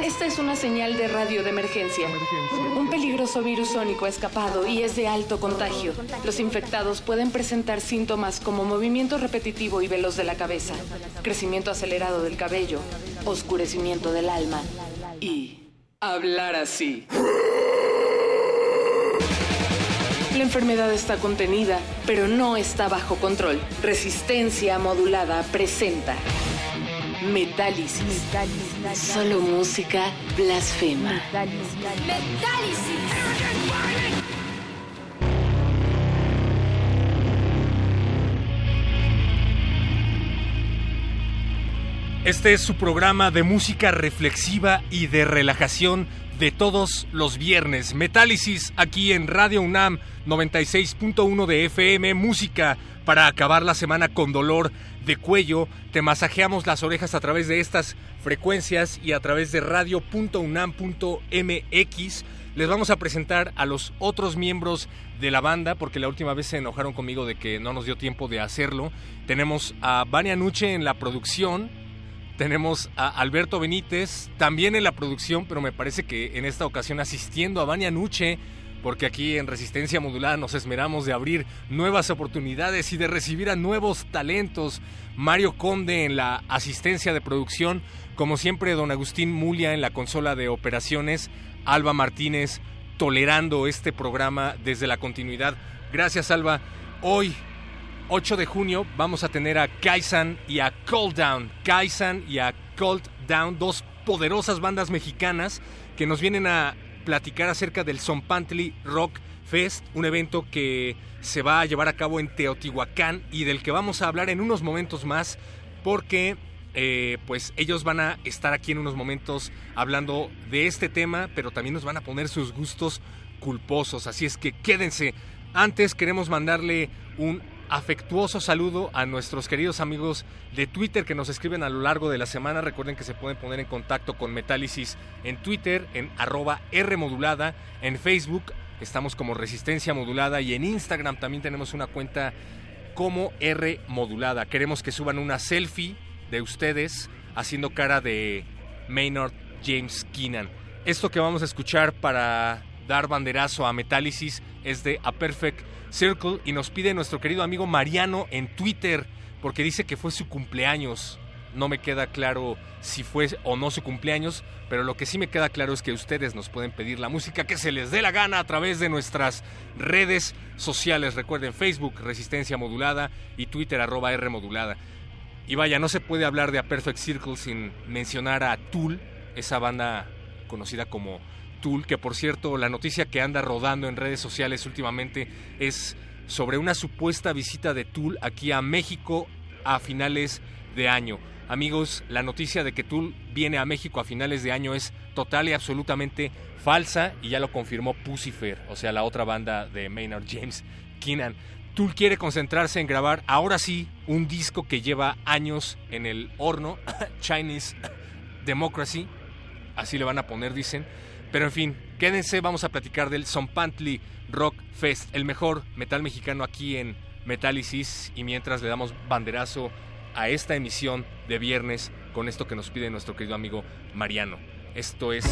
Esta es una señal de radio de emergencia. Un peligroso virus sónico ha escapado y es de alto contagio. Los infectados pueden presentar síntomas como movimiento repetitivo y veloz de la cabeza, crecimiento acelerado del cabello, oscurecimiento del alma y hablar así. La enfermedad está contenida, pero no está bajo control. Resistencia modulada presenta. Metálisis. Solo música blasfema. Metálisis. Este es su programa de música reflexiva y de relajación de todos los viernes. Metálisis aquí en Radio UNAM 96.1 de FM, música para acabar la semana con dolor de cuello. Te masajeamos las orejas a través de estas frecuencias y a través de radio.unam.mx. Les vamos a presentar a los otros miembros de la banda porque la última vez se enojaron conmigo de que no nos dio tiempo de hacerlo. Tenemos a Vania Nuche en la producción, tenemos a Alberto Benítez también en la producción, pero me parece que en esta ocasión asistiendo a Vania Nuche porque aquí en Resistencia Modulada nos esmeramos de abrir nuevas oportunidades y de recibir a nuevos talentos. Mario Conde en la asistencia de producción, como siempre don Agustín Mulia en la consola de operaciones, Alba Martínez tolerando este programa desde la continuidad. Gracias Alba. Hoy 8 de junio vamos a tener a Kaisan y a Cold Down. Kaisan y a Cold Down, dos poderosas bandas mexicanas que nos vienen a platicar acerca del Zompantli Rock Fest, un evento que se va a llevar a cabo en Teotihuacán y del que vamos a hablar en unos momentos más porque eh, pues ellos van a estar aquí en unos momentos hablando de este tema, pero también nos van a poner sus gustos culposos, así es que quédense. Antes queremos mandarle un afectuoso saludo a nuestros queridos amigos de Twitter que nos escriben a lo largo de la semana. Recuerden que se pueden poner en contacto con Metálisis en Twitter, en arroba R modulada, en Facebook estamos como Resistencia Modulada y en Instagram también tenemos una cuenta como R modulada. Queremos que suban una selfie de ustedes haciendo cara de Maynard James Keenan. Esto que vamos a escuchar para dar banderazo a Metálisis es de A Perfect Circle y nos pide nuestro querido amigo Mariano en Twitter porque dice que fue su cumpleaños. No me queda claro si fue o no su cumpleaños, pero lo que sí me queda claro es que ustedes nos pueden pedir la música que se les dé la gana a través de nuestras redes sociales. Recuerden Facebook Resistencia Modulada y Twitter arroba R Modulada. Y vaya, no se puede hablar de A Perfect Circle sin mencionar a Tool, esa banda conocida como Que por cierto la noticia que anda rodando en redes sociales últimamente es sobre una supuesta visita de Tool aquí a México a finales de año. Amigos, la noticia de que Tool viene a México a finales de año es total y absolutamente falsa y ya lo confirmó Pucifer, o sea, la otra banda de Maynard James Keenan. Tool quiere concentrarse en grabar ahora sí un disco que lleva años en el horno, Chinese Democracy, así le van a poner, dicen pero en fin, quédense, vamos a platicar del Zompantli Rock Fest, el mejor metal mexicano aquí en Metálisis y mientras le damos banderazo a esta emisión de viernes con esto que nos pide nuestro querido amigo Mariano. Esto es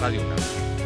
Radio UNAM.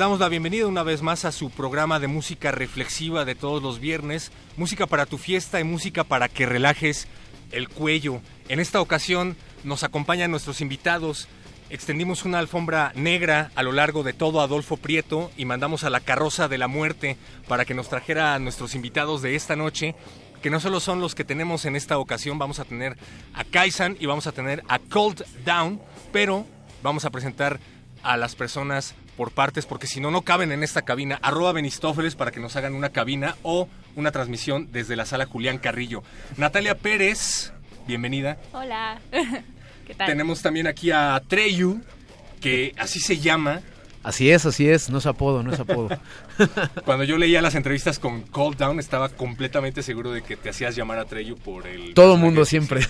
Damos la bienvenida una vez más a su programa de música reflexiva de todos los viernes, música para tu fiesta y música para que relajes el cuello. En esta ocasión nos acompañan nuestros invitados. Extendimos una alfombra negra a lo largo de todo Adolfo Prieto y mandamos a la carroza de la muerte para que nos trajera a nuestros invitados de esta noche, que no solo son los que tenemos en esta ocasión, vamos a tener a Kaisan y vamos a tener a Cold Down, pero vamos a presentar a las personas por partes, porque si no, no caben en esta cabina. Arroba Benistófeles para que nos hagan una cabina o una transmisión desde la sala Julián Carrillo. Natalia Pérez, bienvenida. Hola. ¿Qué tal? Tenemos también aquí a Treyu, que así se llama. Así es, así es, no es apodo, no es apodo. Cuando yo leía las entrevistas con Cold Down, estaba completamente seguro de que te hacías llamar a Treyu por el. Todo mundo siempre.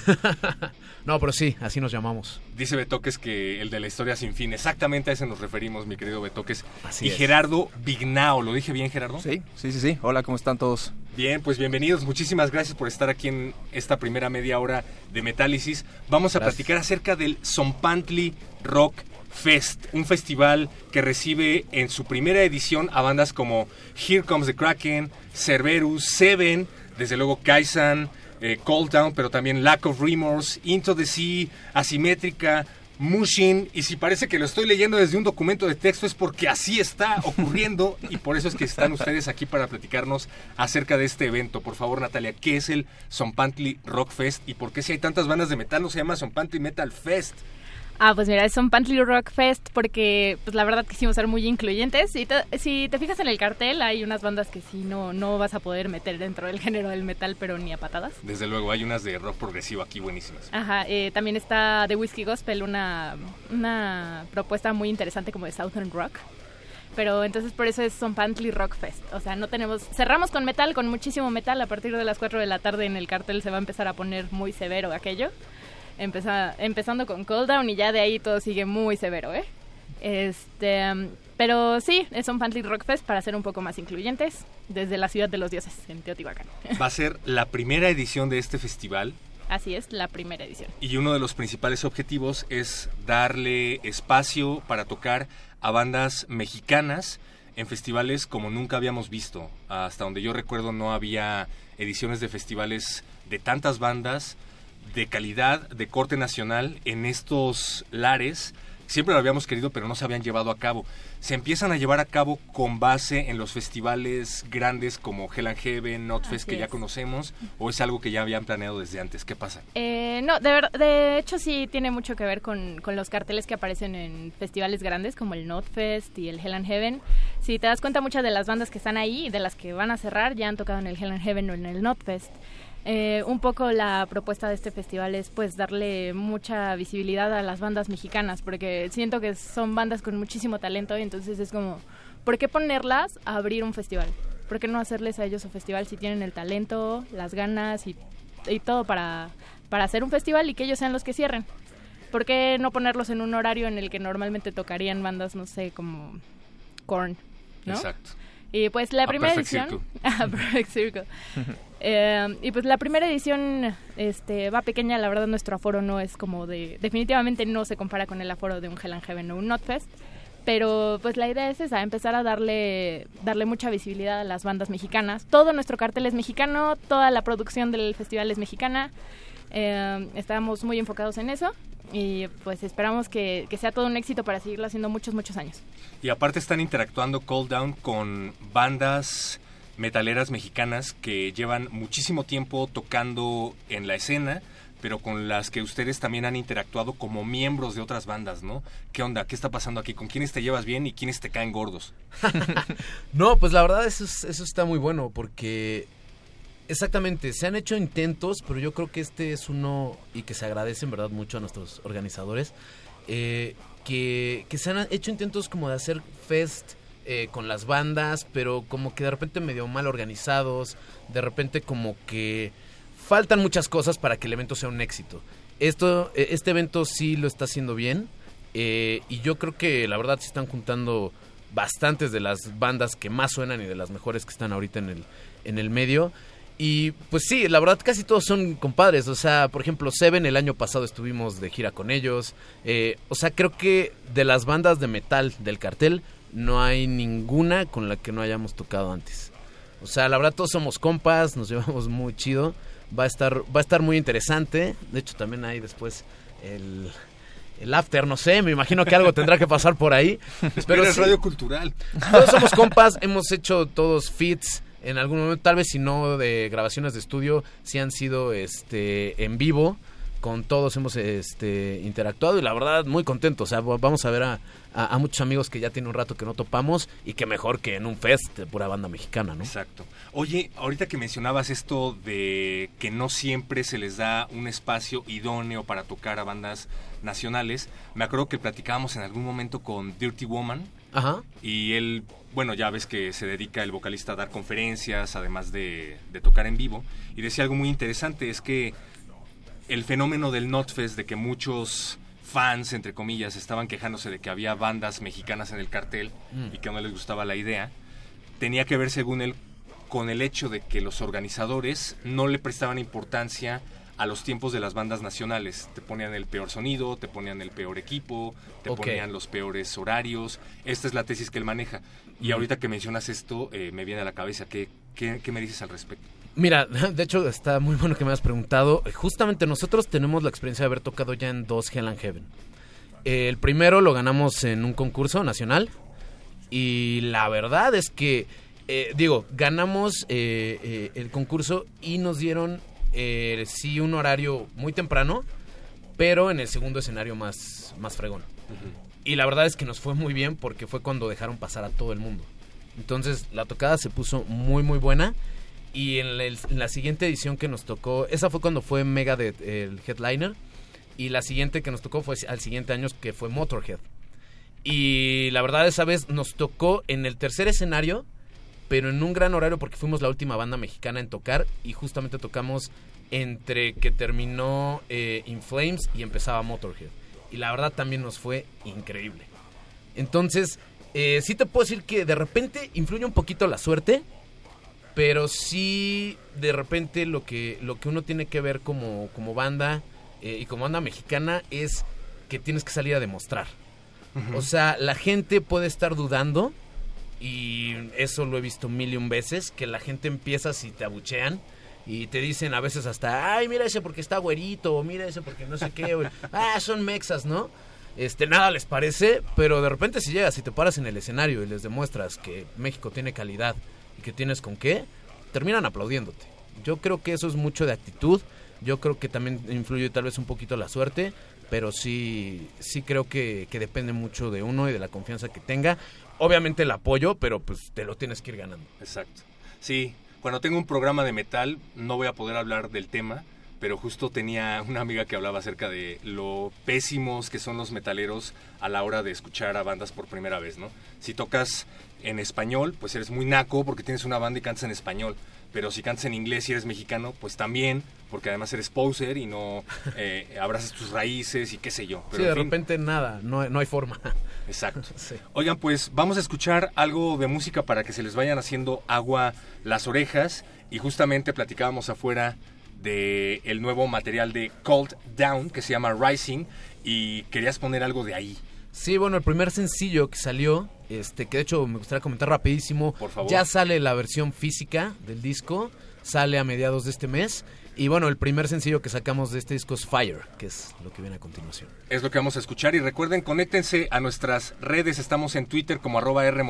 no, pero sí, así nos llamamos. Dice Betoques que el de la historia sin fin. Exactamente a ese nos referimos, mi querido Betoques. Así y es. Gerardo Vignao, ¿lo dije bien, Gerardo? Sí, sí, sí, sí. Hola, ¿cómo están todos? Bien, pues bienvenidos. Muchísimas gracias por estar aquí en esta primera media hora de Metálisis. Vamos a Gracias. platicar acerca del Zompantli Rock Fest, un festival que recibe en su primera edición a bandas como Here Comes the Kraken, Cerberus, Seven, desde luego Kaisan, eh, Cold Down, pero también Lack of Remorse, Into the Sea, Asimétrica, Mushin, y si parece que lo estoy leyendo desde un documento de texto es porque así está ocurriendo y por eso es que están ustedes aquí para platicarnos acerca de este evento. Por favor, Natalia, ¿qué es el Zompantli Rock Fest y por qué si hay tantas bandas de metal no se llama Zompantli Metal Fest? Ah, pues mira, es un Pantry Rock Fest porque, pues la verdad quisimos ser muy incluyentes. Y te- si te fijas en el cartel, hay unas bandas que sí no, no vas a poder meter dentro del género del metal, pero ni a patadas. Desde luego, hay unas de rock progresivo aquí buenísimas. Ajá, eh, también está The Whiskey Gospel, una, una propuesta muy interesante como de Southern Rock. Pero entonces por eso es Son Pantry Rock Fest. O sea, no tenemos... Cerramos con metal, con muchísimo metal. A partir de las 4 de la tarde en el cartel se va a empezar a poner muy severo aquello. Empeza- empezando con Cold Down y ya de ahí todo sigue muy severo, ¿eh? Este... um, Pero sí, es un Pantry Rock Fest para ser un poco más incluyentes desde la ciudad de los dioses en Teotihuacán. Va a ser la primera edición de este festival Así es, la primera edición. y uno de los principales objetivos es darle espacio para tocar a bandas mexicanas en festivales como nunca habíamos visto. Hasta donde yo recuerdo no había ediciones de festivales de tantas bandas de calidad, de corte nacional en estos lares siempre lo habíamos querido, pero no se habían llevado a cabo. ¿Se empiezan a llevar a cabo con base en los festivales grandes como Hell and Heaven, Notfest, que ya conocemos, o es algo que ya habían planeado desde antes? ¿Qué pasa? Eh, no, de, ver- de hecho sí tiene mucho que ver con, con los carteles que aparecen en festivales grandes como el Notfest y el Hell and Heaven. Si te das cuenta, muchas de las bandas que están ahí y de las que van a cerrar ya han tocado en el Hell and Heaven o en el Notfest. Eh, un poco la propuesta de este festival es pues darle mucha visibilidad a las bandas mexicanas porque siento que son bandas con muchísimo talento y entonces es como, ¿por qué ponerlas a abrir un festival? ¿Por qué no hacerles a ellos un festival si tienen el talento, las ganas y, y todo para, para hacer un festival y que ellos sean los que cierren? ¿Por qué no ponerlos en un horario en el que normalmente tocarían bandas, no sé, como Korn? ¿no? Exacto. Y pues la A primera edición. Circle. Eh, y pues la primera edición este, va pequeña, la verdad nuestro aforo no es como de... Definitivamente no se compara con el aforo de un Hell and Heaven o un Notfest. Pero pues la idea es esa, empezar a darle, darle mucha visibilidad a las bandas mexicanas. Todo nuestro cartel es mexicano, toda la producción del festival es mexicana. Eh, estamos muy enfocados en eso y pues esperamos que, que sea todo un éxito para seguirlo haciendo muchos, muchos años. Y aparte están interactuando Cold Down con bandas metaleras mexicanas que llevan muchísimo tiempo tocando en la escena, pero con las que ustedes también han interactuado como miembros de otras bandas, ¿no? ¿Qué onda? ¿Qué está pasando aquí? ¿Con quiénes te llevas bien y quiénes te caen gordos? No, pues la verdad eso, es- eso está muy bueno porque exactamente, se han hecho intentos, pero yo creo que este es uno y que se agradece en verdad mucho a nuestros organizadores, eh, que se han hecho intentos como de hacer fest eh, con las bandas, pero como que de repente medio mal organizados, de repente como que faltan muchas cosas para que el evento sea un éxito. Esto, eh, este evento sí lo está haciendo bien eh, y yo creo que la verdad se están juntando bastantes de las bandas que más suenan y de las mejores que están ahorita en el, en el medio. Y pues sí, la verdad casi todos son compadres. O sea, por ejemplo, Seven el año pasado estuvimos de gira con ellos. Eh, o sea, creo que de las bandas de metal del cartel no hay ninguna con la que no hayamos tocado antes. O sea, la verdad todos somos compas, nos llevamos muy chido. Va a estar, va a estar muy interesante. De hecho, también hay después el, el after, no sé, me imagino que algo tendrá que pasar por ahí. Pero es sí, radio cultural. todos somos compas, hemos hecho todos fits en algún momento, tal vez si no de grabaciones de estudio, si han sido este en vivo. Con todos hemos este, interactuado y la verdad muy contento. O sea, va- vamos a ver a, a- a muchos amigos que ya tiene un rato que no topamos y que mejor que en un fest de pura banda mexicana, ¿no? Exacto. Oye, ahorita que mencionabas esto de que no siempre se les da un espacio idóneo para tocar a bandas nacionales, me acuerdo que platicábamos en algún momento con Dirty Woman Ajá. y él, bueno, ya ves que se dedica el vocalista a dar conferencias, además de, de tocar en vivo, y decía algo muy interesante, es que el fenómeno del Notfest, de que muchos fans, entre comillas, estaban quejándose de que había bandas mexicanas en el cartel Mm. y que no les gustaba la idea, tenía que ver, según él, con el hecho de que los organizadores no le prestaban importancia a los tiempos de las bandas nacionales. Te ponían el peor sonido, te ponían el peor equipo, te ponían los peores horarios. Esta es la tesis que él maneja. Y Ujú. ahorita que mencionas esto, eh, me viene a la cabeza. ¿Qué, qué, qué me dices al respecto? Mira, de hecho está muy bueno que me has preguntado. Justamente nosotros tenemos la experiencia de haber tocado ya en dos Hell and Heaven. El primero lo ganamos en un concurso nacional y la verdad es que, eh, digo, ganamos eh, eh, el concurso y nos dieron eh, sí un horario muy temprano, pero en el segundo escenario más, más fregón. Y la verdad es que nos fue muy bien porque fue cuando dejaron pasar a todo el mundo. Entonces la tocada se puso muy muy buena. Y en la, en la siguiente edición que nos tocó, esa fue cuando fue Mega de, el headliner. Y la siguiente que nos tocó fue al siguiente año que fue Motorhead. Y la verdad esa vez nos tocó en el tercer escenario, pero en un gran horario porque fuimos la última banda mexicana en tocar y justamente tocamos entre que terminó eh, In Flames y empezaba Motorhead. Y la verdad también nos fue increíble. Entonces, eh, sí te puedo decir que de repente influye un poquito la suerte, pero sí de repente lo que, lo que uno tiene que ver como, como banda eh, y como banda mexicana es que tienes que salir a demostrar. O sea, la gente puede estar dudando y eso lo he visto mil y un veces, que la gente empieza si te abuchean y te dicen a veces hasta, ay, mira ese porque está güerito, o mira ese porque no sé qué, o, ah, son mexas, ¿no? este, nada les parece, pero de repente si llegas y te paras en el escenario y les demuestras que México tiene calidad que tienes con qué, terminan aplaudiéndote. Yo creo que eso es mucho de actitud, yo creo que también influye tal vez un poquito la suerte, pero sí, sí creo que, que depende mucho de uno y de la confianza que tenga. Obviamente el apoyo, pero pues te lo tienes que ir ganando. Exacto. Sí, cuando tengo un programa de metal no voy a poder hablar del tema, pero justo tenía una amiga que hablaba acerca de lo pésimos que son los metaleros a la hora de escuchar a bandas por primera vez, ¿no? Si tocas en español, pues eres muy naco porque tienes una banda y cantas en español. Pero si cantas en inglés y eres mexicano, pues también, porque además eres poser y no eh, abrazas tus raíces y qué sé yo. Pero sí, de fin, repente nada, no, no hay forma. Exacto. Sí. Oigan, pues vamos a escuchar algo de música para que se les vayan haciendo agua las orejas. Y justamente platicábamos afuera de el nuevo material de Cold Down que se llama Rising y querías poner algo de ahí. Sí, bueno, el primer sencillo que salió, este, que de hecho me gustaría comentar rapidísimo, Por favor. ya sale la versión física del disco, sale a mediados de este mes. Y bueno, el primer sencillo que sacamos de este disco es Fire, que es lo que viene a continuación. Es lo que vamos a escuchar y recuerden, conéctense a nuestras redes, estamos en Twitter como arroba R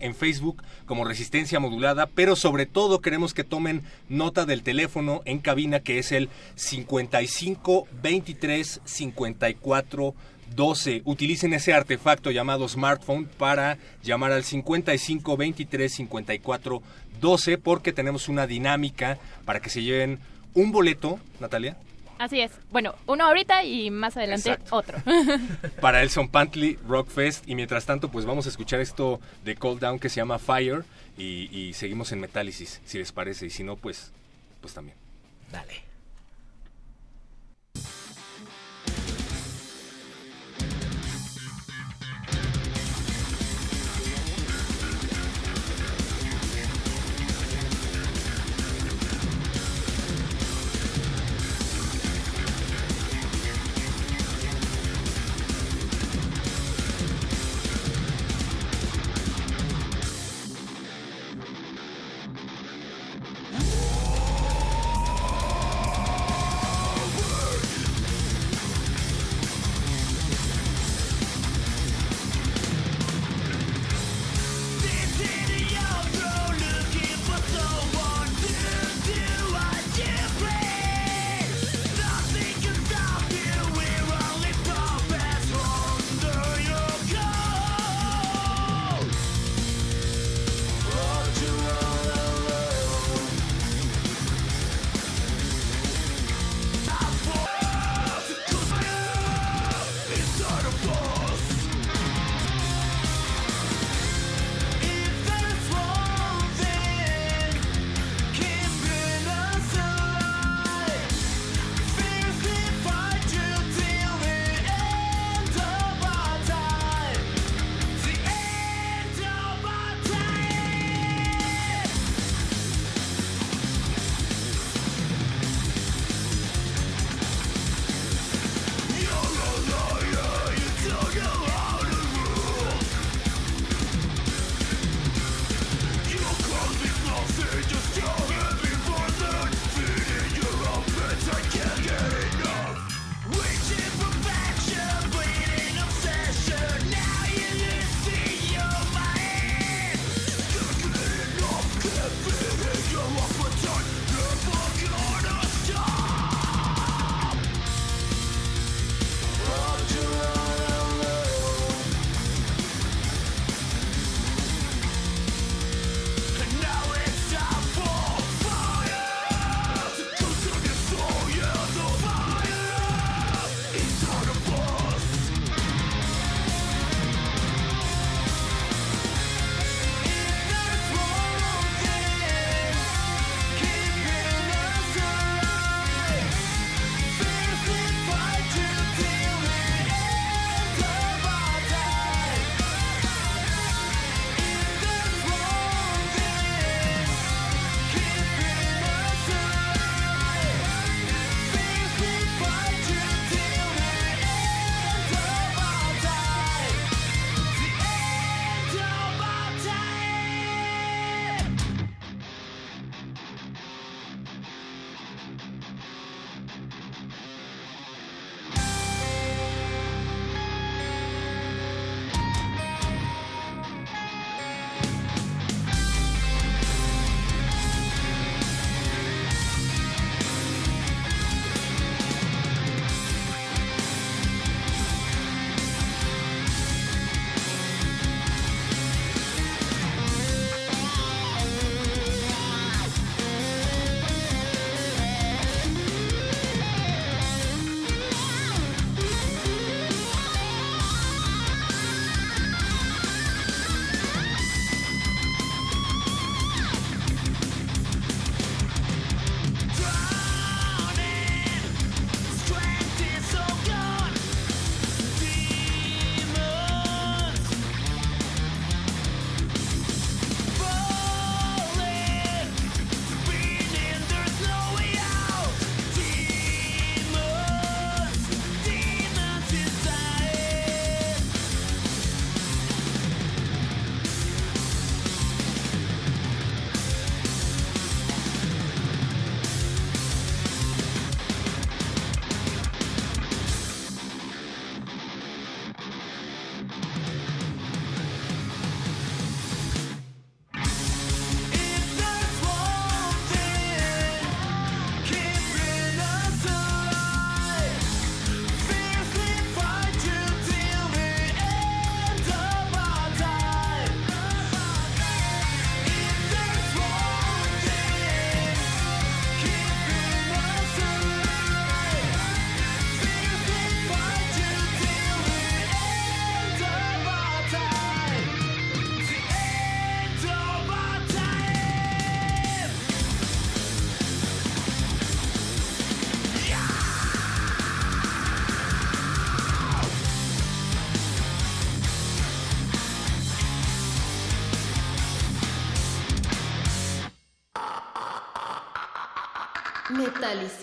en Facebook como Resistencia Modulada, pero sobre todo queremos que tomen nota del teléfono en cabina que es el 55 23 54 12. Utilicen ese artefacto llamado smartphone para llamar al 55 23 54 12 porque tenemos una dinámica para que se lleven un boleto, Natalia, Así es. Bueno, uno ahorita y más adelante Exacto. otro. para el Son Pantley Rock Fest. Y mientras tanto, pues vamos a escuchar esto de Cold Down que se llama Fire. Y, y seguimos en Metálisis, si les parece. Y si no, pues, pues también. Dale.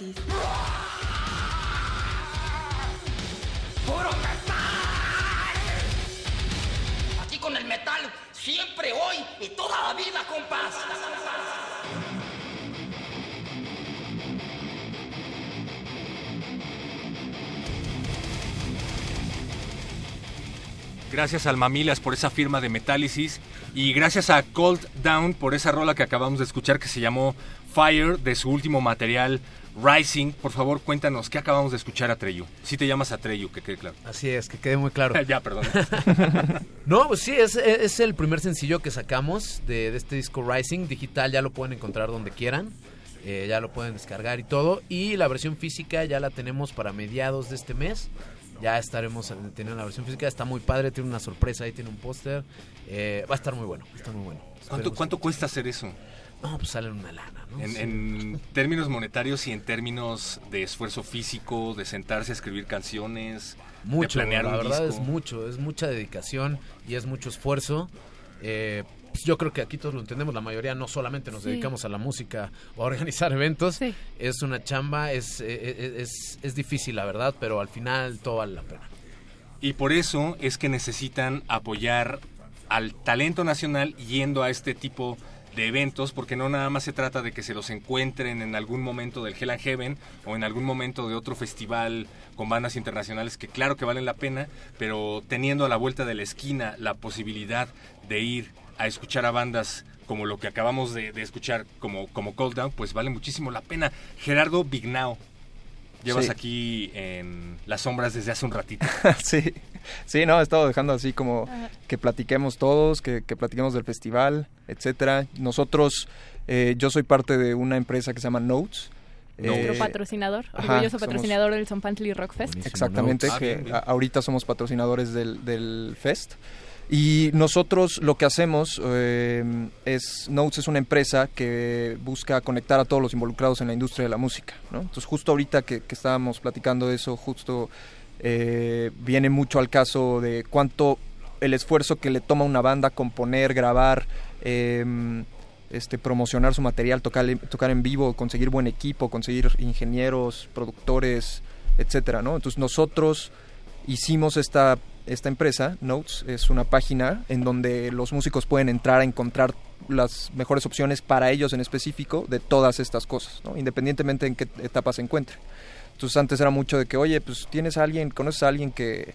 Metálisis. ¡Puro metal! Aquí con el metal, siempre, hoy y toda la vida, compas. Gracias al Mamilas por esa firma de Metálisis. Y gracias a Cold Down por esa rola que acabamos de escuchar que se llamó Fire de su último material Rising. Por favor, cuéntanos, ¿qué acabamos de escuchar a Treyu? Si te llamas a Treyu, que quede claro. Así es, que quede muy claro. ya, perdón. no, pues sí, es, es, el primer sencillo que sacamos de, de, este disco Rising. Digital ya lo pueden encontrar donde quieran. Eh, ya lo pueden descargar y todo. Y la versión física ya la tenemos para mediados de este mes ya estaremos teniendo la versión física. Está muy padre, tiene una sorpresa ahí, tiene un póster. Eh, va a estar muy bueno, está muy bueno. ¿Cuánto, ¿Cuánto cuesta hacer eso? No, pues sale una lana, ¿no? En, términos monetarios y en términos de esfuerzo físico, de sentarse a escribir canciones, mucho, de planear la verdad es mucho, es mucha dedicación y es mucho esfuerzo. Eh, pues yo creo que aquí todos lo entendemos, la mayoría no solamente nos dedicamos a la música o a organizar eventos, es una chamba, es, es, es, difícil la verdad, pero al final todo vale la pena. Y por eso es que necesitan apoyar al talento nacional yendo a este tipo de eventos, porque no nada más se trata de que se los encuentren en algún momento del Hell and Heaven o en algún momento de otro festival con bandas internacionales que claro que valen la pena, pero teniendo a la vuelta de la esquina la posibilidad de ir a escuchar a bandas como lo que acabamos de, escuchar, como, como Cold Down, pues vale muchísimo la pena. Gerardo Bignao, llevas aquí en las sombras desde hace un ratito. sí, sí, no, he estado dejando así como que platiquemos todos, que, platiquemos del festival, etcétera. Nosotros, eh, yo soy parte de una empresa que se llama Notes. Nuestro eh, patrocinador, orgulloso patrocinador del Son Rock Fest. Exactamente, que ahorita somos patrocinadores del, del Fest. Y nosotros lo que hacemos eh, es, Notes es una empresa que busca conectar a todos los involucrados en la industria de la música. ¿no? Entonces justo ahorita que, estábamos platicando de eso, justo eh, viene mucho al caso de cuánto el esfuerzo que le toma una banda componer, grabar, em, este, promocionar su material, tocar, tocar en vivo, conseguir buen equipo, conseguir ingenieros, productores, etcétera, ¿no? Entonces nosotros hicimos esta esta empresa, Notes, es una página en donde los músicos pueden entrar a encontrar las mejores opciones para ellos en específico de todas estas cosas, independientemente en qué etapa se encuentre. Entonces antes era mucho de que, oye, pues tienes a alguien, conoces a alguien que,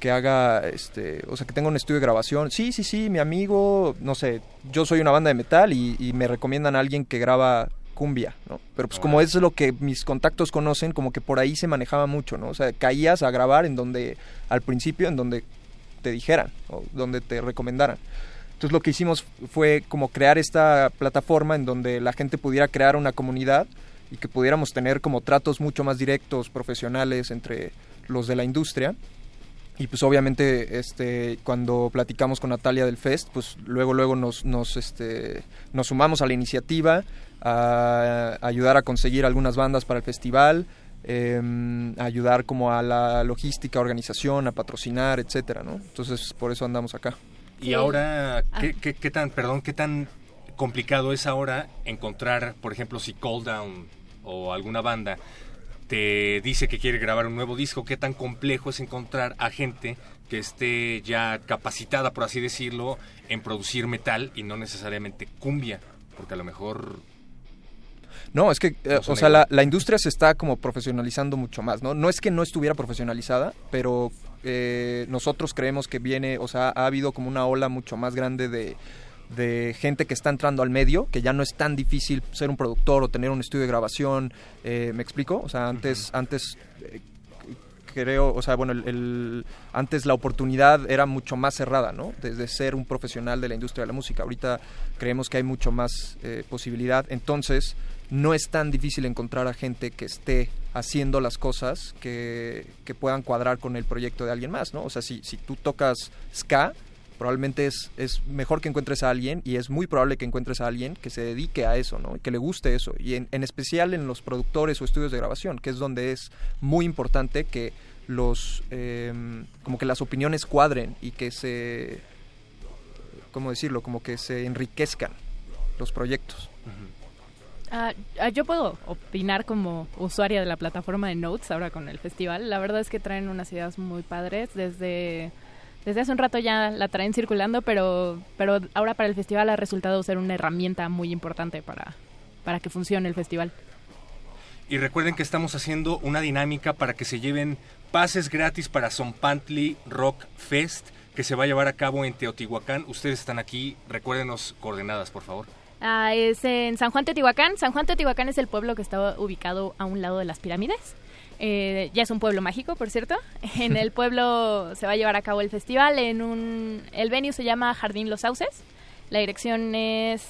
que haga, este, o sea, que tenga un estudio de grabación. Sí, sí, sí, mi amigo, no sé, yo soy una banda de metal y, y me recomiendan a alguien que graba cumbia, ¿no? Pero pues como es lo que mis contactos conocen, como que por ahí se manejaba mucho, ¿no? O sea, caías a grabar en donde, al principio, en donde te dijeran o donde te recomendaran. Entonces lo que hicimos fue como crear esta plataforma en donde la gente pudiera crear una comunidad y que pudiéramos tener como tratos mucho más directos, profesionales entre los de la industria. Y pues obviamente este cuando platicamos con Natalia del Fest, pues luego luego nos nos este nos sumamos a la iniciativa a ayudar a conseguir algunas bandas para el festival, eh, ayudar como a la logística, organización, a patrocinar, etcétera, ¿no? Entonces por eso andamos acá. Y ahora, ah. ¿qué, qué, tan, perdón, qué tan complicado es ahora encontrar, por ejemplo, si Cold Down o alguna banda te dice que quiere grabar un nuevo disco, qué tan complejo es encontrar a gente que esté ya capacitada, por así decirlo, en producir metal y no necesariamente cumbia, porque a lo mejor no, es que, eh, o sea, la, industria se está como profesionalizando mucho más, ¿no? No es que no estuviera profesionalizada, pero eh, nosotros creemos que viene, o sea, ha habido como una ola mucho más grande de, gente que está entrando al medio, que ya no es tan difícil ser un productor o tener un estudio de grabación, eh, ¿me explico? O sea, antes, antes creo, o sea, bueno, el, antes la oportunidad era mucho más cerrada, ¿no? Desde ser un profesional de la industria de la música. Ahorita creemos que hay mucho más posibilidad. Entonces, no es tan difícil encontrar a gente que esté haciendo las cosas que, puedan cuadrar con el proyecto de alguien más, ¿no? O sea, si, si tú tocas ska, probablemente es, es mejor que encuentres a alguien y es muy probable que encuentres a alguien que se dedique a eso, ¿no? Y que le guste eso. Y en, en especial en los productores o estudios de grabación, que es donde es muy importante que los, em, como que las opiniones cuadren y que se, ¿cómo decirlo? Como que se enriquezcan los proyectos. Ah, ah, yo puedo opinar como usuaria de la plataforma de Notes ahora con el festival. La verdad es que traen unas ideas muy padres. Desde, desde hace un rato ya la traen circulando, pero, pero ahora para el festival ha resultado ser una herramienta muy importante para, para que funcione el festival. Y recuerden que estamos haciendo una dinámica para que se lleven pases gratis para Zompantli Rock Fest que se va a llevar a cabo en Teotihuacán. Ustedes están aquí, recuérdenos coordenadas, por favor. Ah, es en San Juan Teotihuacán. San Juan Teotihuacán es el pueblo que está ubicado a un lado de las pirámides. Eh, ya es un pueblo mágico, por cierto. En el pueblo se va a llevar a cabo el festival. En un, el venue se llama Jardín Los Sauces. La dirección es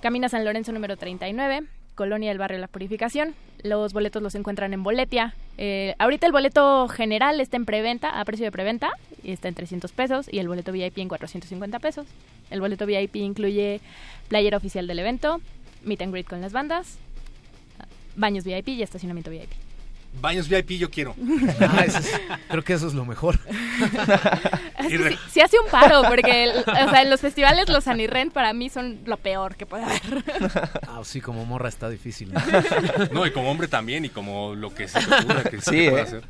Camina San Lorenzo número 39. Colonia del Barrio La Purificación. Los boletos los encuentran en Boletia. Eh, ahorita el boleto general está en preventa, a precio de preventa, y está en 300 pesos, y el boleto VIP en 450 pesos. El boleto VIP incluye playera oficial del evento, meet and greet con las bandas, baños VIP y estacionamiento VIP. Baños VIP yo quiero. Ah, eso es- creo que eso es lo mejor. Y re- Sí hace un paro, porque el- o sea, en los festivales los Anirren para mí son lo peor que puede haber. Ah, sí, como morra está difícil. ¿no? No, y como hombre también, y como lo que se te ocurra que se Sí, pueda ¿eh? hacer.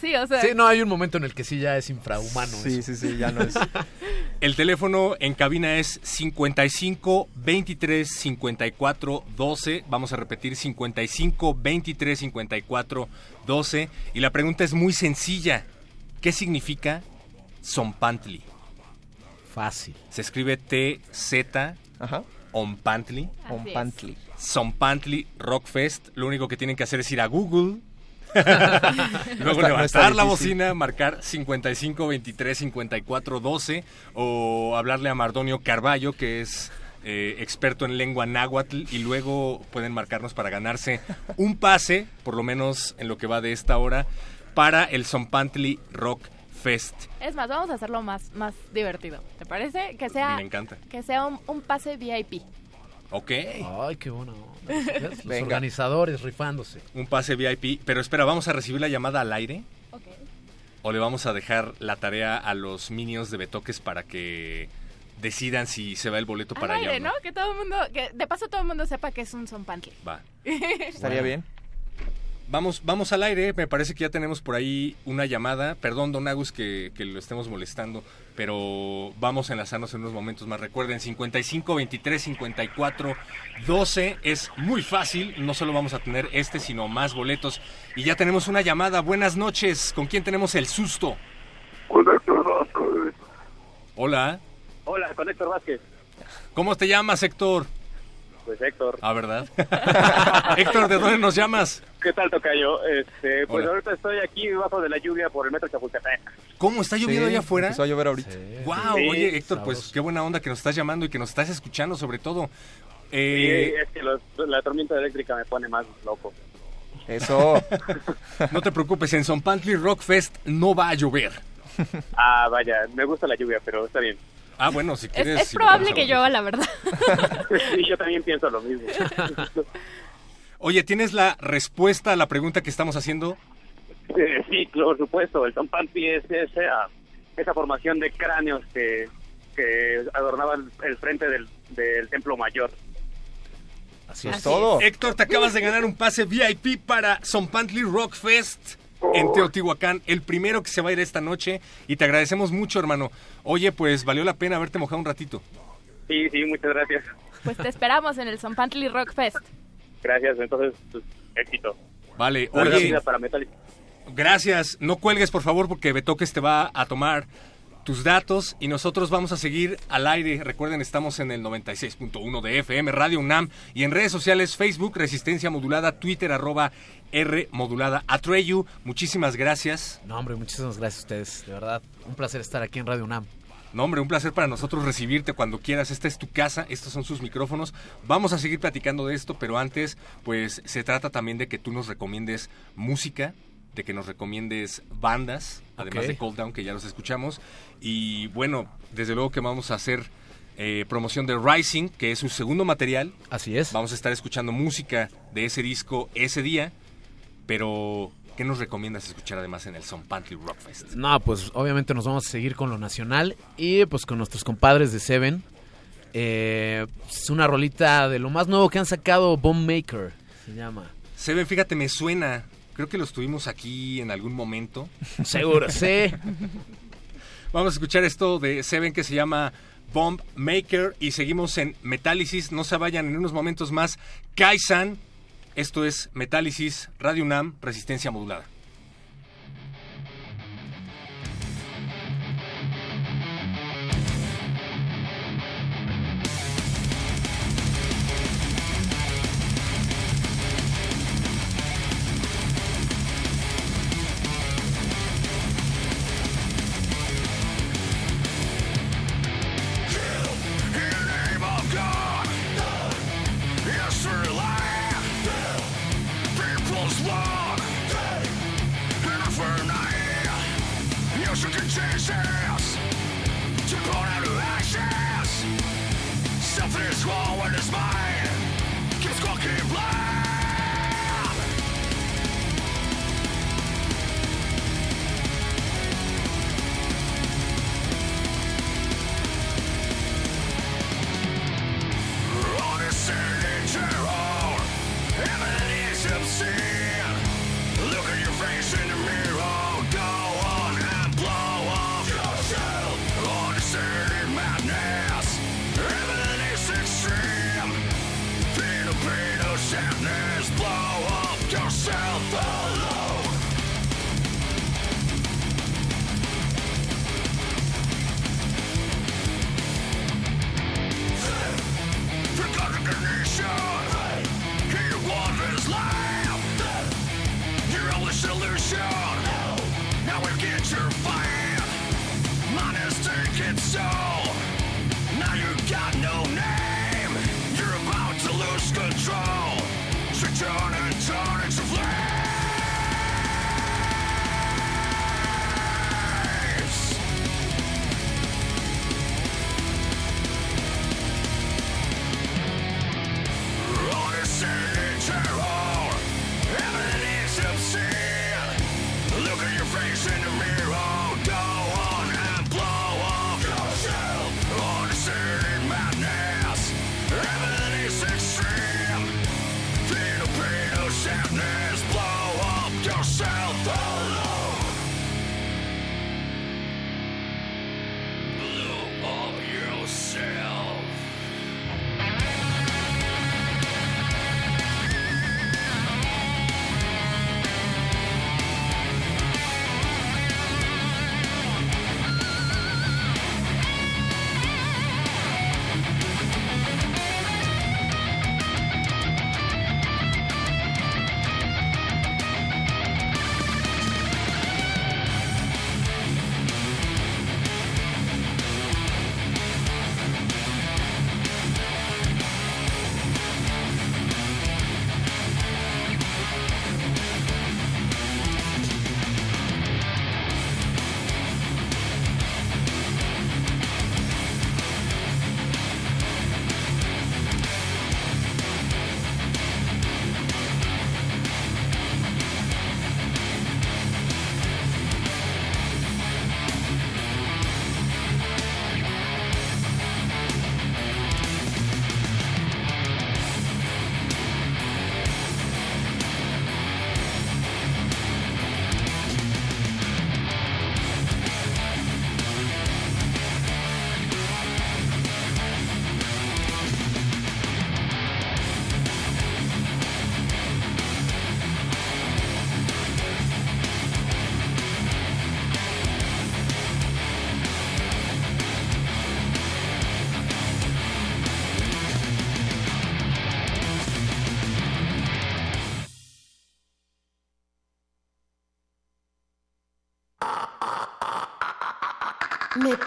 Sí, o sea, Sí, no, hay un momento en el que sí ya es infrahumano. Sí, eso. sí, sí, ya no es. El teléfono en cabina es 55 23 54 12. Vamos a repetir 55 23 54 12. Y la pregunta es muy sencilla. ¿Qué significa Zompantli? Fácil. Se escribe T-Z Ajá. Ompantli. Así On es. Pantli. Zompantli Rockfest. Lo único que tienen que hacer es ir a Google. Luego está- levantar está la bocina, marcar 55 23 54 12 o hablarle a Mardonio Carballo, que es eh, experto en lengua náhuatl, y luego pueden marcarnos para ganarse un pase, por lo menos en lo que va de esta hora, para el Zompantli Rock Fest. es más, vamos a hacerlo más, más divertido. ¿Te parece? Que sea, Me encanta. que sea un, un pase VIP. Ok. Ay, qué bueno. Los Venga. organizadores rifándose. Un pase VIP. Pero espera, ¿vamos a recibir la llamada al aire? ¿O le vamos a dejar la tarea a los minions de Betoques para que decidan si se va el boleto Al para allá aire, o ¿no? Que todo el mundo, que de paso todo el mundo sepa que es un zompantli. Va. Estaría bien. Vamos, vamos al aire. Me parece que ya tenemos por ahí una llamada. Perdón, don Agus, que, que lo estemos molestando. Pero vamos a enlazarnos en unos momentos más. Recuerden, 55 23 54 12 es muy fácil. No solo vamos a tener este, sino más boletos. Y ya tenemos una llamada. Buenas noches. ¿Con quién tenemos el susto? Hola. Hola, con Héctor Vázquez. ¿Cómo te llamas, Héctor? Pues Héctor. Ah, ¿verdad? Héctor, ¿de dónde nos llamas? ¿Qué tal, Tocayo? Este, pues Hola. ahorita estoy aquí bajo de la lluvia por el metro Chapultepec. ¿Cómo está lloviendo Sí, allá afuera? Empezó a llover ahorita. Wow, Sí, oye Héctor, pues qué buena onda que nos estás llamando y que nos estás escuchando sobre todo. Y Eh, es que los- la tormenta eléctrica me pone más loco. Eso. no te preocupes, en Son Pantry Rock Fest no va a llover. Ah, vaya, me gusta la lluvia, pero está bien. Ah, bueno, si Es, quieres... es si probable que llueva, la verdad. Sí, yo también pienso lo mismo. Oye, ¿tienes la respuesta a la pregunta que estamos haciendo? Eh, sí, por supuesto, el Zompantli es esa, esa formación de cráneos que, que adornaban el frente del, del templo mayor. Así Es es. todo. Héctor, te acabas de ganar un pase VIP para Son Pantry Rock Fest en Teotihuacán, el primero que se va a ir esta noche y te agradecemos mucho, hermano. Oye, pues valió la pena haberte mojado un ratito. Sí, sí, muchas gracias. Pues te esperamos en el Zompantli Rock Fest. Gracias, entonces, pues, éxito. Vale, oye, para Metallica. Gracias. No cuelgues, por favor, porque Betoques te va a tomar tus datos y nosotros vamos a seguir al aire. Recuerden, estamos en el 96.1 de FM, Radio UNAM y en redes sociales, Facebook, Resistencia Modulada, Twitter, arroba R Modulada. Atreyu, muchísimas gracias. No, hombre, muchísimas gracias a ustedes. De verdad, un placer estar aquí en Radio UNAM. No, hombre, un placer para nosotros recibirte cuando quieras. Esta es tu casa, estos son sus micrófonos. Vamos a seguir platicando de esto, pero antes, pues se trata también de que tú nos recomiendes música, de que nos recomiendes bandas, además de Cold Down, que ya los escuchamos. Y bueno, desde luego que vamos a hacer eh, promoción de Rising, que es su segundo material. Así es. Vamos a estar escuchando música de ese disco ese día, pero ¿qué nos recomiendas escuchar además en el Son Pantry Rock Fest? No, pues obviamente nos vamos a seguir con lo nacional y pues con nuestros compadres de Seven. Eh, es una rolita de lo más nuevo que han sacado, Bomb Maker, se llama. Seven, fíjate, me suena. Creo que los tuvimos aquí en algún momento. Seguro, sí. Vamos a escuchar esto de Seven que se llama Bomb Maker y seguimos en Metálisis. No se vayan en unos momentos más. Kaisan, esto es Metálisis, Radio UNAM, Resistencia Modulada.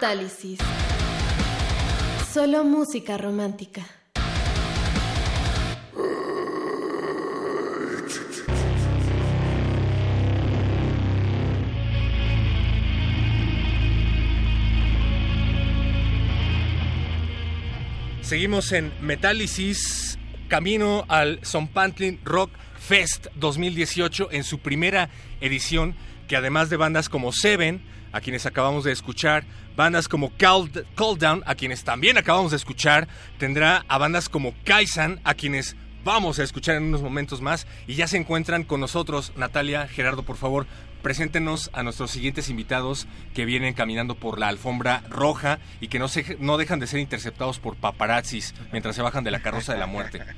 Metálisis. Solo música romántica. Seguimos en Metálisis, camino al Pantlin Rock Fest 2018 en su primera edición, que además de bandas como Seven, a quienes acabamos de escuchar, bandas como Down, a quienes también acabamos de escuchar, tendrá a bandas como Kaisan, a quienes vamos a escuchar en unos momentos más, y ya se encuentran con nosotros, Natalia, Gerardo, por favor, preséntenos a nuestros siguientes invitados que vienen caminando por la alfombra roja y que no, se, no dejan de ser interceptados por paparazzis mientras se bajan de la carroza de la muerte.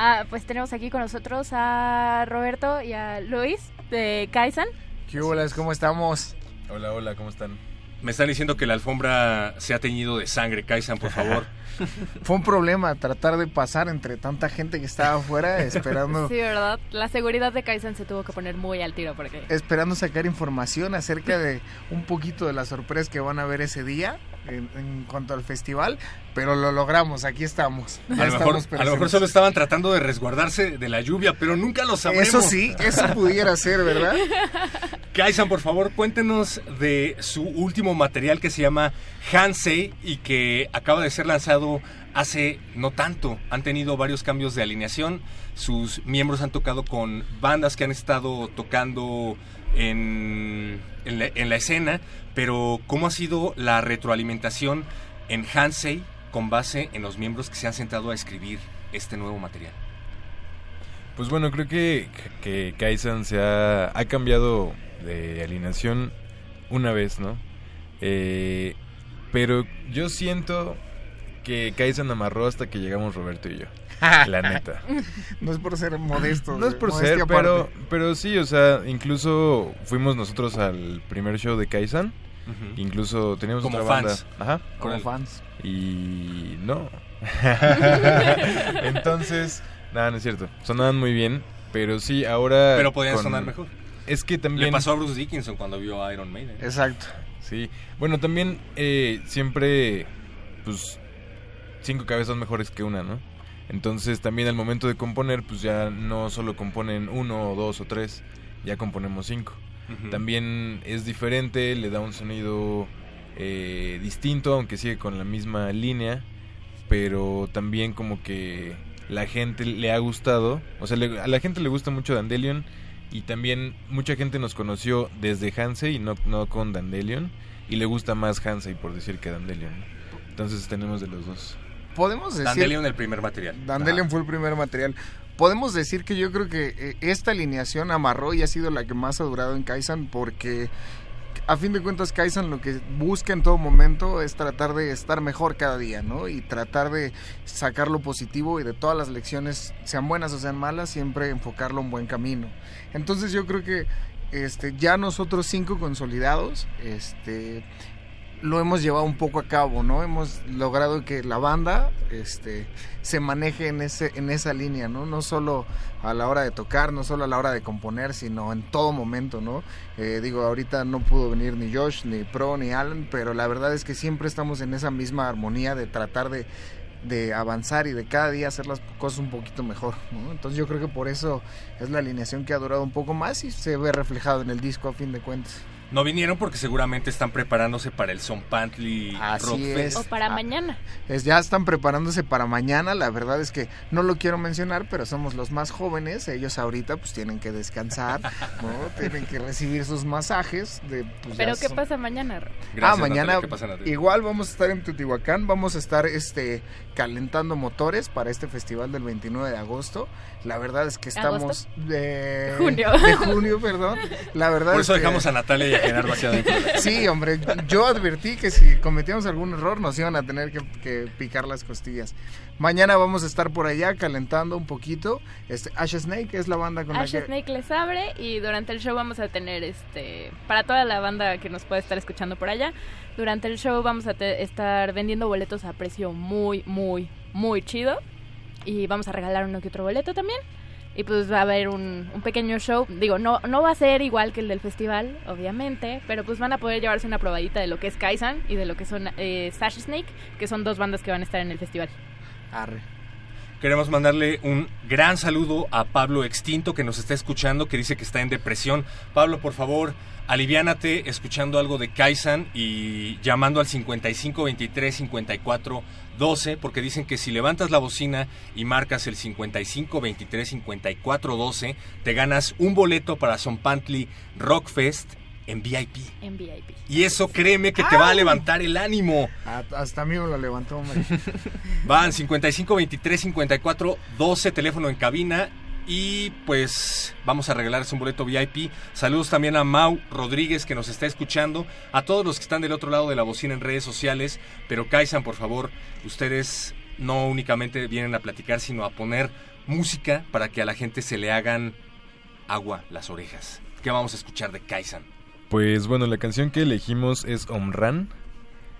Ah, pues tenemos aquí con nosotros a Roberto y a Luis de Kaisan. ¿Qué hola? ¿Cómo estamos? Hola, hola, ¿cómo están? Me están diciendo que la alfombra se ha teñido de sangre. Kaisan, por favor. Fue un problema tratar de pasar entre tanta gente que estaba afuera esperando. Sí, ¿verdad? La seguridad de Kaizen se tuvo que poner muy al tiro porque... Esperando sacar información acerca de un poquito de las sorpresas que van a ver ese día en, en cuanto al festival, pero lo logramos, aquí estamos. A lo, mejor, a lo, mejor, solo estaban tratando de resguardarse de la lluvia, pero nunca lo sabremos. Eso sí, eso pudiera ser, ¿verdad? Kaisan, por favor, cuéntenos de su último material que se llama Hansei y que acaba de ser lanzado hace no tanto. Han tenido varios cambios de alineación. Sus miembros han tocado con bandas que han estado tocando en, en, la, en la escena, pero ¿cómo ha sido la retroalimentación en Hansei con base en los miembros que se han sentado a escribir este nuevo material? Pues bueno, creo que, que Kaisan se ha, ha cambiado de alineación una vez, ¿no? Eh, pero yo siento que Kaisan amarró hasta que llegamos Roberto y yo. La neta. no es por ser modesto. No es por ser, pero, pero sí, o sea, incluso fuimos nosotros al primer show de Kaisan. Uh -huh. Incluso teníamos Como otra fans. banda. Ajá. Como el... fans. Y no. Entonces, nada, no es cierto. Sonaban muy bien, pero sí, ahora. Pero podían con... sonar mejor. Es que también. Le pasó a Bruce Dickinson cuando vio a Iron Maiden. Exacto. Sí. Bueno, también eh, siempre, pues, cinco cabezas mejores que una, ¿no? Entonces también al momento de componer, pues ya no solo componen uno o dos o tres, ya componemos cinco. Uh -huh. También es diferente, le da un sonido eh, distinto, aunque sigue con la misma línea, pero también como que la gente le ha gustado, o sea, le, a la gente le gusta mucho Dandelion y también mucha gente nos conoció desde Hansei y no, no con Dandelion y le gusta más Hansei por decir que Dandelion. Entonces tenemos de los dos. Podemos decir Dandelion el primer material. Dandelion fue el primer material. Podemos decir que yo creo que eh, esta alineación amarró y ha sido la que más ha durado en Kaisan porque a fin de cuentas Kaisan lo que busca en todo momento es tratar de estar mejor cada día, ¿no? Y tratar de sacar lo positivo y de todas las lecciones, sean buenas o sean malas, siempre enfocarlo en buen camino. Entonces yo creo que este, ya nosotros cinco consolidados, este, lo hemos llevado un poco a cabo, ¿no? Hemos logrado que la banda este, se maneje en, ese, en esa línea, ¿no? No solo a la hora de tocar, no solo a la hora de componer, sino en todo momento, ¿no? Eh, digo, ahorita no pudo venir ni Josh, ni Pro, ni Alan, pero la verdad es que siempre estamos en esa misma armonía de tratar de, de avanzar y de cada día hacer las cosas un poquito mejor, ¿no? Entonces yo creo que por eso es la alineación que ha durado un poco más y se ve reflejado en el disco a fin de cuentas. No vinieron porque seguramente están preparándose para el Son Pantly Rock Fest. O para ah, mañana. Es, ya están preparándose para mañana. La verdad es que no lo quiero mencionar, pero somos los más jóvenes. Ellos ahorita pues tienen que descansar, ¿no? tienen que recibir sus masajes. De, pues, ¿Pero qué son... pasa mañana? Gracias, ah, mañana Natalia, pasa, igual vamos a estar en Teotihuacán. Vamos a estar este calentando motores para este festival del 29 de agosto. La verdad es que estamos de junio. De junio, perdón. La verdad Por eso es que... dejamos a Natalia Sí, hombre, yo advertí que si cometíamos algún error nos iban a tener que, que, picar las costillas. Mañana vamos a estar por allá calentando un poquito. Este Ash Snake es la banda con Ash la que Snake les abre y durante el show vamos a tener este para toda la banda que nos puede estar escuchando por allá. Durante el show vamos a estar vendiendo boletos a precio muy muy muy chido y vamos a regalar uno que otro boleto también. Y pues va a haber un, un, pequeño show. Digo, no, no va a ser igual que el del festival, obviamente, pero pues van a poder llevarse una probadita de lo que es Kaisan y de lo que son eh, Sash Snake, que son dos bandas que van a estar en el festival. Arre. Queremos mandarle un gran saludo a Pablo Extinto que nos está escuchando, que dice que está en depresión. Pablo, por favor, aliviánate escuchando algo de Kaisan y llamando al 55 23 54 12, porque dicen que si levantas la bocina y marcas el 55 23 54 12, te ganas un boleto para Son Pantly Rock Fest en VIP. En VIP. Y eso créeme que te va a levantar el ánimo. Hasta a mí me lo levantó, hombre. Van 55 23 54 12 teléfono en cabina y pues vamos a regalarles un boleto VIP. Saludos también a Mau Rodríguez que nos está escuchando, a todos los que están del otro lado de la bocina en redes sociales, pero Kaisan, por favor, ustedes no únicamente vienen a platicar, sino a poner música para que a la gente se le hagan agua las orejas. ¿Qué vamos a escuchar de Kaisan? Pues bueno, la canción que elegimos es Omran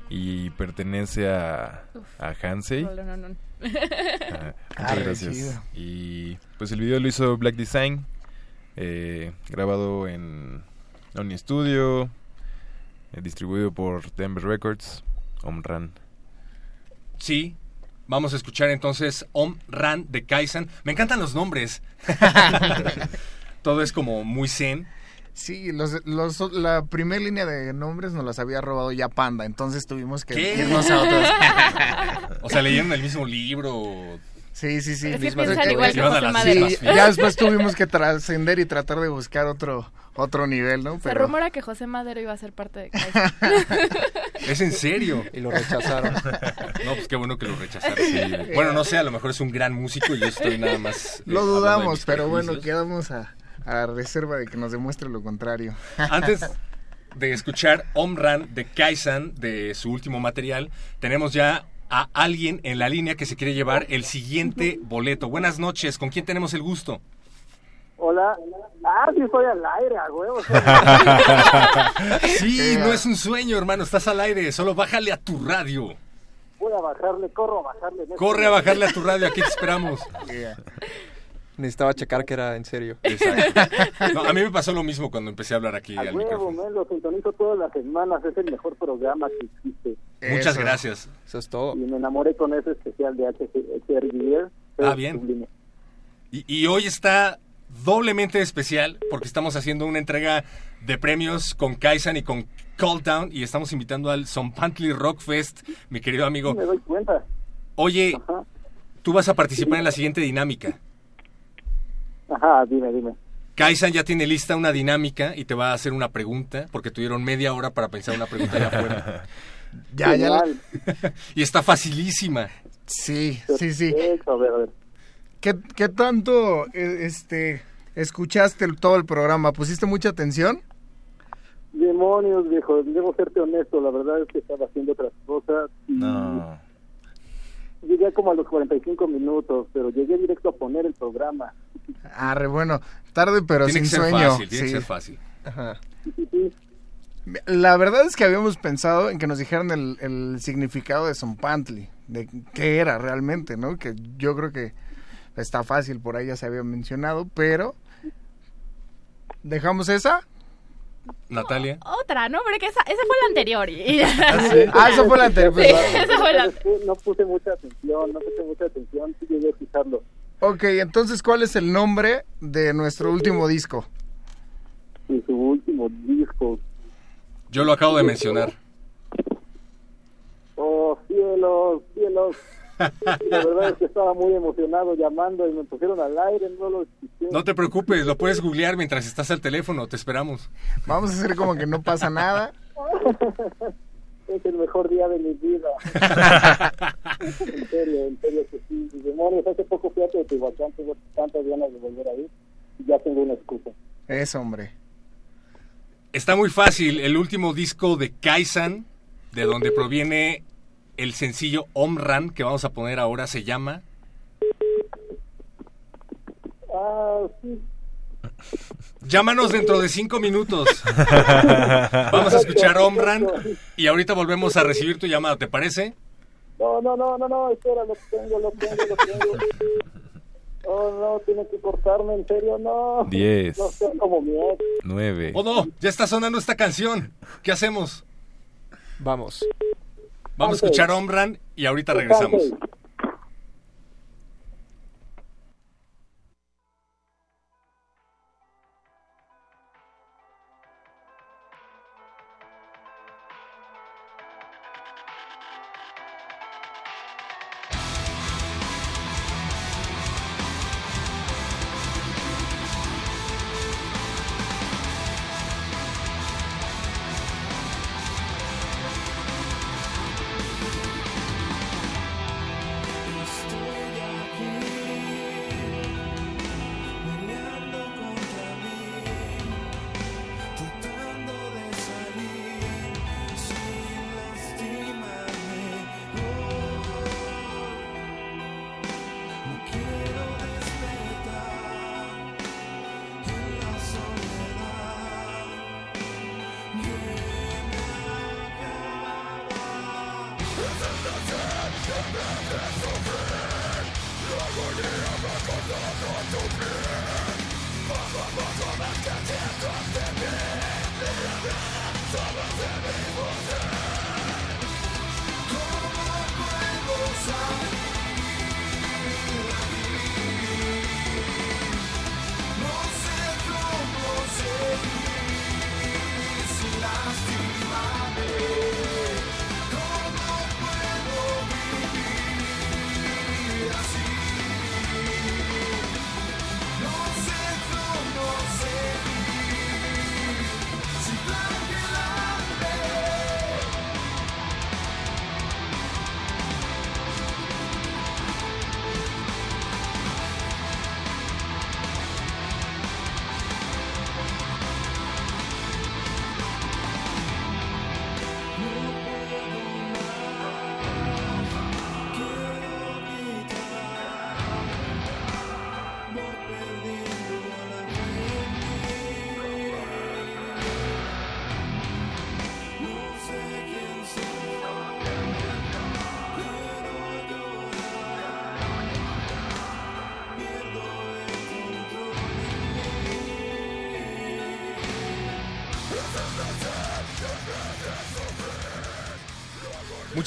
y pertenece a, a Hansei. No, no, no. Ah, Ah, muchas gracias. chido. Y pues el video lo hizo Black Design, eh, grabado en Oni Studio, eh, distribuido por Denver Records, Omran. Sí, vamos a escuchar entonces Om Ran de Kaisan. Me encantan los nombres. Todo es como muy zen. Sí, los, los- la primera línea de nombres nos las había robado ya Panda, entonces tuvimos que ¿Qué? irnos a otros. O sea, leyeron el mismo libro. Sí, sí, sí. Es que igual que José Madero. Sí, ya después tuvimos que trascender y tratar de buscar otro otro nivel, ¿no? Se rumora que José Madero iba a ser parte de. ¿Es en serio? Y lo rechazaron. No, pues qué bueno que lo rechazaron. Bueno, no sé, a lo mejor es un gran músico y yo estoy nada más... eh, lo dudamos, pero bueno, quedamos a, a reserva de que nos demuestre lo contrario. Antes de escuchar Omran de Kaisan, de su último material, tenemos ya a alguien en la línea que se quiere llevar el siguiente boleto. Buenas noches, ¿con quién tenemos el gusto? Hola. Ah, sí, estoy al aire, a huevo. Sí, no es un sueño, hermano, estás al aire, solo bájale a tu radio. Voy a bajarle, corro a bajarle. Corre a bajarle a tu radio, aquí te esperamos. Necesitaba checar que era en serio. No, a mí me pasó lo mismo cuando empecé a hablar aquí A al huevo, micrófono. lo sintonizo todas las semanas. Es el mejor programa que existe. Muchas Eso. gracias. Eso es todo. Y me enamoré con ese especial de HRG. Ah, bien. Y, y hoy está doblemente especial porque estamos haciendo una entrega de premios con Kaisan y con Call Down y estamos invitando al Zompantli Rock Fest, mi querido amigo. Me doy cuenta. Oye, Ajá. tú vas a participar en la siguiente dinámica. Ajá, dime, dime. Kaisan ya tiene lista una dinámica y te va a hacer una pregunta porque tuvieron media hora para pensar una pregunta allá afuera. Ya, ya. la- y está facilísima. Sí, sí, sí. A ver, a ver. ¿Qué, qué tanto eh, este escuchaste el- todo el programa? ¿Pusiste mucha atención? Demonios, viejo. Debo serte honesto. La verdad es que estaba haciendo otras cosas. Y No. Llegué como a los 45 minutos, pero llegué directo a poner el programa. Ah, re bueno. Tarde, pero tiene sin que ser sueño. fácil, tiene sí. que ser fácil. Ajá. Sí, sí, sí. La verdad es que habíamos pensado en que nos dijeran el, el significado de Zompantli, de qué era realmente, ¿no? Que yo creo que está fácil, por ahí ya se había mencionado, pero dejamos esa. Natalia. Otra, ¿no? Porque esa, esa fue la anterior. y- Ah, eso fue la anterior. Sí, pues, esa fue la ¿Sabes qué? No puse mucha atención, no puse mucha atención. Sí llegué a escucharlo. Ok, entonces, ¿cuál es el nombre de nuestro último disco? Y su último disco. Yo lo acabo de mencionar. Oh, cielos, cielos. La verdad es que estaba muy emocionado llamando y me pusieron al aire, no lo escuché. No te preocupes, lo puedes googlear mientras estás al teléfono, te esperamos. Vamos a hacer como que no pasa nada. Es el mejor día de mi vida. en serio, en serio que sí. Demonios, hace poco fui a Teotihuacán, tengo tantas ganas de volver ahí. Y ya tengo una excusa. Eso, hombre. Está muy fácil, el último disco de Kaisan, de donde proviene el sencillo Omran, que vamos a poner ahora, se llama... Ah, sí. Llámanos dentro de cinco minutos. Vamos a escuchar Omran y ahorita volvemos a recibir tu llamada, ¿te parece? No, no, no, no, no, espera, lo tengo, lo tengo, lo tengo. Oh, no, tiene que cortarme, en serio, no. Diez. No seas como mi ex. 9. Oh no, ya está sonando esta canción. ¿Qué hacemos? Vamos. Vamos a escuchar Omran y ahorita regresamos.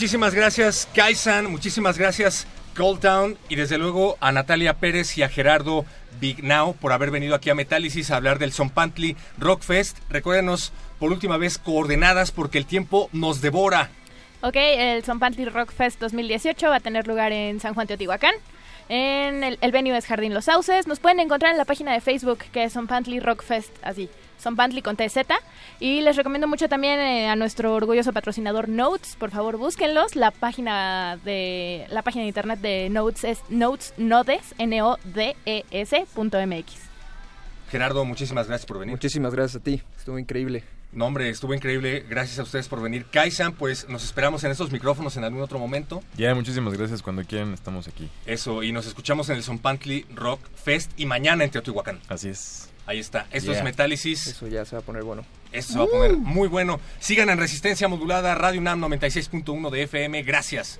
Muchísimas gracias, Kaisan. Muchísimas gracias, Cold Town. Y desde luego a Natalia Pérez y a Gerardo Big Now por haber venido aquí a Metálisis a hablar del Zompantli Rock Fest. Recuérdenos por última vez coordenadas porque el tiempo nos devora. Ok, el Zompantli Rock Fest 2018 va a tener lugar en San Juan Teotihuacán. En el, el venue es Jardín Los Sauces. Nos pueden encontrar en la página de Facebook que es Zompantli Rock Fest, así. Zompantli con TZ. Y les recomiendo mucho también eh, a nuestro orgulloso patrocinador Notes. Por favor, búsquenlos. La página de la página de internet de Notes es notesnodes, n o d e s mx. Gerardo, muchísimas gracias por venir. Muchísimas gracias a ti. Estuvo increíble. No, hombre, estuvo increíble. Gracias a ustedes por venir. Kaisan, pues nos esperamos en estos micrófonos en algún otro momento. Ya, muchísimas gracias. Cuando quieran, estamos aquí. Eso, y nos escuchamos en el Zompantli Rock Fest y mañana en Teotihuacán. Así es. Ahí está. Esto Yeah. es Metálisis. Eso ya se va a poner bueno. Esto se va a poner muy bueno. Sigan en Resistencia Modulada, Radio UNAM 96.1 de FM. Gracias.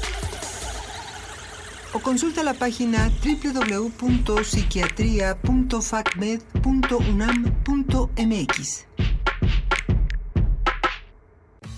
o consulta la página www.psiquiatria.facmed.unam.mx.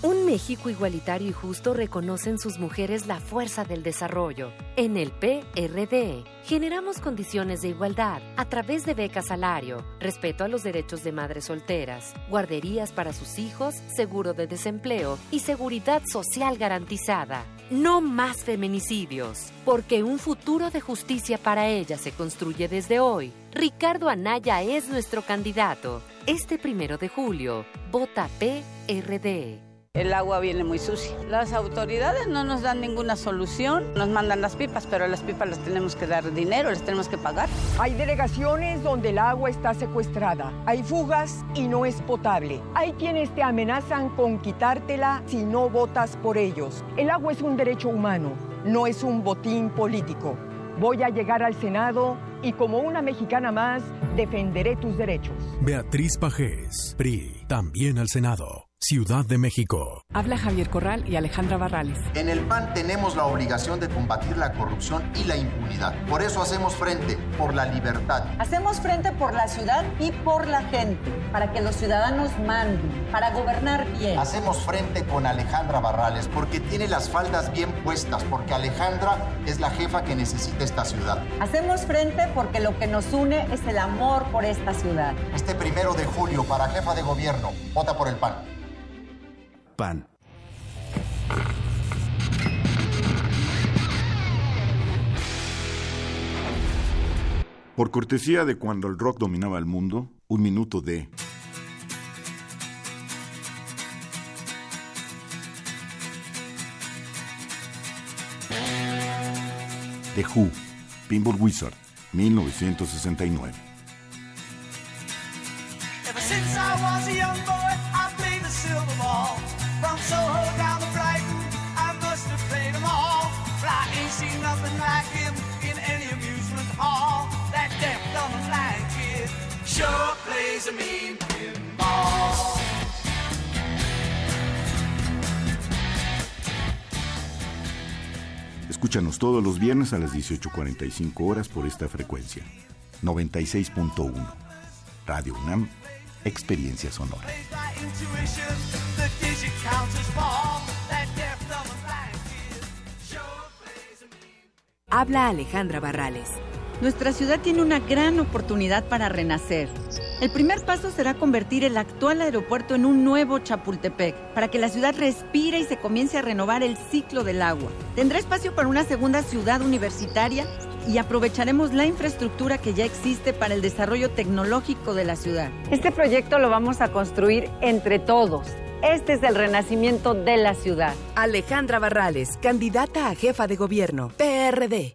Un México igualitario y justo reconoce en sus mujeres la fuerza del desarrollo. En el PRD generamos condiciones de igualdad a través de becas salario, respeto a los derechos de madres solteras, guarderías para sus hijos, seguro de desempleo y seguridad social garantizada. No más feminicidios, porque un futuro de justicia para ellas se construye desde hoy. Ricardo Anaya es nuestro candidato. Este primero de julio, vota PRD. El agua viene muy sucia. Las autoridades no nos dan ninguna solución. Nos mandan las pipas, pero las pipas las tenemos que dar dinero, las tenemos que pagar. Hay delegaciones donde el agua está secuestrada. Hay fugas y no es potable. Hay quienes te amenazan con quitártela si no votas por ellos. El agua es un derecho humano, no es un botín político. Voy a llegar al Senado y como una mexicana más defenderé tus derechos. Beatriz Pajés, PRI, también al Senado. Ciudad de México. Habla Javier Corral y Alejandra Barrales. En el PAN tenemos la obligación de combatir la corrupción y la impunidad. Por eso hacemos frente por la libertad. Hacemos frente por la ciudad y por la gente, para que los ciudadanos manden, para gobernar bien. Hacemos frente con Alejandra Barrales porque tiene las faldas bien puestas, porque Alejandra es la jefa que necesita esta ciudad. Hacemos frente porque lo que nos une es el amor por esta ciudad. Este primero de julio, para jefa de gobierno, vota por el PAN. PAN. Por cortesía de cuando el rock dominaba el mundo, un minuto de... The Who, Pinball Wizard, 1969. Sure plays a mean pinball. Escúchanos todos los viernes a las 18.45 horas por esta frecuencia. 96.1. Radio UNAM, Experiencia Sonora. Habla Alejandra Barrales. Nuestra ciudad tiene una gran oportunidad para renacer. El primer paso será convertir el actual aeropuerto en un nuevo Chapultepec, para que la ciudad respire y se comience a renovar el ciclo del agua. Tendrá espacio para una segunda ciudad universitaria y aprovecharemos la infraestructura que ya existe para el desarrollo tecnológico de la ciudad. Este proyecto lo vamos a construir entre todos. Este es el renacimiento de la ciudad. Alejandra Barrales, candidata a jefa de gobierno, PRD.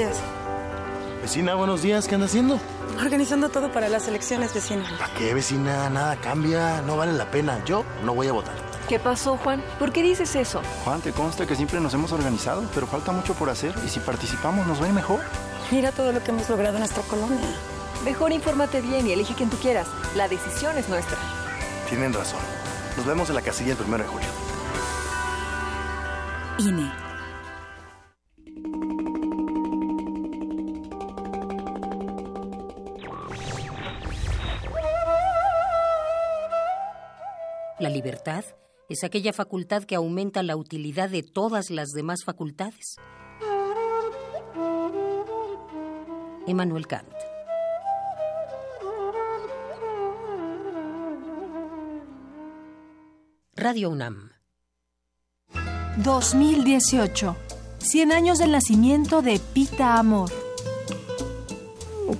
Días. Vecina, buenos días, ¿qué anda haciendo? Organizando todo para las elecciones, vecino. ¿Para qué, vecina? Nada cambia, no vale la pena. Yo no voy a votar. ¿Qué pasó, Juan? ¿Por qué dices eso? Juan, te consta que siempre nos hemos organizado, pero falta mucho por hacer y si participamos nos va a ir mejor. Mira todo lo que hemos logrado en nuestra colonia. Mejor infórmate bien y elige quien tú quieras. La decisión es nuestra. Tienen razón. Nos vemos en la casilla el primero de julio. INE. La libertad es aquella facultad que aumenta la utilidad de todas las demás facultades. Emmanuel Kant. Radio UNAM. 2018. 100 años del nacimiento de Pita Amor.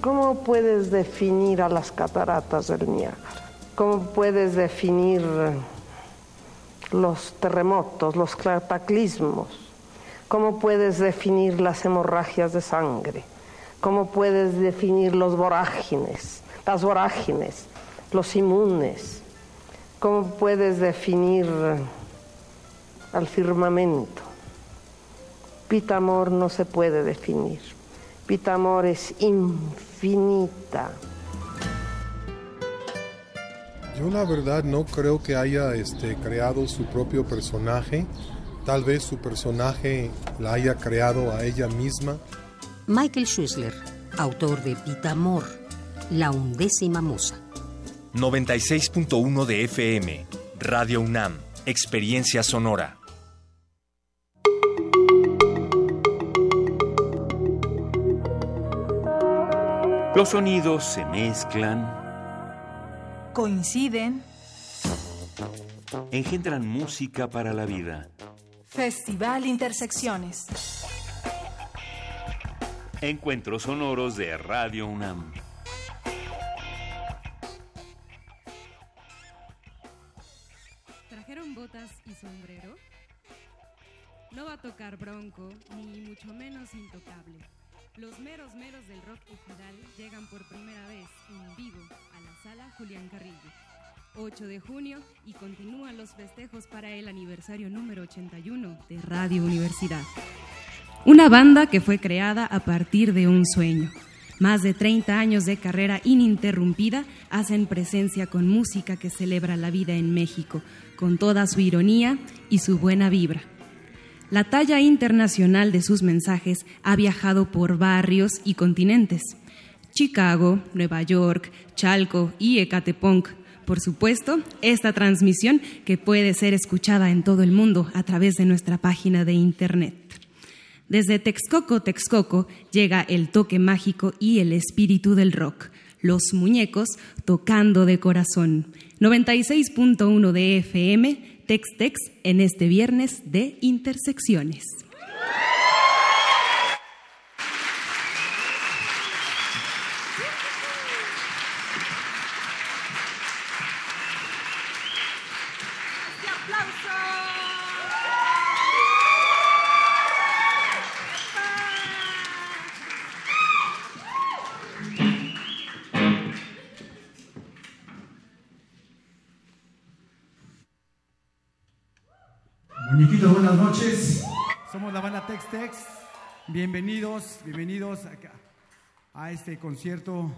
¿Cómo puedes definir a las cataratas del Niágara? ¿Cómo puedes definir los terremotos, los cataclismos? ¿Cómo puedes definir las hemorragias de sangre? ¿Cómo puedes definir los vorágines, las vorágines, los inmunes? ¿Cómo puedes definir al firmamento? Pitamor no se puede definir. Pitamor es infinita. Yo la verdad no creo que haya este, creado su propio personaje. Tal vez su personaje la haya creado a ella misma. Michael Schuessler, autor de Pitamor, la undécima musa. 96.1 de FM, Radio UNAM, Experiencia Sonora. Los sonidos se mezclan, Coinciden. engendran música para la vida. Festival Intersecciones. Encuentros sonoros de Radio UNAM. ¿Trajeron botas y sombrero? No va a tocar bronco, ni mucho menos intocable. Los meros meros del rock ejidal llegan por primera vez en vivo sala Julián Carrillo. 8 de junio y continúan los festejos para el aniversario número 81 de Radio Universidad. Una banda que fue creada a partir de un sueño. Más de 30 años de carrera ininterrumpida hacen presencia con música que celebra la vida en México, con toda su ironía y su buena vibra. La talla internacional de sus mensajes ha viajado por barrios y continentes. Chicago, Nueva York, Chalco y Ecatepunk. Por supuesto, esta transmisión que puede ser escuchada en todo el mundo a través de nuestra página de internet. Desde Texcoco, Texcoco, llega el toque mágico y el espíritu del rock. Los muñecos tocando de corazón. 96.1 de FM, Tex Tex, en este viernes de Intersecciones. Bienvenidos, bienvenidos acá a este concierto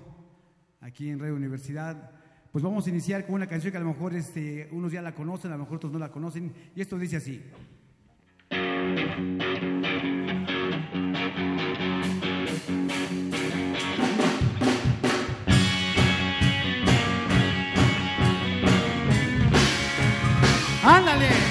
aquí en Radio Universidad. Pues vamos a iniciar con una canción que a lo mejor este, unos ya la conocen, a lo mejor otros no la conocen. Y esto dice así. ¡Ándale!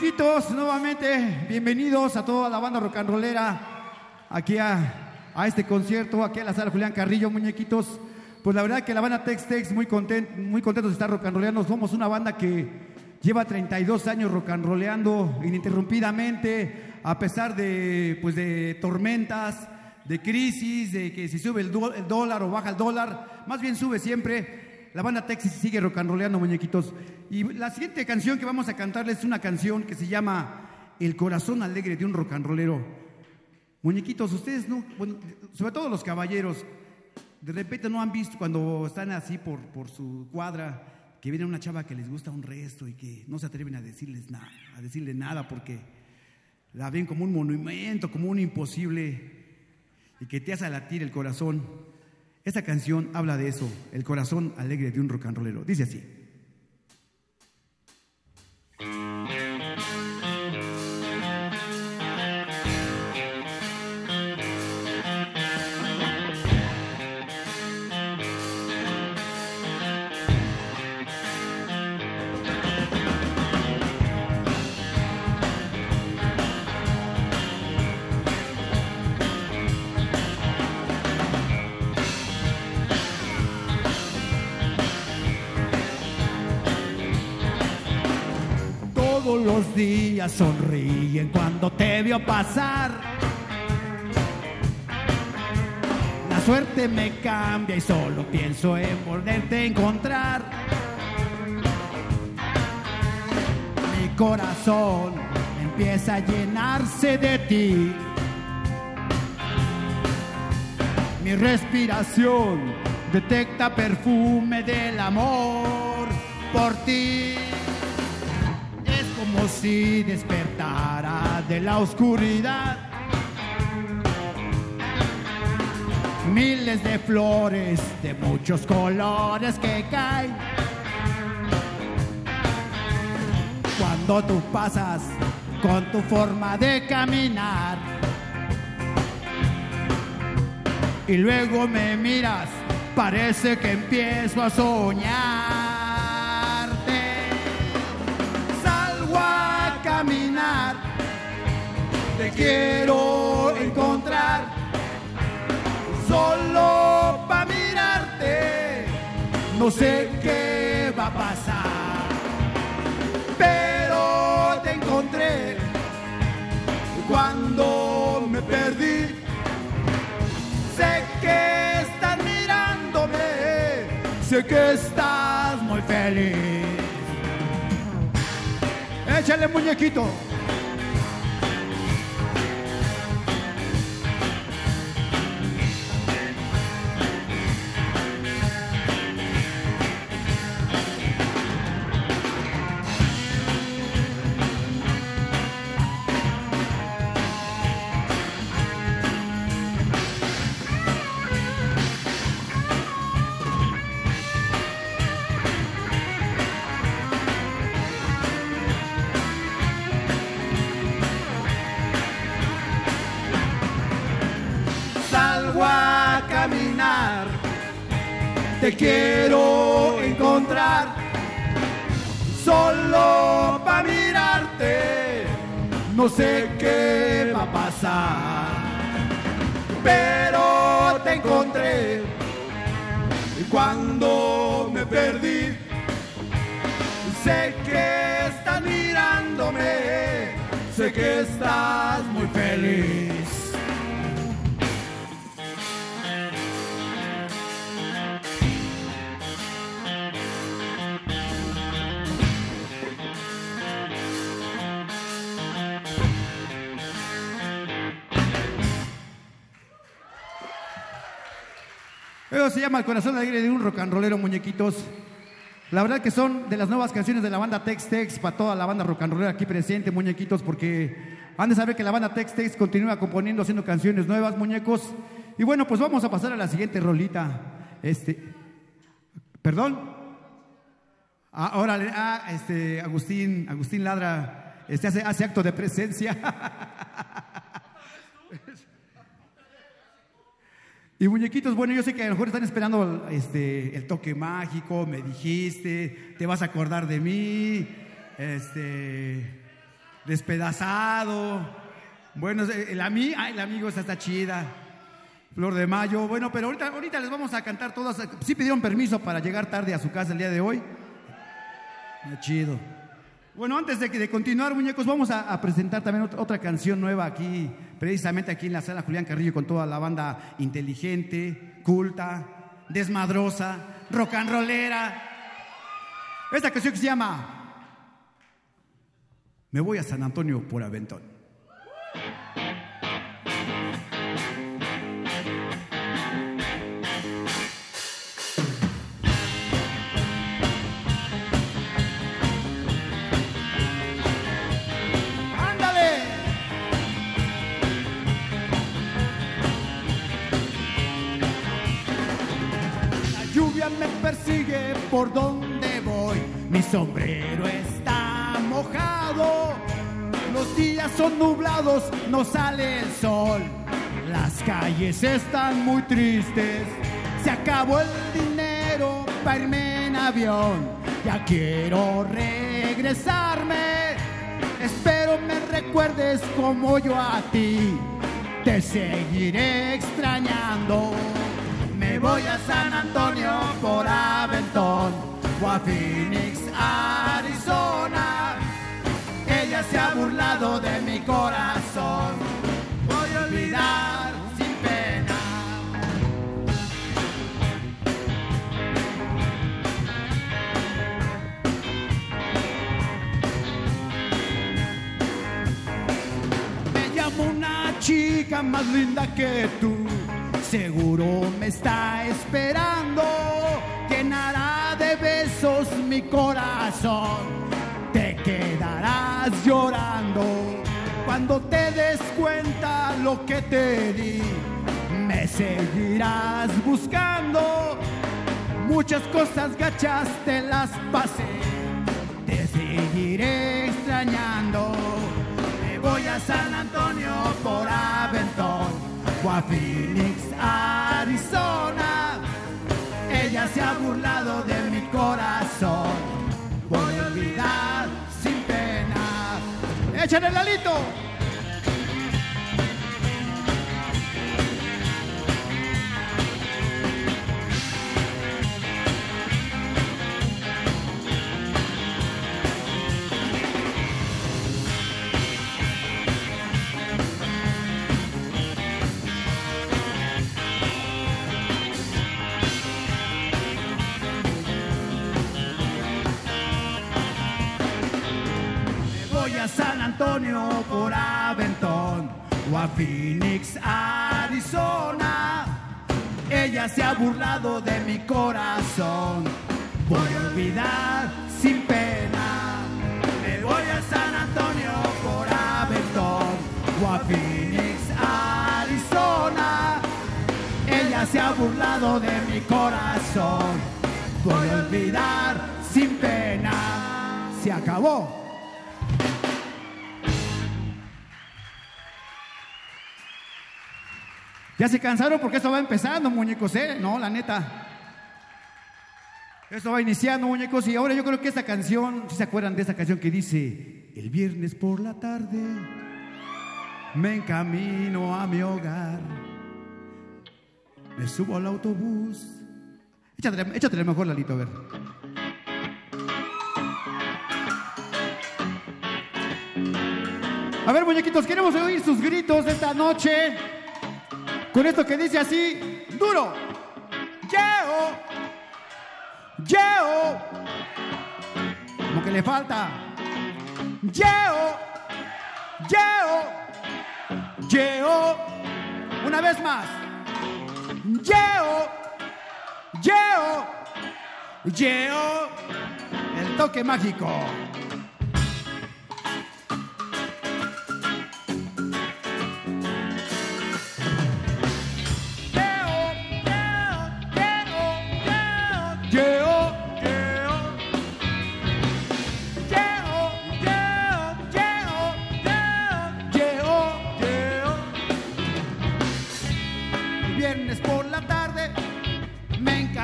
Muñequitos, nuevamente, bienvenidos a toda la banda rock and rollera aquí a, a este concierto, aquí a la sala Julián Carrillo, muñequitos. Pues la verdad que la banda Tex Tex muy, content, muy contentos de estar rock and rollando. Somos una banda que lleva 32 años rock and rollando ininterrumpidamente, a pesar de, pues de tormentas, de crisis, de que si sube el, do- el dólar o baja el dólar, más bien sube siempre. La banda Texas sigue rock and rollando, muñequitos. Y la siguiente canción que vamos a cantarles es una canción que se llama El corazón alegre de un rollero. Muñequitos, ustedes no, bueno, sobre todo los caballeros, de repente no han visto cuando están así por, por su cuadra que viene una chava que les gusta un resto y que no se atreven a decirles nada, a decirle nada porque la ven como un monumento, como un imposible y que te hace latir el corazón. Esta canción habla de eso, el corazón alegre de un rock and rollero. Dice así. Días sonríen cuando te vio pasar. La suerte me cambia y solo pienso en volverte a encontrar. Mi corazón empieza a llenarse de ti. Mi respiración detecta perfume del amor por ti. Si despertara de la oscuridad. Miles de flores de muchos colores que caen. Cuando tú pasas con tu forma de caminar. Y luego me miras, parece que empiezo a soñarte. Quiero encontrar, solo para mirarte. No sé qué va a pasar, pero te encontré cuando me perdí. Sé que estás mirándome, sé que estás muy feliz. Échale muñequito. Te quiero encontrar, solo para mirarte. No sé qué va a pasar, pero te encontré. Y cuando me perdí, sé que estás mirándome, sé que estás muy feliz. Eso se llama El corazón alegre de un rock and rollero, muñequitos. La verdad que son de las nuevas canciones de la banda Tex Tex para toda la banda rock and rollera aquí presente, muñequitos, porque han de saber que la banda Tex Tex continúa componiendo, haciendo canciones nuevas, muñecos. Y bueno, pues vamos a pasar a la siguiente rolita. Este, ¿Perdón? Ah, órale, ah, este, Agustín, Agustín Ladra, este hace, hace acto de presencia. Y muñequitos, bueno, yo sé que a lo mejor están esperando este, el toque mágico, me dijiste, te vas a acordar de mí, este, despedazado. Bueno, el, ami, el amigo esa está chida. Flor de Mayo. Bueno, pero ahorita, ahorita les vamos a cantar todas. Sí pidieron permiso para llegar tarde a su casa el día de hoy. chido. Bueno, antes de, de continuar, muñecos, vamos a, presentar también otra, canción nueva aquí, precisamente aquí en la sala Julián Carrillo, con toda la banda inteligente, culta, desmadrosa, rock and rollera. Esta canción que se llama Me voy a San Antonio por Aventón. Me persigue por donde voy. Mi sombrero está mojado. Los días son nublados, no sale el sol. Las calles están muy tristes. Se acabó el dinero para irme en avión. Ya quiero regresarme. Espero me recuerdes como yo a ti. Te seguiré extrañando voy a San Antonio por Aventón o a Phoenix, Arizona. Ella se ha burlado de mi corazón. Voy a olvidar sin pena. Me llamo una chica más linda que tú Seguro me está esperando, llenará de besos mi corazón. Te quedarás llorando cuando te des cuenta lo que te di. Me seguirás buscando, muchas cosas gachas te las pasé. Te seguiré extrañando. Me voy a San Antonio por Aventón a Phoenix, Arizona. Ella se ha burlado de mi corazón. Voy a olvidar sin pena. ¡Échale el alito! Antonio por Aventón o a Phoenix, Arizona. Ella se ha burlado de mi corazón. Voy a olvidar sin pena. Me voy a San Antonio por Aventón o a Phoenix, Arizona. Ella se ha burlado de mi corazón. Voy a olvidar sin pena. Se acabó. Ya se cansaron porque esto va empezando, muñecos, ¿eh? No, la neta. Esto va iniciando, muñecos, y ahora yo creo que esta canción, si se acuerdan de esta canción que dice, el viernes por la tarde me encamino a mi hogar, me subo al autobús. Échatele, échatele mejor, Lalito, a ver. A ver, muñequitos, queremos oír sus gritos esta noche. Con esto que dice así, duro. Yeo. Yeo. Como que le falta. Yeo. Yeo. Yeo. Una vez más. Yeo. Yeo, el toque mágico.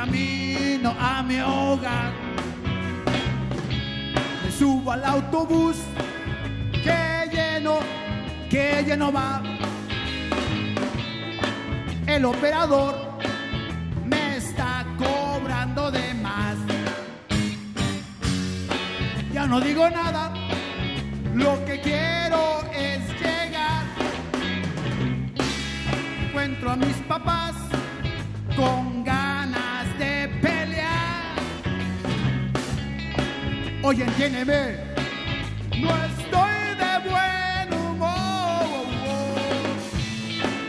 Me encamino a mi hogar. Me subo al autobús que lleno, que lleno va. El operador me está cobrando de más. Ya no digo nada, lo que quiero es llegar. Encuentro a mis papás con ganas Oye, entiéndeme, no estoy de buen humor.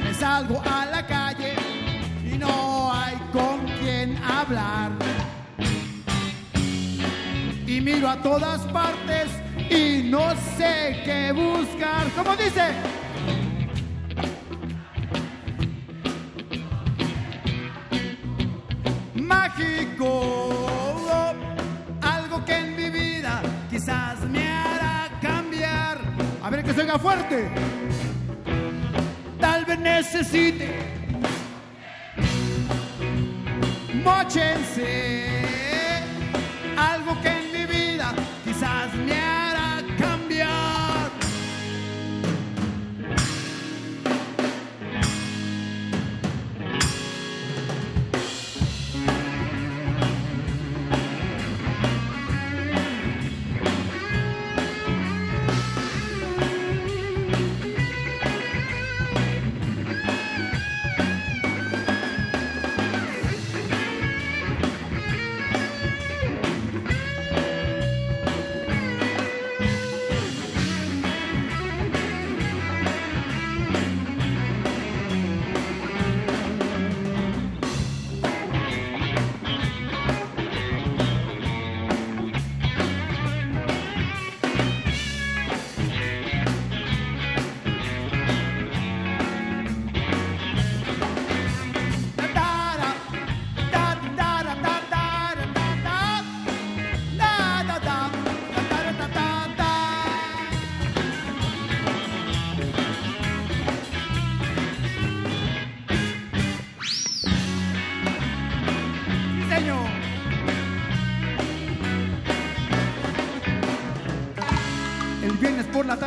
Me salgo a la calle y no hay con quien hablar. Y miro a todas partes y no sé qué buscar. ¿Cómo dice? Mágico, quizás me hará cambiar. A ver que se oiga fuerte. Tal vez necesite mochense. Algo que en mi vida quizás me hará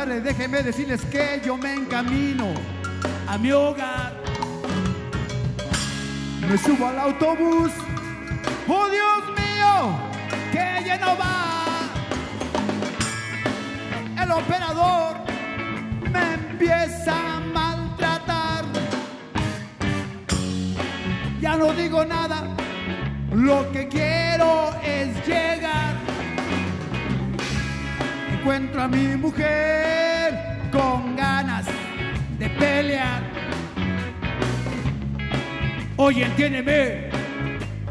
tarde déjenme decirles que yo me encamino a mi hogar. Me subo al autobús. ¡Oh Dios mío! ¡Que lleno va! El operador me empieza a maltratar. Ya no digo nada. Lo que quiero Encuentro a mi mujer con ganas de pelear. Oye, entiéndeme,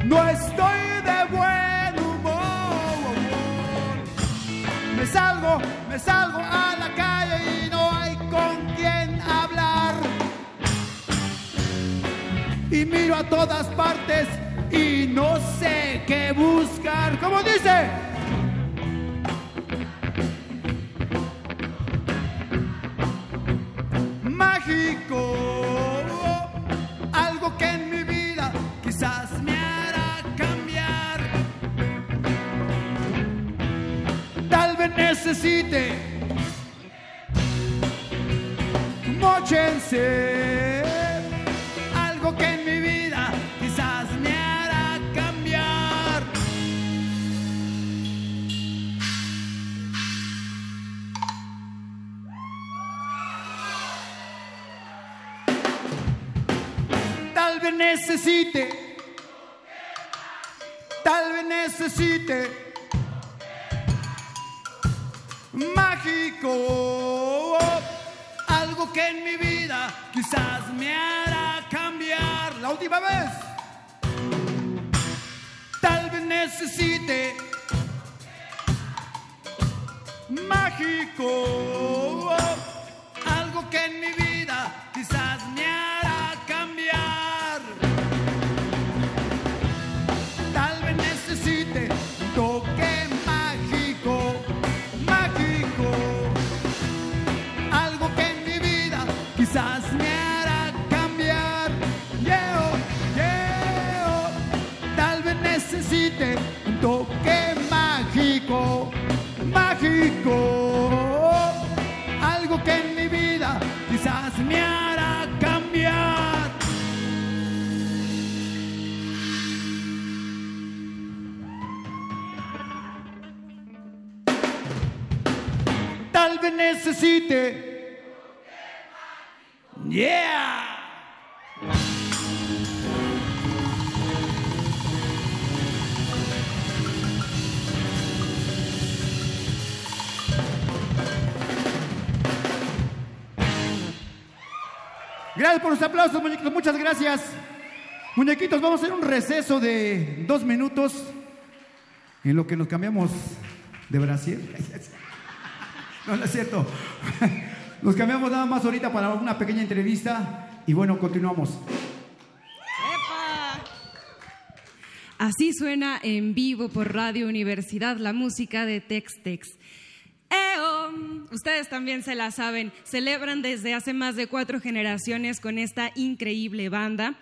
no estoy de buen humor. Me salgo, me salgo a la calle y no hay con quien hablar. Y miro a todas partes y no sé qué buscar. ¿Cómo dice? Necesite mochense. Algo que en mi vida quizás me hará cambiar. Tal vez necesite, tal vez necesite última. Tal vez necesite mágico, algo que en mi vida quizás me Necesite. Yeah. Gracias por los aplausos, muñequitos. Muchas gracias. Muñequitos, vamos a hacer un receso de dos minutos en lo que nos cambiamos de Brasil. No, no es cierto. Nos cambiamos nada más ahorita para una pequeña entrevista y bueno, continuamos. Así suena en vivo por Radio Universidad la música de Tex-Tex. ¡Eo! Ustedes también se la saben. Celebran desde hace más de cuatro generaciones con esta increíble banda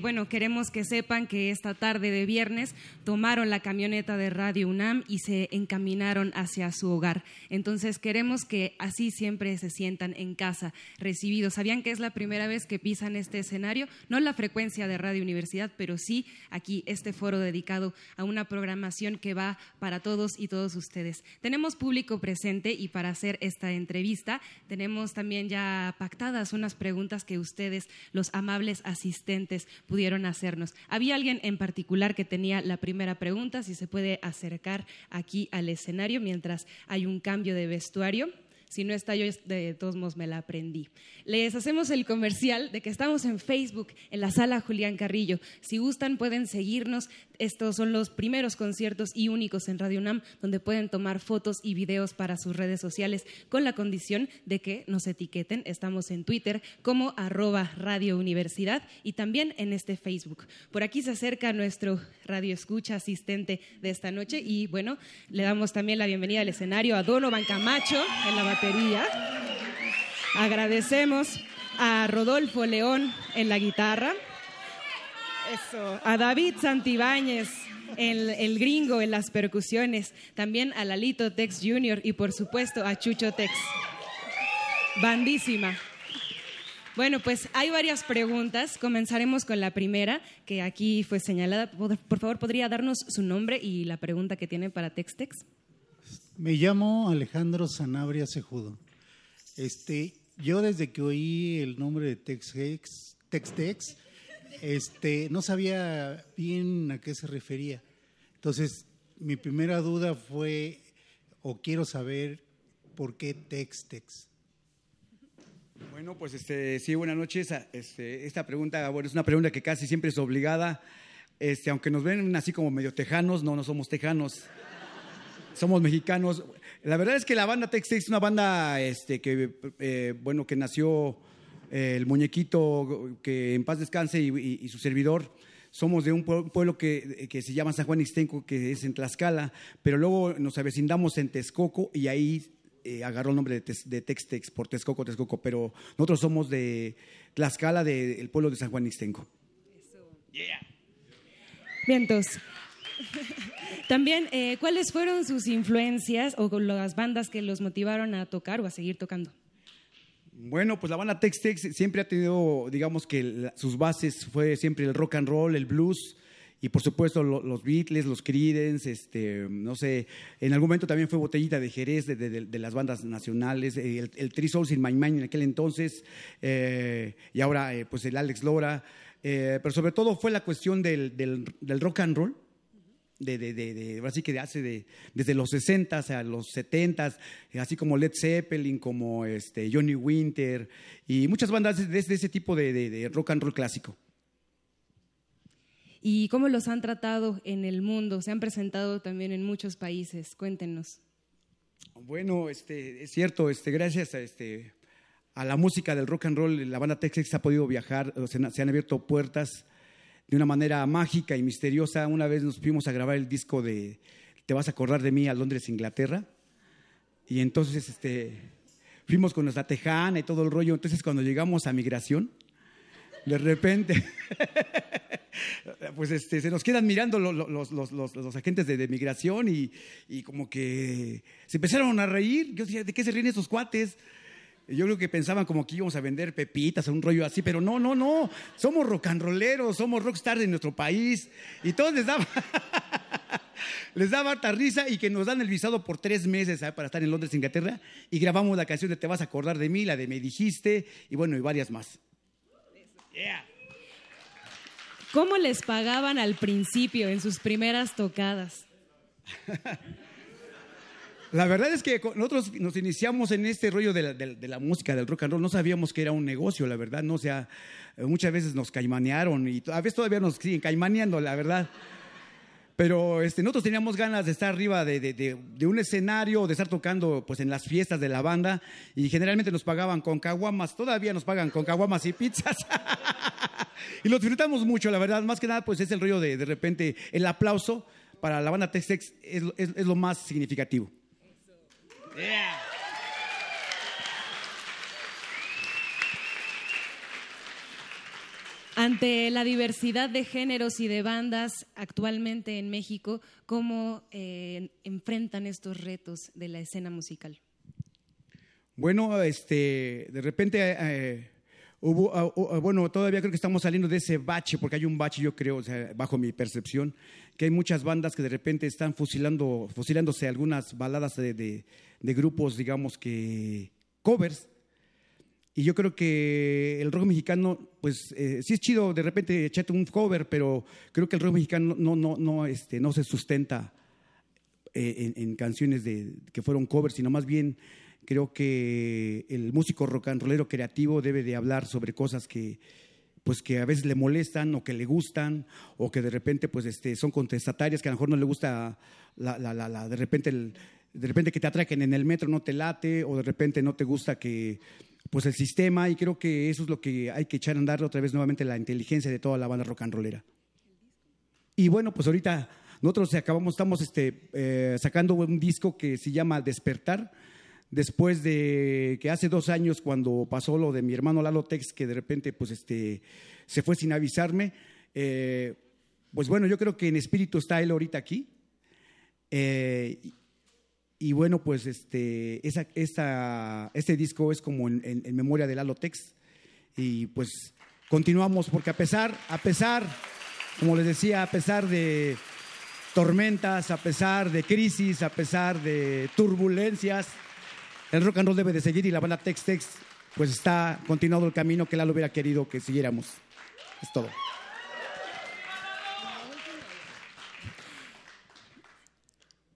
bueno, queremos que sepan que esta tarde de viernes tomaron la camioneta de Radio UNAM y se encaminaron hacia su hogar. Entonces queremos que así siempre se sientan en casa, recibidos. ¿Sabían que es la primera vez que pisan este escenario? No la frecuencia de Radio Universidad, pero sí aquí este foro dedicado a una programación que va para todos y todos ustedes. Tenemos público presente y para hacer esta entrevista tenemos también ya pactadas unas preguntas que ustedes, los amables asistentes, pudieron hacernos. Había alguien en particular que tenía la primera pregunta, si se puede acercar aquí al escenario mientras hay un cambio de vestuario. Si no está yo, de todos modos me la aprendí. Les hacemos el comercial de que estamos en Facebook, en la sala Julián Carrillo. Si gustan, pueden seguirnos. Estos son los primeros conciertos y únicos en Radio UNAM, donde pueden tomar fotos y videos para sus redes sociales, con la condición de que nos etiqueten. Estamos en Twitter como arroba Radio Universidad y también en este Facebook. Por aquí se acerca nuestro radio escucha asistente de esta noche y bueno, le damos también la bienvenida al escenario a Donovan Camacho en la batería. Agradecemos a Rodolfo León en la guitarra. A David Santibáñez, el, el, gringo en las percusiones. También a Lalito Tex Jr. y por supuesto a Chucho Tex. Bandísima. Bueno, pues hay varias preguntas. Comenzaremos con la primera, que aquí fue señalada. Por favor, ¿podría darnos su nombre y la pregunta que tiene para Tex Tex? Me llamo Alejandro Sanabria Cejudo. Este, yo desde que oí el nombre de Tex-Tex, Tex este, no sabía bien a qué se refería. Entonces, mi primera duda fue, o quiero saber, ¿por qué Tex-Tex? Bueno, pues este, sí, buenas noches. Este, esta pregunta, bueno, es una pregunta que casi siempre es obligada. Este, aunque nos ven así como medio tejanos, no, no somos tejanos. Somos mexicanos. La verdad es que la banda Tex Tex es una banda este, que, eh, bueno, que nació el muñequito, que en paz descanse, y, su servidor. Somos de un pueblo que, que, se llama San Juan Ixtenco, que es en Tlaxcala, pero luego nos avecindamos en Texcoco y ahí eh, agarró el nombre de, Tex, de Tex Tex por Texcoco, Texcoco, pero nosotros somos de Tlaxcala, del de, pueblo de San Juan Ixtenco. Yeah. Vientos. También, eh, ¿cuáles fueron sus influencias o las bandas que los motivaron a tocar o a seguir tocando? Bueno, pues la banda Tex Tex siempre ha tenido, digamos que sus bases fue siempre el rock and roll, el blues y por supuesto lo, los Beatles, los Creedence, este, no sé, en algún momento también fue Botellita de Jerez de, de, las bandas nacionales, el, el Three Souls in My Mind en aquel entonces eh, y ahora eh, pues el Alex Lora, eh, pero sobre todo fue la cuestión del, del, del rock and roll de, de, de, de, así que de hace de, desde los 60 a los 70, así como Led Zeppelin, como este, Johnny Winter y muchas bandas de, de ese tipo de, rock and roll clásico. y cómo los han tratado en el mundo. Se han presentado también en muchos países. Cuéntenos. Bueno, este, es cierto, este, gracias a, este, a la música del rock and roll, la banda Texas ha podido viajar, se, han- se han abierto puertas de una manera mágica y misteriosa. Una vez nos fuimos a grabar el disco de Te vas a acordar de mí a Londres, Inglaterra. Y entonces este, fuimos con nuestra tejana y todo el rollo. Entonces cuando llegamos a migración, de repente, pues este, se nos quedan mirando lo- lo- los, los- los- los agentes de, de migración y, y como que se empezaron a reír. Yo decía, ¿de qué se ríen esos cuates? Yo creo que pensaban como que íbamos a vender pepitas o un rollo así, pero no, no, no. Somos rock and rolleros, somos rockstars de nuestro país. Y todos les daba, les daba harta risa y que nos dan el visado por tres meses para estar en Londres, Inglaterra. Y grabamos la canción de Te vas a acordar de mí, la de Me dijiste y bueno, y varias más. ¿Cómo les pagaban al principio en sus primeras tocadas? La verdad es que nosotros nos iniciamos en este rollo de la, de- la música, del rock and roll. No sabíamos que era un negocio, la verdad. No, sea, muchas veces nos caimanearon y a veces todavía nos siguen caimaneando, la verdad. Pero este, nosotros teníamos ganas de estar arriba de, un escenario, de estar tocando pues, en las fiestas de la banda y generalmente nos pagaban con caguamas. Todavía nos pagan con caguamas y pizzas. y lo disfrutamos mucho, la verdad. Más que nada, pues es el rollo de de repente el aplauso para la banda Tex-Tex es, es- es lo más significativo. Ante la diversidad de géneros y de bandas actualmente en México, ¿cómo eh, enfrentan estos retos de la escena musical? Bueno, este, de repente eh, hubo, ah, ah, bueno, todavía creo que estamos saliendo de ese bache, porque hay un bache, yo creo, o sea, bajo mi percepción, que hay muchas bandas que de repente están fusilando, fusilándose algunas baladas de, de- de grupos, digamos que covers. Y yo creo que el rock mexicano, pues eh, sí es chido de repente echarte un cover, pero creo que el rock mexicano no, no, no, este, no se sustenta eh, en, en canciones de, que fueron covers, sino más bien creo que el músico rock and rollero creativo debe de hablar sobre cosas que pues que a veces le molestan o que le gustan o que de repente pues este son contestatarias que a lo mejor no le gusta la, la- la- de repente el- de repente que te atraquen en el metro no te late o de repente no te gusta que pues el sistema y creo que eso es lo que hay que echar a andar otra vez nuevamente la inteligencia de toda la banda rock and rollera. Y bueno, pues ahorita nosotros acabamos, estamos este, eh, sacando un disco que se llama Despertar, después de que hace dos años cuando pasó lo de mi hermano Lalo Tex, que de repente pues este, se fue sin avisarme, eh, pues bueno, yo creo que en espíritu está él ahorita aquí. Eh, y- bueno, pues este, esa, esta- este disco es como en- en memoria de Lalo Tex. Y pues continuamos, porque a pesar, a pesar, como les decía, a pesar de tormentas, a pesar de crisis, a pesar de turbulencias, el rock and roll debe de seguir y la banda Tex Tex pues está continuando el camino que Lalo hubiera querido que siguiéramos. Es todo.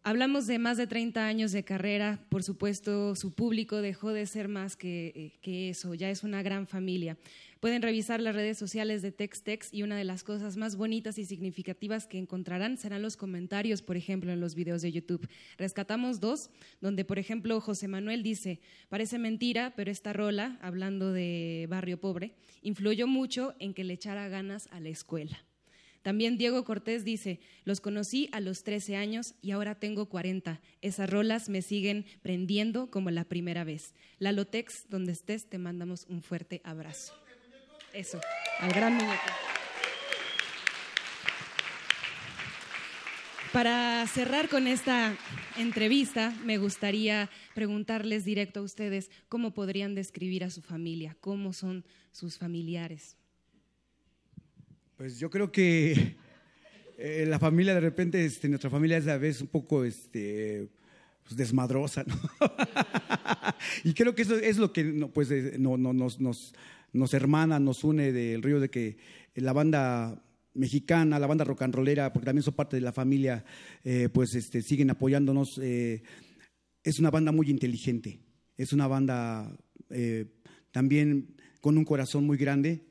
Hablamos de más de 30 años de carrera, por supuesto su público dejó de ser más que, eh, que eso, ya es una gran familia. Pueden revisar las redes sociales de TexTex y una de las cosas más bonitas y significativas que encontrarán serán los comentarios, por ejemplo, en los videos de YouTube. Rescatamos dos, donde, por ejemplo, José Manuel dice, parece mentira, pero esta rola, hablando de barrio pobre, influyó mucho en que le echara ganas a la escuela. También Diego Cortés dice, los conocí a los 13 años y ahora tengo 40. Esas rolas me siguen prendiendo como la primera vez. Lalo Tex, donde estés, te mandamos un fuerte abrazo. Eso, al gran muñeco. Para cerrar con esta entrevista, me gustaría preguntarles directo a ustedes cómo podrían describir a su familia, cómo son sus familiares. Pues yo creo que eh, la familia de repente, este, nuestra familia es a veces un poco este, pues, desmadrosa, ¿no? y creo que eso es lo que pues, eh, no, no, nos, nos hermana, nos une del río de que la banda mexicana, la banda rock and rollera, porque también son parte de la familia, eh, pues este, siguen apoyándonos. eh, es una banda muy inteligente, es una banda eh, también con un corazón muy grande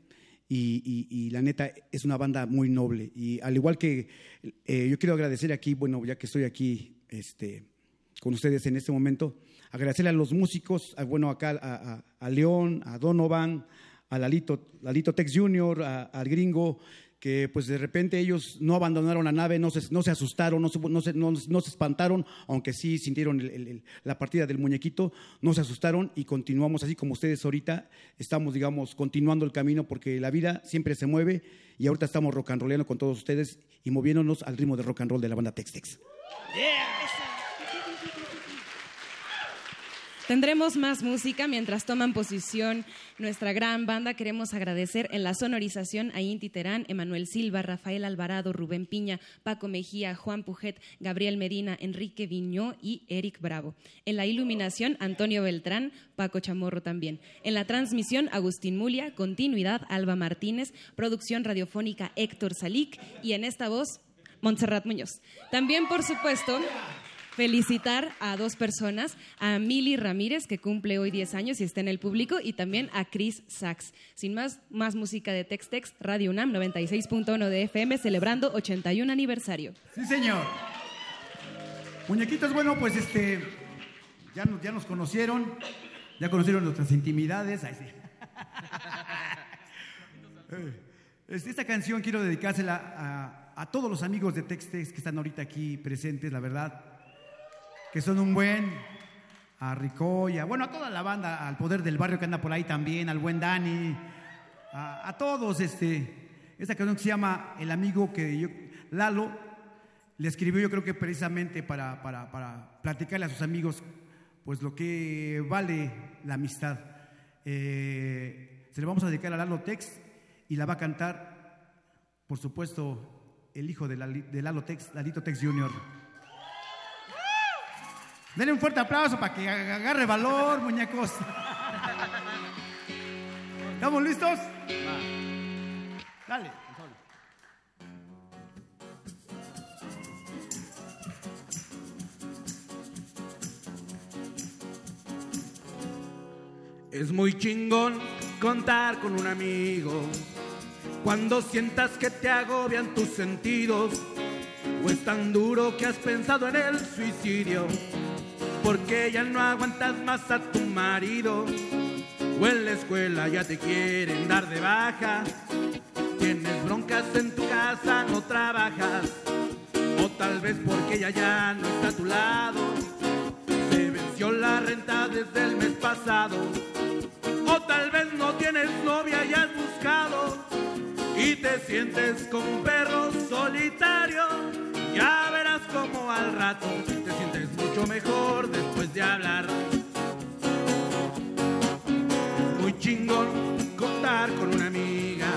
y, la neta es una banda muy noble. Y al igual que yo quiero agradecer aquí, bueno, ya que estoy aquí este, con ustedes en este momento, agradecerle a los músicos, bueno, acá a, León, a Donovan, a Lalito, Lalito Tex Jr., al gringo, que pues de repente ellos no abandonaron la nave, no se, no se asustaron, no se, no, se, no, se, espantaron, aunque sí sintieron la partida del muñequito, no se asustaron y continuamos así como ustedes ahorita estamos, digamos, continuando el camino porque la vida siempre se mueve y ahorita estamos rock and rollando con todos ustedes y moviéndonos al ritmo de rock and roll de la banda Tex Tex. Tendremos más música mientras toman posición nuestra gran banda. Queremos agradecer en la sonorización a Inti Terán, Emanuel Silva, Rafael Alvarado, Rubén Piña, Paco Mejía, Juan Pujet, Gabriel Medina, Enrique Viñó y Eric Bravo. En la iluminación, Antonio Beltrán, Paco Chamorro también. En la transmisión, Agustín Mulia, continuidad, Alba Martínez, producción radiofónica, Héctor Salic y en esta voz, Montserrat Muñoz. También, por supuesto, felicitar a dos personas, a Mili Ramírez, que cumple hoy 10 años y está en el público, y también a Chris Sachs. Sin más, más música de Tex-Tex, Radio UNAM 96.1 de FM, celebrando 81 aniversario. Sí, señor. Muñequitos, bueno, pues este, ya nos, ya nos conocieron, ya conocieron nuestras intimidades. Este, esta canción quiero dedicársela a, todos los amigos de Tex-Tex que están ahorita aquí presentes, la verdad que son un buen, a Ricoya, bueno, a toda la banda, al poder del barrio que anda por ahí también, al buen Dani, a, todos, este, esta canción que se llama El amigo que yo, Lalo, le escribió yo creo que precisamente para, para, para platicarle a sus amigos, pues lo que vale la amistad. Eh, se le vamos a dedicar a Lalo Tex y la va a cantar, por supuesto, el hijo de, de Lalo Tex, Lalito Tex Jr. Denle un fuerte aplauso para que agarre valor, muñecos. ¿Estamos listos? Dale. Es muy chingón contar con un amigo cuando sientas que te agobian tus sentidos o es tan duro que has pensado en el suicidio porque ya no aguantas más a tu marido. O en la escuela ya te quieren dar de baja. Tienes broncas en tu casa, no trabajas. O tal vez porque ella ya no está a tu lado. Se venció la renta desde el mes pasado. O tal vez no tienes novia y has buscado. Y te sientes como un perro solitario. Ya verás como al rato mejor después de hablar. Muy chingón contar con una amiga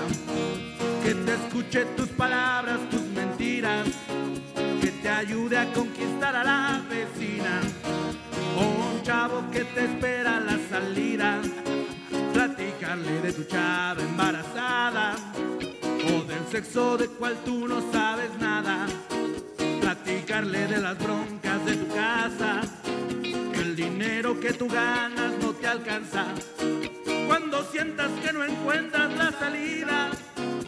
que te escuche tus palabras, tus mentiras, que te ayude a conquistar a la vecina. O un chavo que te espera la salida, platicarle de tu chava embarazada o del sexo de cual tú no sabes nada platicarle de las broncas de tu casa, el dinero que tú ganas no te alcanza. Cuando sientas que no encuentras la salida,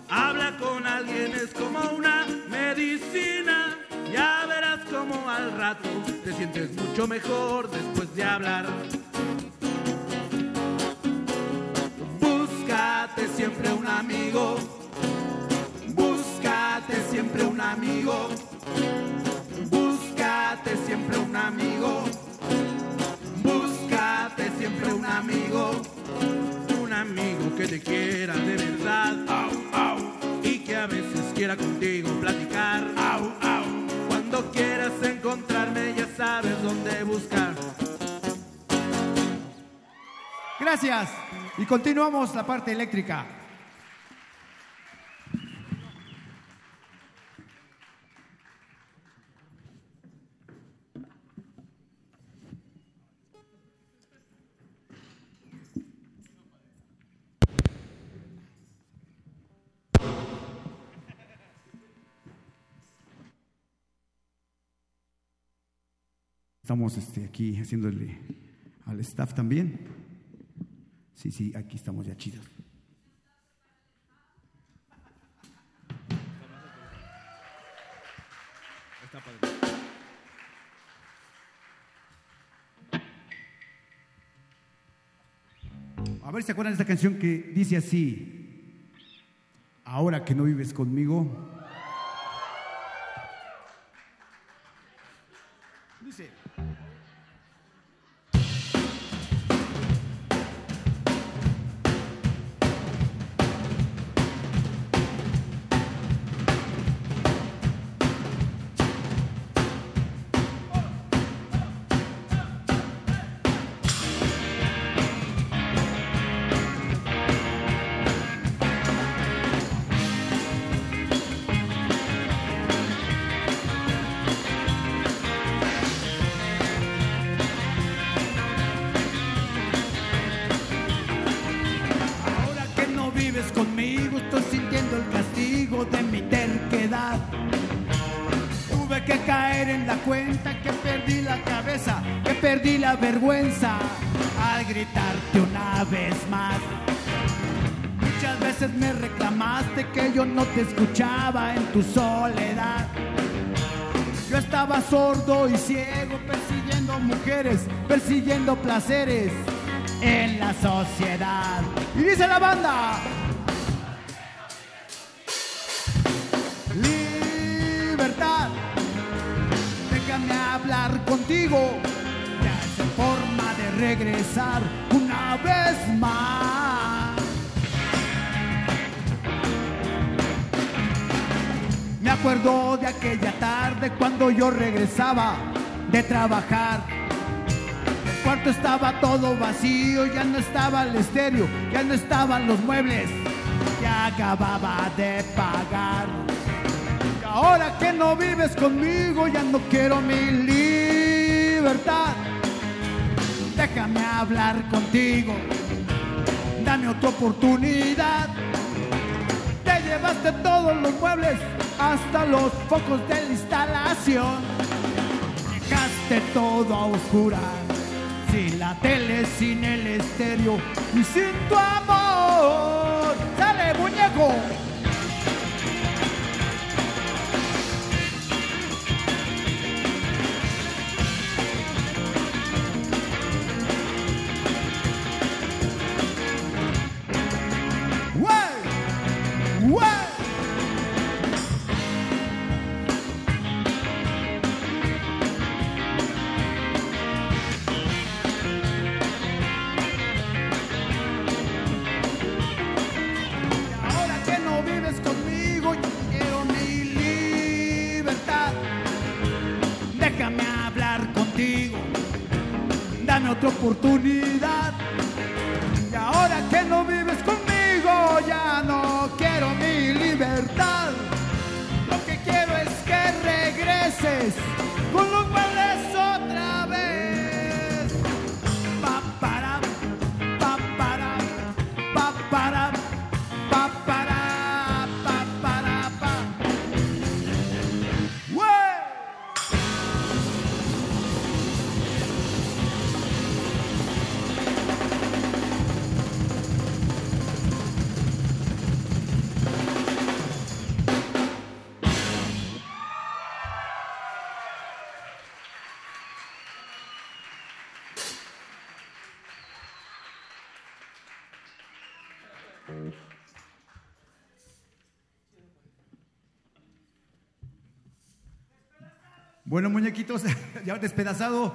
habla con alguien, es como una medicina. Ya verás como al rato te sientes mucho mejor después de hablar. Búscate siempre un amigo, búscate siempre un amigo Búscate siempre un amigo. Búscate siempre un amigo. Un amigo que te quiera de verdad. Y que a veces quiera contigo platicar. Cuando quieras encontrarme ya sabes dónde buscar. Gracias. Y continuamos la parte eléctrica. Estamos este, aquí haciéndole al staff también. Sí, sí, aquí estamos ya chidos. A ver si se acuerdan de esta canción que dice así, ahora que no vives conmigo, no te escuchaba en tu soledad. Yo estaba sordo y ciego persiguiendo mujeres, persiguiendo placeres en la sociedad. Y dice la banda. Libertad, déjame hablar contigo. Ya es forma de regresar una vez más. Acuerdo de aquella tarde cuando yo regresaba de trabajar. El cuarto estaba todo vacío, ya no estaba el estéreo, ya no estaban los muebles, ya acababa de pagar. Ahora que no vives conmigo, ya no quiero mi libertad. Déjame hablar contigo, dame otra oportunidad. Te llevaste todos los muebles, hasta los focos de la instalación. Dejaste todo a oscuras, sin la tele, sin el estéreo y sin tu amor. ¡Sale, muñeco! Bueno, muñequitos, ya despedazado,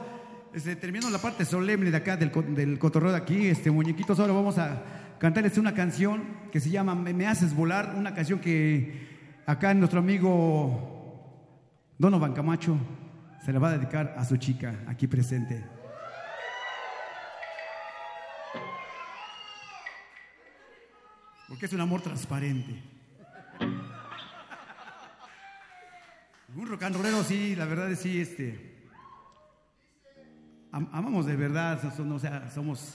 este, terminando la parte solemne de acá del, del cotorreo de aquí, este, muñequitos, ahora vamos a cantarles una canción que se llama Me, Me haces volar, una canción que acá nuestro amigo Donovan Camacho se la va a dedicar a su chica aquí presente. Porque es un amor transparente. Un rock and rollero, sí, la verdad es sí, este. am- amamos de verdad, o sea, somos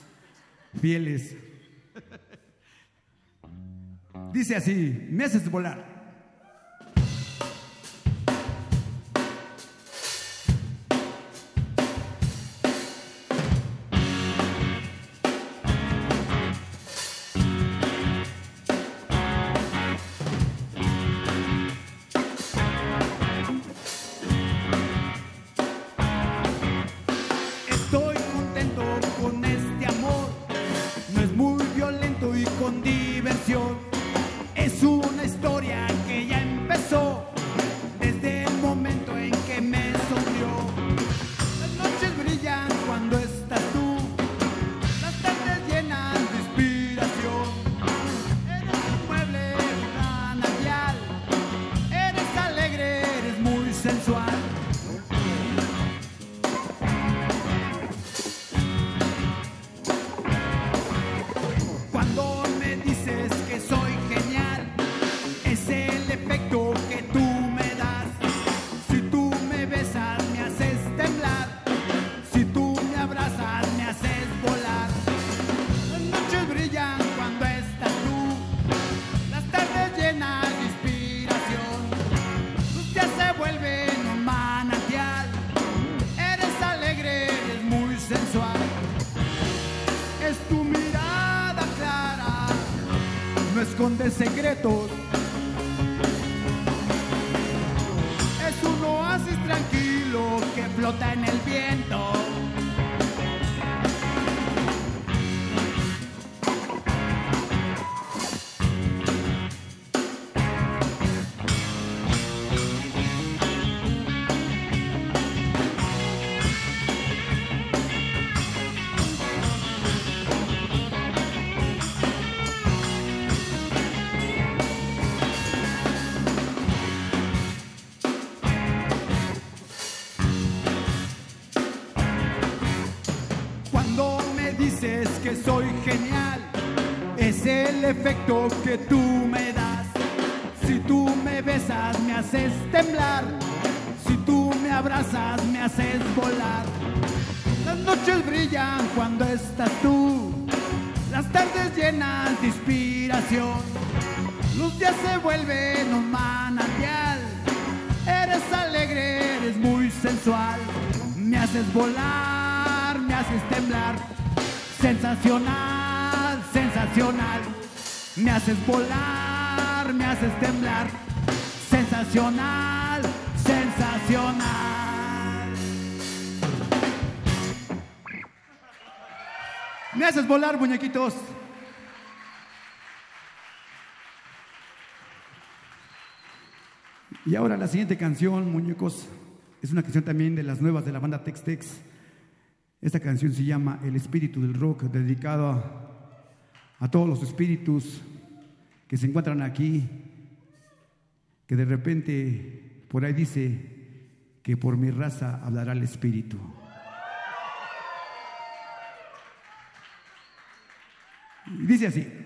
fieles. Dice así, me haces volar. El efecto que tú volar, me haces temblar. Sensacional, sensacional. Me haces volar, muñequitos. Y ahora la siguiente canción, muñecos, es una canción también de las nuevas de la banda Tex Tex. Esta canción se llama El espíritu del rock, dedicado a, a todos los espíritus que se encuentran aquí, que de repente por ahí dice que por mi raza hablará el espíritu. Dice así.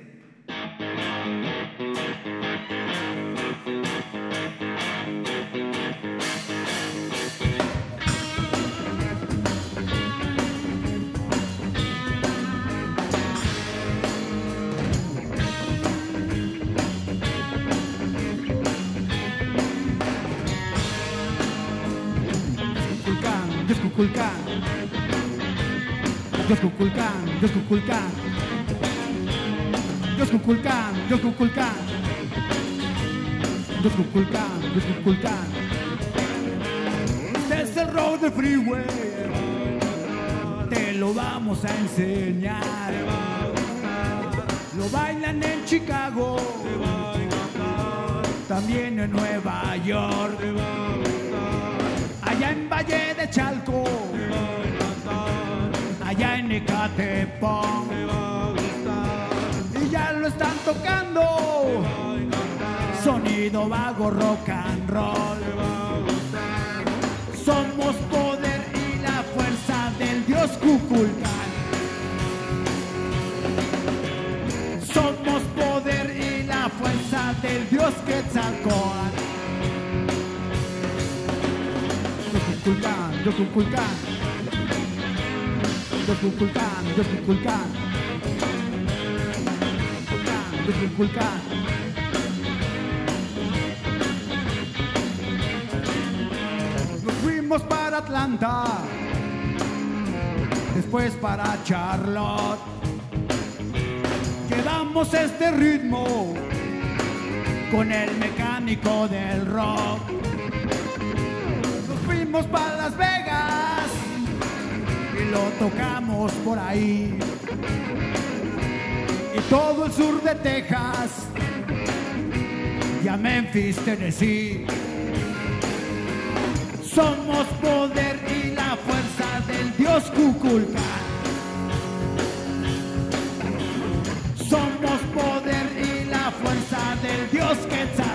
Kukulkan, Dios Kukulkan. Dios Kukulkan, Dios Kukulkan. Dios Kukulkan, Dios Kukulkan. Dios Kukulkan. Este es el road de freeway. Te lo vamos a enseñar. Lo bailan en Chicago. También en Nueva York. Allá en Valle de Chalco. Allá en Ecatepec. Y ya lo están tocando. Sonido vago rock and roll. Somos poder y la fuerza del dios Kukulkan. Somos poder y la fuerza del dios Quetzalcóatl. Dios Kukulkan, Dios Kukulkan. Dios Kukulkan, Dios Kukulkan. Dios Kukulkan. Nos fuimos para Atlanta, después para Charlotte. Quedamos este ritmo con el mecánico del rock. Fuimos para Las Vegas y lo tocamos por ahí. Y todo el sur de Texas y a Memphis, Tennessee. Somos poder y la fuerza del dios Kukulkan. Somos poder y la fuerza del dios Quetzalcóatl.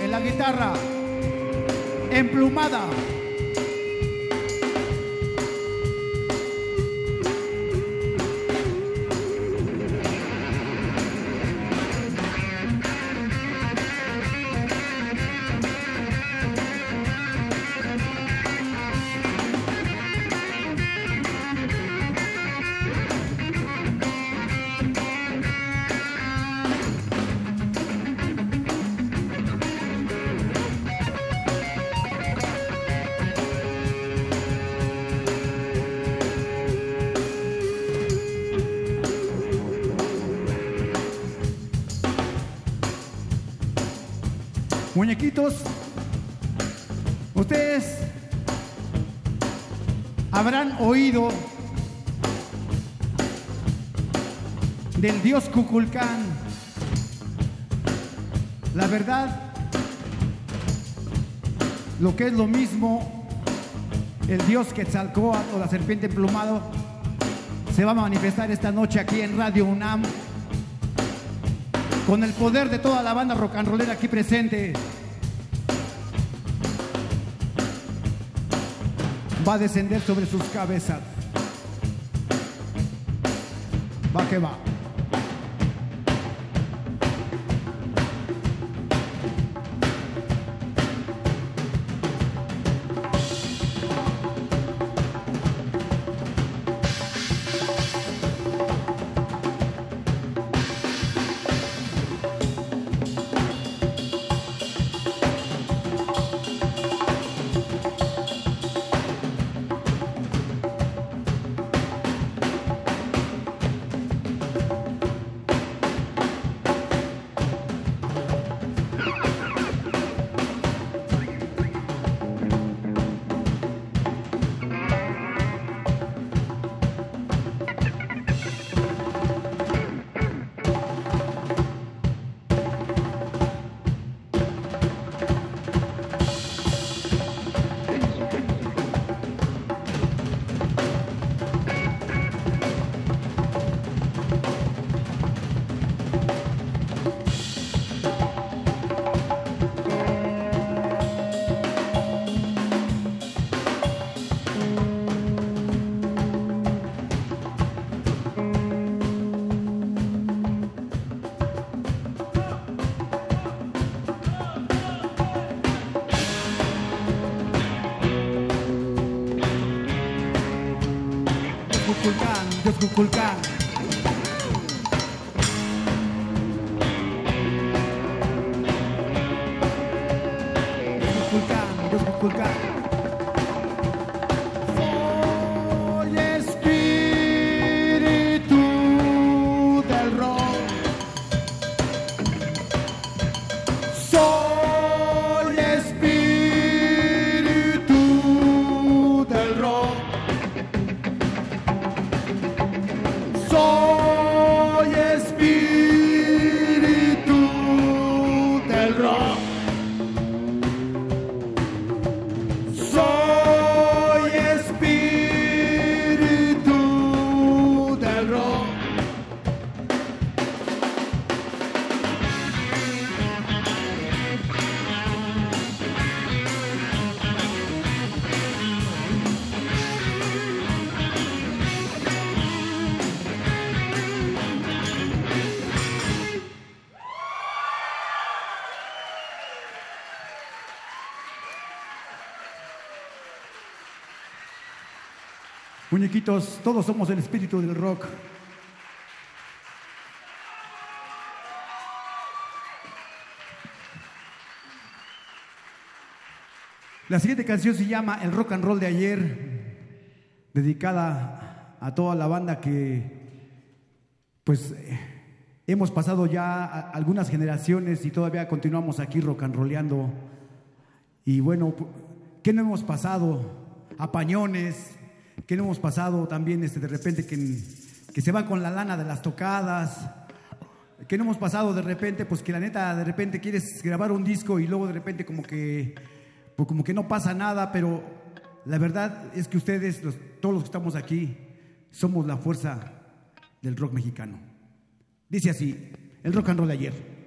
En la guitarra, emplumada. Muñequitos, ustedes habrán oído del dios Cuculcán. La verdad, lo que es lo mismo, el dios Quetzalcóatl o la serpiente emplumado se va a manifestar esta noche aquí en Radio UNAM con el poder de toda la banda rock and rollera aquí presente. Va a descender sobre sus cabezas. Va va. cool Muñequitos, todos somos el espíritu del rock. La siguiente canción se llama El rock and roll de ayer, dedicada a toda la banda que, pues, hemos pasado ya algunas generaciones y todavía continuamos aquí rock and rolleando. Y bueno, ¿qué no hemos pasado? Apañones, ¿qué no hemos pasado también este, de repente que, que se va con la lana de las tocadas? ¿Qué no hemos pasado de repente? Pues que la neta, de repente quieres grabar un disco y luego de repente como que, pues como que no pasa nada, pero la verdad es que ustedes, todos los que estamos aquí, somos la fuerza del rock mexicano. Dice así, el rock and roll de ayer.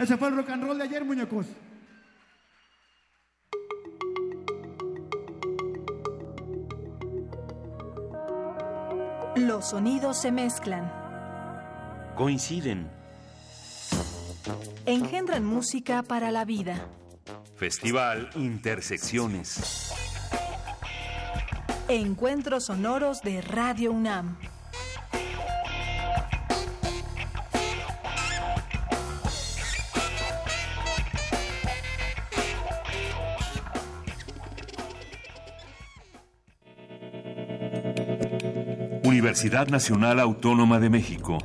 Ese fue el rock and roll de ayer, muñecos. Los sonidos se mezclan, Coinciden. engendran música para la vida. Festival Intersecciones. Encuentros sonoros de Radio UNAM. Universidad Nacional Autónoma de México.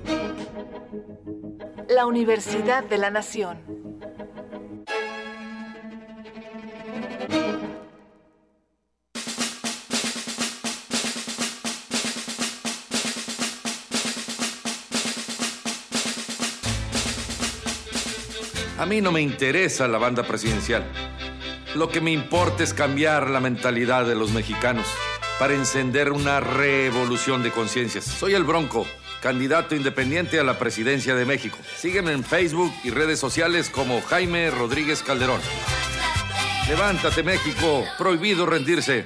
La Universidad de la Nación. A mí no me interesa la banda presidencial. Lo que me importa es cambiar la mentalidad de los mexicanos para encender una revolución de conciencias. Soy el Bronco, candidato independiente a la presidencia de México. Sígueme en Facebook y redes sociales como Jaime Rodríguez Calderón. Levántate México, prohibido rendirse.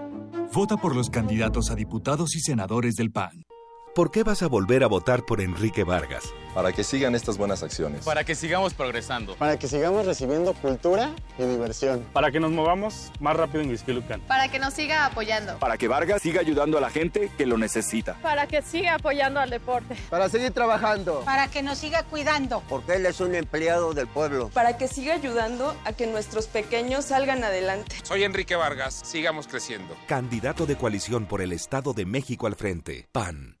Vota por los candidatos a diputados y senadores del PAN. ¿Por qué vas a volver a votar por Enrique Vargas? Para que sigan estas buenas acciones. Para que sigamos progresando. Para que sigamos recibiendo cultura y diversión. Para que nos movamos más rápido en Huizquilucan. Para que nos siga apoyando. Para que Vargas siga ayudando a la gente que lo necesita. Para que siga apoyando al deporte. Para seguir trabajando. Para que nos siga cuidando. Porque él es un empleado del pueblo. Para que siga ayudando a que nuestros pequeños salgan adelante. Soy Enrique Vargas. Sigamos creciendo. Candidato de coalición por el Estado de México al frente. PAN.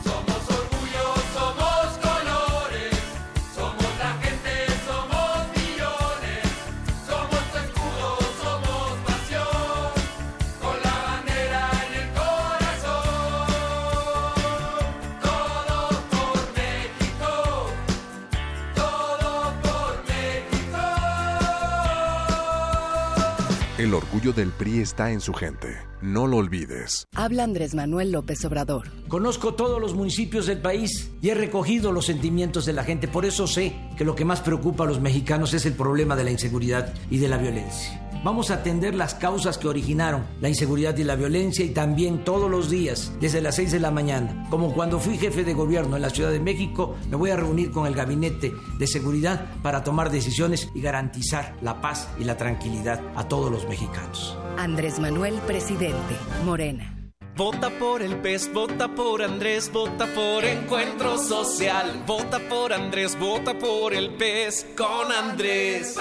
El orgullo del PRI está en su gente. No lo olvides. Habla Andrés Manuel López Obrador. Conozco todos los municipios del país y he recogido los sentimientos de la gente. Por eso sé que lo que más preocupa a los mexicanos es el problema de la inseguridad y de la violencia. Vamos a atender las causas que originaron la inseguridad y la violencia y también todos los días, desde las 6 de la mañana. Como cuando fui jefe de gobierno en la Ciudad de México, me voy a reunir con el Gabinete de Seguridad para tomar decisiones y garantizar la paz y la tranquilidad a todos los mexicanos. Andrés Manuel, presidente. Morena. Vota por el PES, vota por Andrés, vota por Encuentro Social. Vota por Andrés, vota por el PES con Andrés.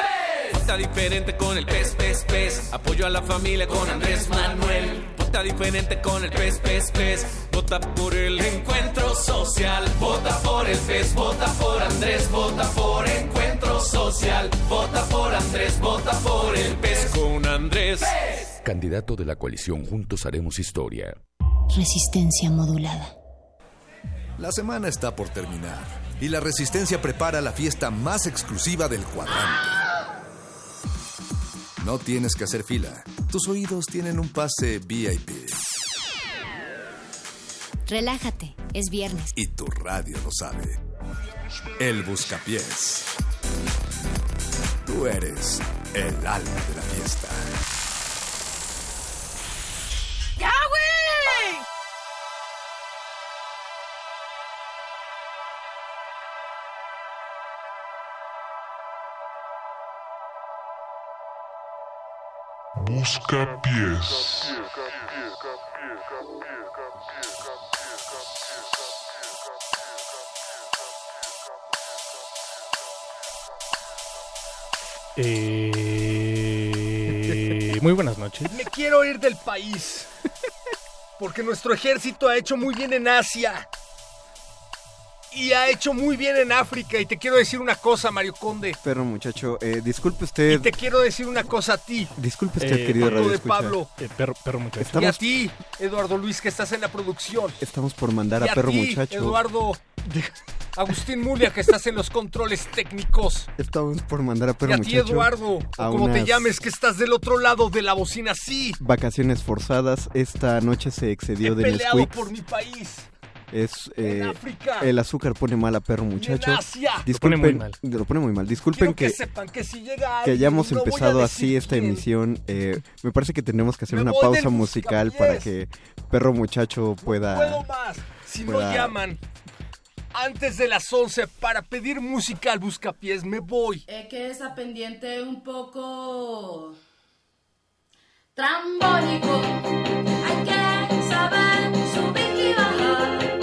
Vota diferente con el PES, PES, PES. Apoyo a la familia con Andrés Manuel. Vota diferente con el PES, PES, PES. Vota por el Encuentro Social. Vota por el PES, vota por Andrés, vota por Encuentro Social. Vota por Andrés, vota por el PES con Andrés. Candidato de la coalición Juntos Haremos Historia. Resistencia modulada. La semana está por terminar y la Resistencia prepara la fiesta más exclusiva del cuadrante. No tienes que hacer fila. Tus oídos tienen un pase VIP. Relájate, es viernes. Y tu radio lo sabe. El Buscapiés. Tú eres el alma de la fiesta. Busca pies. Eh, muy buenas noches. Me quiero ir del país. Porque nuestro ejército ha hecho muy bien en Asia. Y ha hecho muy bien en África. Y te quiero decir una cosa, Mario Conde. Perro muchacho, eh, disculpe usted. Y te quiero decir una cosa a ti. Disculpe usted, Eh, querido Radio de Escucha. Pablo. Eh, perro, perro muchacho. Y a ti, Eduardo Luis, que estás en la producción. estamos por mandar y a Perro ti, Muchacho. Eduardo. Agustín Mulia, que estás en los controles técnicos. Estamos por mandar a Perro y a ti, Muchacho. Eduardo, o a como te llames, que estás del otro lado de la bocina. Sí, Vacaciones forzadas. Esta noche se excedió he de peleado Nesquik. por mi país. Es, eh, el azúcar pone mal a perro muchacho. Asia. Lo Disculpen, pone muy mal. Lo pone muy mal. Disculpen que, que, sepan que si llega que hayamos no empezado así esta quién. emisión. eh, me parece que tenemos que hacer Me una pausa musical para que perro muchacho pueda... puedo más. Si no pueda- llaman antes de las 11 para pedir música al buscapiés, me voy. Es que esa pendiente un poco trambólico. Hay que saber subir y bajar.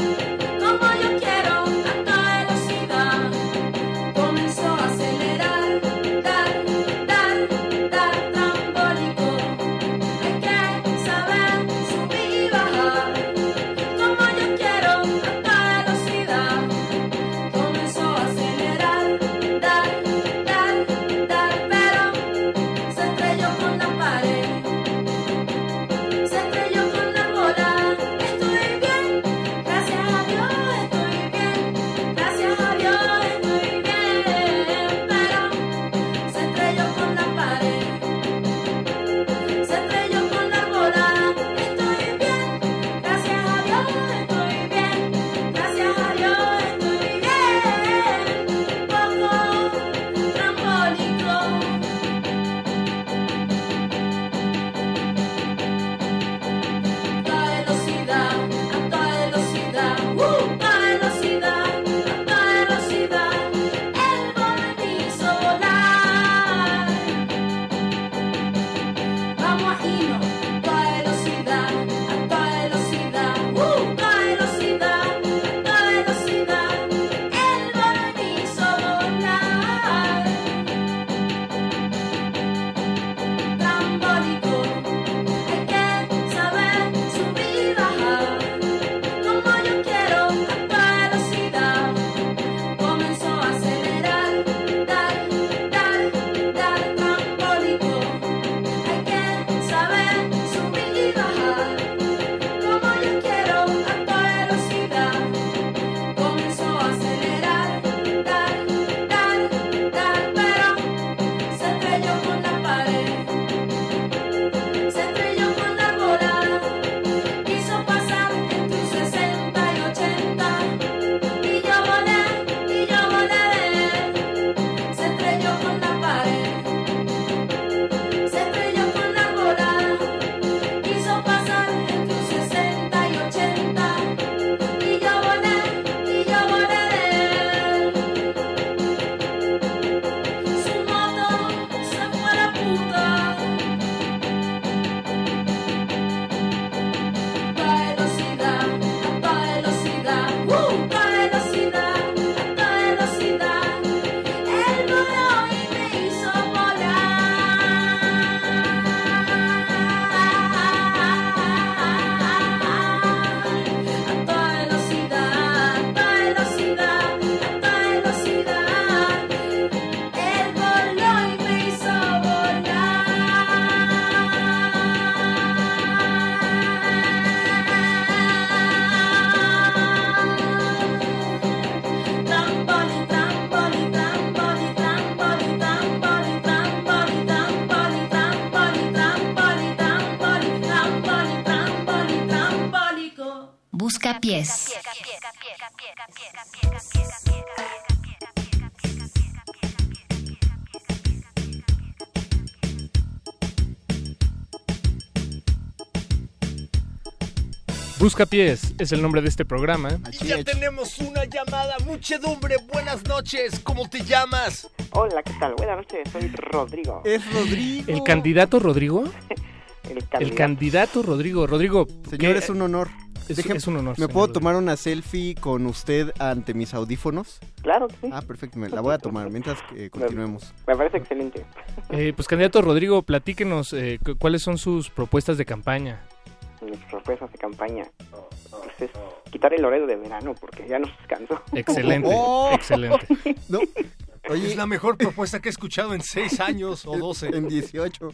Buscapiés es el nombre de este programa. Y ya tenemos una llamada. Muchedumbre, buenas noches. ¿Cómo te llamas? Hola, ¿qué tal? Buenas noches, soy Rodrigo. Es Rodrigo. ¿El candidato Rodrigo? El El candidato Rodrigo. Rodrigo. Señor, ¿qué- es un honor. Es, Déjeme- es un honor. ¿Me señor puedo Rodrigo. tomar una selfie con usted ante mis audífonos? Claro que sí. Ah, perfecto. Me la voy a tomar mientras continuemos. Me parece excelente. Eh, pues candidato Rodrigo, platíquenos eh, cu- cuáles son sus propuestas de campaña. Mis propuestas de campaña pues es quitar el horario de verano porque ya nos cansó. Excelente, Oh. excelente. No. Oye, Es la mejor propuesta que he escuchado en 6 años o 12. en 18.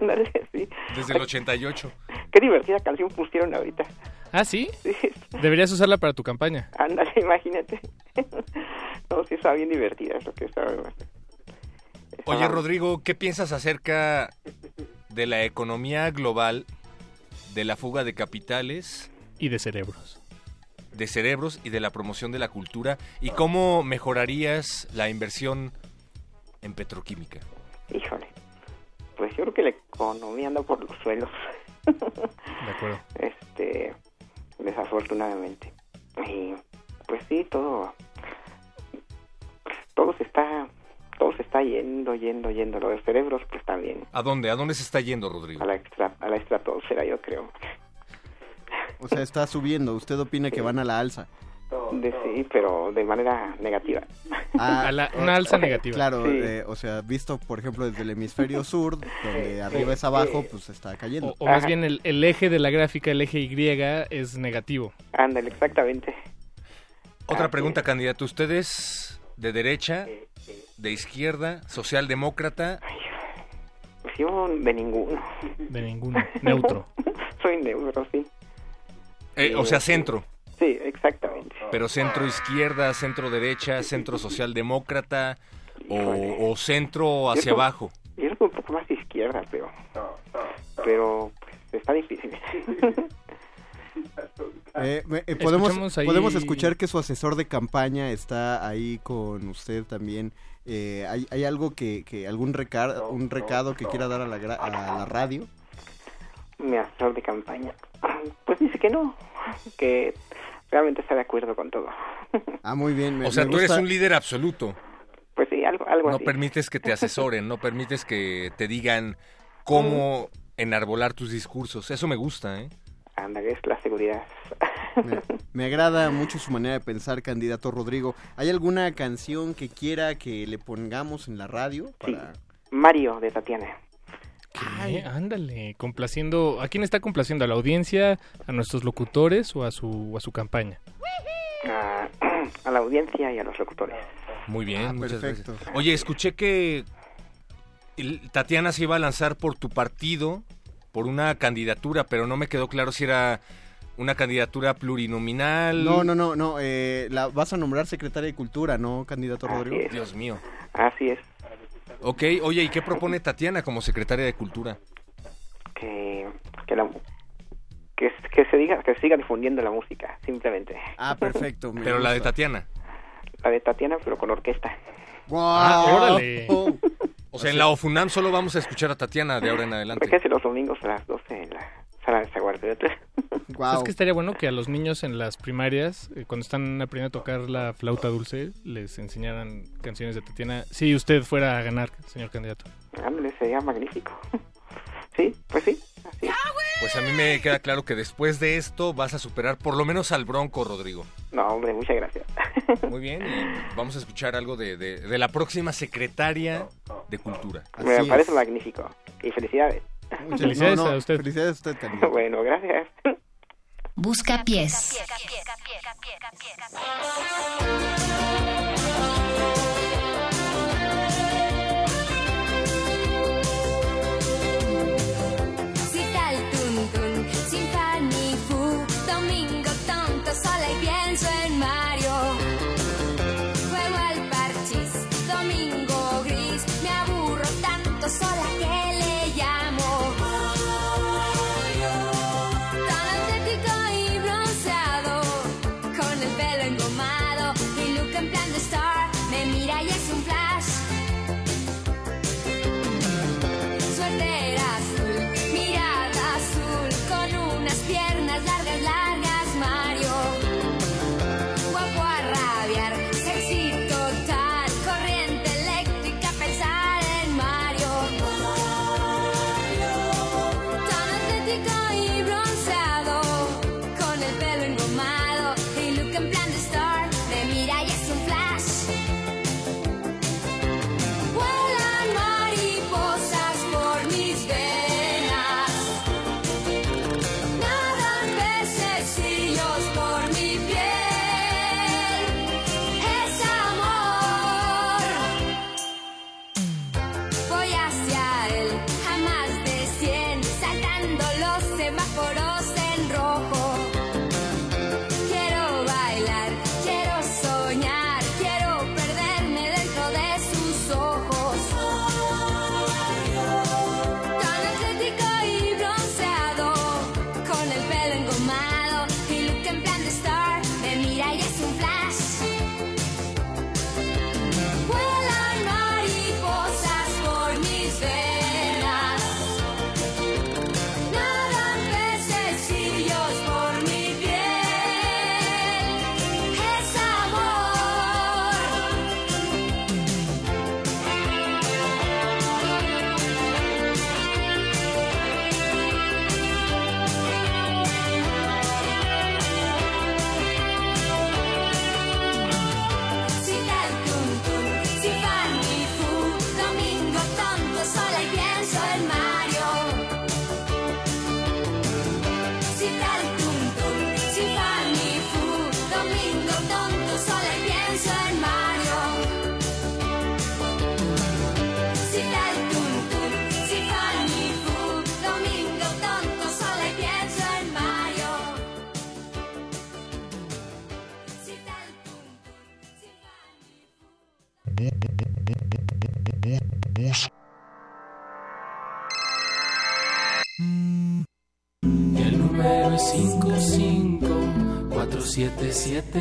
Ándale, sí. Desde el 88. Qué divertida canción pusieron ahorita. ¿Ah, sí? Sí, Deberías usarla para tu campaña. ándale, imagínate. no, sí, está bien divertida, es lo que estaba. Oye, Rodrigo, ¿qué piensas acerca de la economía global, de la fuga de capitales, Y de cerebros. de cerebros y de la promoción de la cultura? ¿Y cómo mejorarías la inversión en petroquímica? Híjole. Pues yo creo que la economía anda por los suelos. De acuerdo. Este, desafortunadamente. Y pues sí, todo, todo se está, todo se está yendo, yendo, yendo. Los cerebros, pues también. ¿A dónde? ¿A dónde se está yendo, Rodrigo? A la extra, a la estratosfera, yo creo. O sea, está subiendo. ¿Usted opina que van a la alza? De, sí, pero de manera negativa. Ah, A la- una alza negativa. Claro, Sí. eh, o sea, visto por ejemplo desde el hemisferio sur, donde arriba es abajo, pues está cayendo. O, o más bien el, el eje de la gráfica, el eje Y, es negativo. Ándale, exactamente. Otra pregunta, candidato. ¿Usted es de derecha, de izquierda, socialdemócrata? Yo de ninguno. De ninguno. Neutro. Soy neutro, sí. Eh, o sea, centro. Sí, exactamente. Pero centro izquierda, centro derecha, centro socialdemócrata o, o centro hacia Yo abajo. Yo creo que un poco más izquierda, pero... Pero pues, está difícil. Eh, eh, podemos, ahí- podemos escuchar que su asesor de campaña está ahí con usted también. Eh, ¿hay, hay algo que, que algún recado, un recado que quiera dar a la, gra- a la radio? Mi asesor de campaña. Pues dice que no. Que realmente está de acuerdo con todo. Ah, muy bien. me- O sea, tú eres un líder absoluto. Pues sí, algo, algo No así. permites que te asesoren, no permites que te digan cómo enarbolar tus discursos. Eso me gusta, ¿eh? Ándale, es la seguridad. Me, me agrada mucho su manera de pensar, candidato Rodrigo. ¿Hay alguna canción que quiera que le pongamos en la radio? Para... Mario de Tatiana. ¿Qué? Ándale, complaciendo. ¿A quién está complaciendo? ¿A la audiencia, a nuestros locutores o a su, a su campaña? A, a la audiencia y a los locutores. Muy bien, Ah, muchas perfecto. gracias. Oye, escuché que Tatiana se iba a lanzar por tu partido, por una candidatura, pero no me quedó claro si era una candidatura plurinominal. No, no, no, no. eh, la, vas a nombrar secretaria de Cultura, ¿no, candidato Rodrigo? Dios mío. Así es. Ok, oye, ¿y qué propone Tatiana como secretaria de Cultura? Que, que, la, que, que se diga, que se siga difundiendo la música, simplemente. Ah, perfecto. Pero la de. Tatiana. La de Tatiana, pero con orquesta. Ah, ¡Guau! órale. O sea, en la OFUNAM solo vamos a escuchar a Tatiana de ahora en adelante. Me quedé los domingos a las 12 en la sala de Zaguardiota. Es que estaría bueno que a los niños en las primarias, eh, cuando están aprendiendo a tocar la flauta dulce, les enseñaran canciones de Tatiana. Si usted fuera a ganar, señor candidato. Ándale, sería magnífico. Sí, pues sí. Así es. Pues a mí me queda claro que después de esto vas a superar por lo menos al Bronco, Rodrigo. No, hombre, muchas gracias. Muy bien, y vamos a escuchar algo de, de- de la próxima secretaria de Cultura. Me parece magnífico. Y felicidades. Muchas- Felicidades no, no, a usted. Felicidades a usted, candidato. bueno, gracias. Busca pies.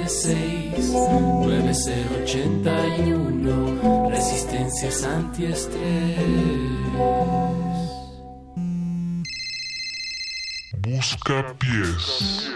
55-4776-9081. Resistencias antiestrés. Busca pies.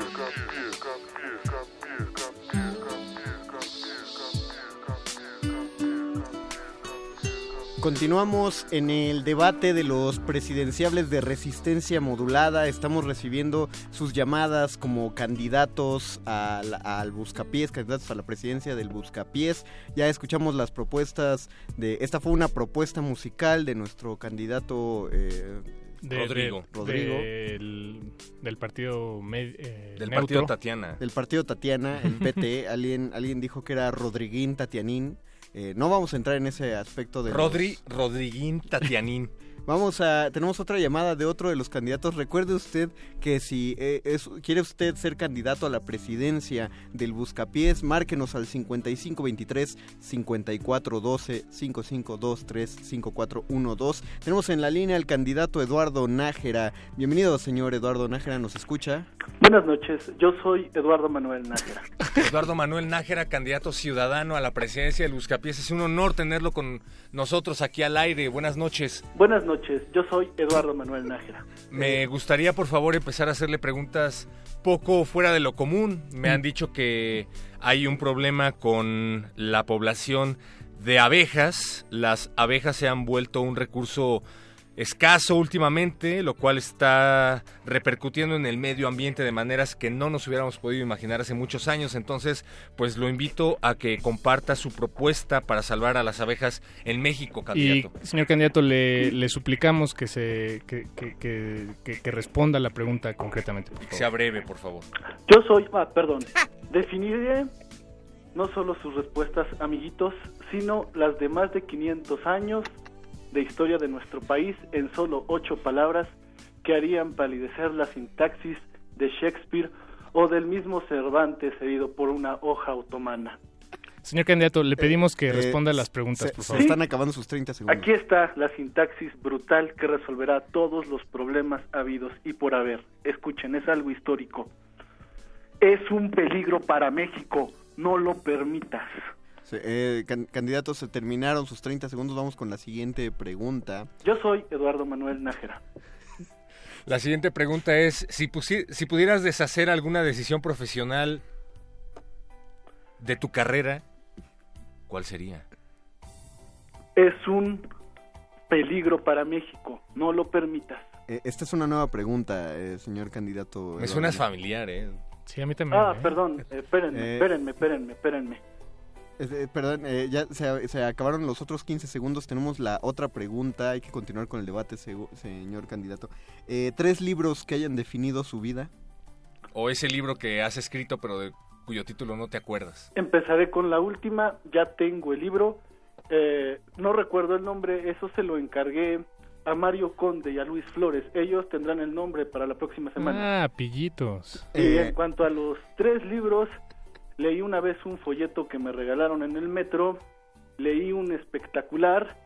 Continuamos en el debate de los presidenciables de resistencia modulada. Estamos recibiendo sus llamadas como candidatos al, al Buscapiés, candidatos a la presidencia del Buscapiés. Ya escuchamos las propuestas de... Esta fue una propuesta musical de nuestro candidato... eh, De- Rodrigo. de- Rodrigo. Del, del partido eh, Del neutro. partido Tatiana. Del partido Tatiana, el PT. alguien, alguien dijo que era Rodriguín Tatianín. Eh, no vamos a entrar en ese aspecto de... los- Rodri, Rodriguín Tatianín. Vamos a, tenemos otra llamada de otro de los candidatos. Recuerde usted que si eh, es- quiere usted ser candidato a la presidencia del Buscapiés, márquenos al 5523 5412 5523 5412. Tenemos en la línea al candidato Eduardo Nájera. Bienvenido, señor Eduardo Nájera, ¿nos escucha? Buenas noches, yo soy Eduardo Manuel Nájera. Eduardo Manuel Nájera, candidato ciudadano a la presidencia del Buscapiés. Es un honor tenerlo con nosotros aquí al aire. Buenas noches. Buenas noches, yo soy Eduardo Manuel Nájera. Me gustaría, por favor, empezar a hacerle preguntas poco fuera de lo común. Me Mm. han dicho que hay un problema con la población de abejas. Las abejas se han vuelto un recurso escaso últimamente, lo cual está repercutiendo en el medio ambiente de maneras que no nos hubiéramos podido imaginar hace muchos años. Entonces, pues lo invito a que comparta su propuesta para salvar a las abejas en México, Y, candidato. señor candidato, le, le suplicamos que se que, que, que, que- que responda la pregunta concretamente. por favor. Sea breve, por favor. Yo soy, ah, perdón, definiré no solo sus respuestas, amiguitos, sino las de más de 500 años de historia de nuestro país en solo ocho palabras que harían palidecer la sintaxis de Shakespeare o del mismo Cervantes herido por una hoja otomana. Señor candidato, le pedimos que Eh, responda las preguntas, se- por se favor. están acabando sus 30 segundos. Aquí está la sintaxis brutal que resolverá todos los problemas habidos y por haber. Escuchen, es algo histórico. Es un peligro para México, no lo permitas. Sí, eh, can- candidatos, se terminaron sus 30 segundos. Vamos con la siguiente pregunta. Yo soy Eduardo Manuel Nájera. La siguiente pregunta es, si, si pudieras deshacer alguna decisión profesional de tu carrera, ¿cuál sería? Es un peligro para México, no lo permitas. Eh, esta es una nueva pregunta, eh, señor candidato. Me suenas familiar, ¿eh? Sí, a mí también. Ah, perdón, eh, espérenme, Eh, espérenme, espérenme, espérenme. Eh, eh, perdón, eh, ya se, se acabaron los otros 15 segundos. Tenemos la otra pregunta. Hay que continuar con el debate, señor candidato. Eh, ¿Tres libros que hayan definido su vida? O ese libro que has escrito pero de cuyo título no te acuerdas. Empezaré con la última, ya tengo el libro, eh, no recuerdo el nombre, eso se lo encargué a Mario Conde y a Luis Flores, ellos tendrán el nombre para la próxima semana. Ah, pillitos. Y en cuanto a los tres libros, leí una vez un folleto que me regalaron en el metro, leí un espectacular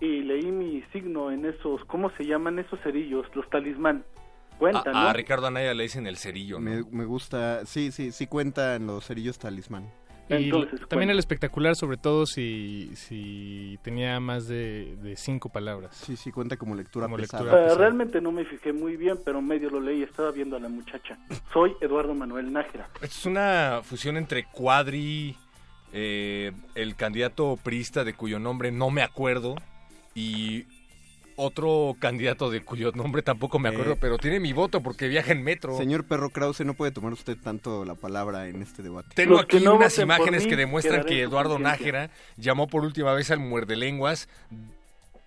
y leí mi signo en esos, ¿cómo se llaman esos cerillos? Los talismán. Cuentan, a, ¿no? a Ricardo Anaya le dicen el cerillo, ¿no? Me, me gusta, sí, sí, sí cuentan los cerillos talismán. Y Entonces, también cuenta. el espectacular, sobre todo si, si tenía más de, de cinco palabras. Sí, sí, cuenta como lectura Como pesada. lectura Eh, pesada. realmente no me fijé muy bien, pero medio lo leí, estaba viendo a la muchacha. Soy Eduardo Manuel Nájera. Esto es una fusión entre Cuadri, eh, el candidato priista de cuyo nombre no me acuerdo, y otro candidato de cuyo nombre tampoco me acuerdo, Eh, pero tiene mi voto porque viaja en metro. Señor Perro Krause, no puede tomar usted tanto la palabra en este debate. Tengo Los aquí no unas imágenes mí que demuestran que Eduardo. Nájera llamó por última vez al muerde lenguas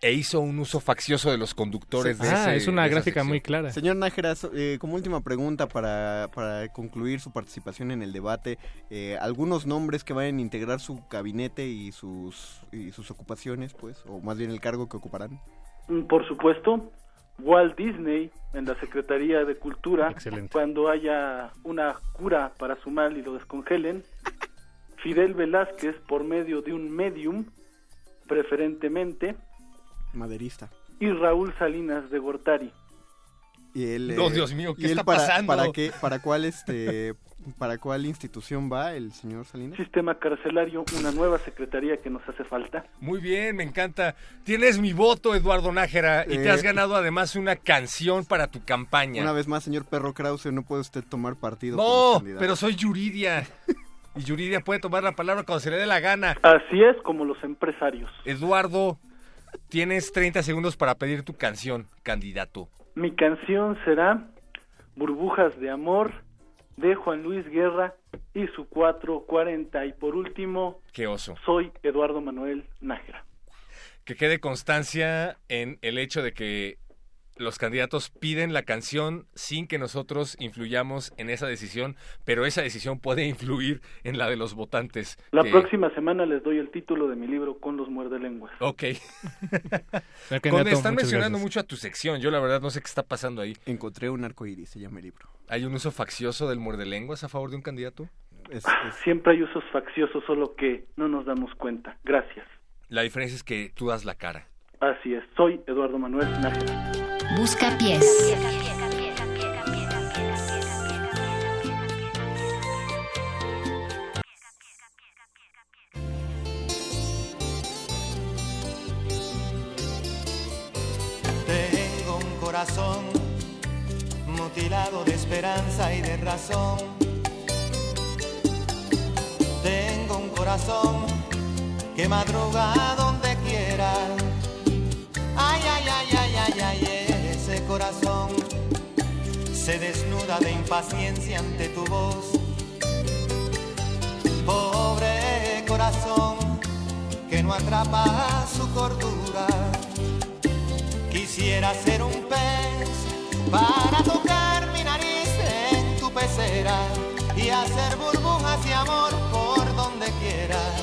e hizo un uso faccioso de los conductores de Ah, ese- es una gráfica sección. muy clara. Señor Nájera, eh, como última pregunta para, para concluir su participación en el debate, eh, algunos nombres que vayan a integrar su gabinete y sus, y sus ocupaciones, pues, o más bien el cargo que ocuparán. Por supuesto, Walt Disney en la Secretaría de Cultura, Excelente. cuando haya una cura para su mal y lo descongelen. Fidel Velázquez por medio de un medium, preferentemente. Maderista. y Raúl Salinas de Gortari. Y él, No, eh, Dios mío, ¿qué ¿y él está para, pasando? ¿Para qué, para cuál este, para cuál institución va el señor Salinas? Sistema carcelario, una nueva secretaría que nos hace falta. Muy bien, me encanta. Tienes mi voto, Eduardo Nájera, y te Eh. has ganado además una canción para tu campaña. Una vez más, señor Perro Krause, no puede usted tomar partido. No, pero soy Yuridia. Y Yuridia puede tomar la palabra cuando se le dé la gana. Así es como los empresarios. Eduardo, tienes 30 segundos para pedir tu canción, candidato. Mi canción será Burbujas de Amor de Juan Luis Guerra y su 440. Y por último, Qué oso. soy Eduardo Manuel Nájera. Que quede constancia en el hecho de que los candidatos piden la canción sin que nosotros influyamos en esa decisión, pero esa decisión puede influir en la de los votantes. La que- próxima semana les doy el título de mi libro con los muerde lenguas. Ok. Conde, están mencionando gracias. mucho a tu sección. Yo la verdad no sé qué está pasando ahí. Encontré un arco iris, se llama el libro. ¿Hay un uso faccioso del muerde lenguas a favor de un candidato? Siempre hay usos facciosos, solo que no nos damos cuenta. Gracias. La diferencia es que tú das la cara. Así es, soy Eduardo Manuel Nájera. Busca pies. Tengo un corazón mutilado de esperanza y de razón. Tengo un corazón que madruga donde quiera. Ay, ay, ay, ay, ay, ay, corazón se desnuda de impaciencia ante tu voz. Pobre corazón que no atrapa su cordura. Quisiera ser un pez para tocar mi nariz en tu pecera y hacer burbujas de amor por donde quiera.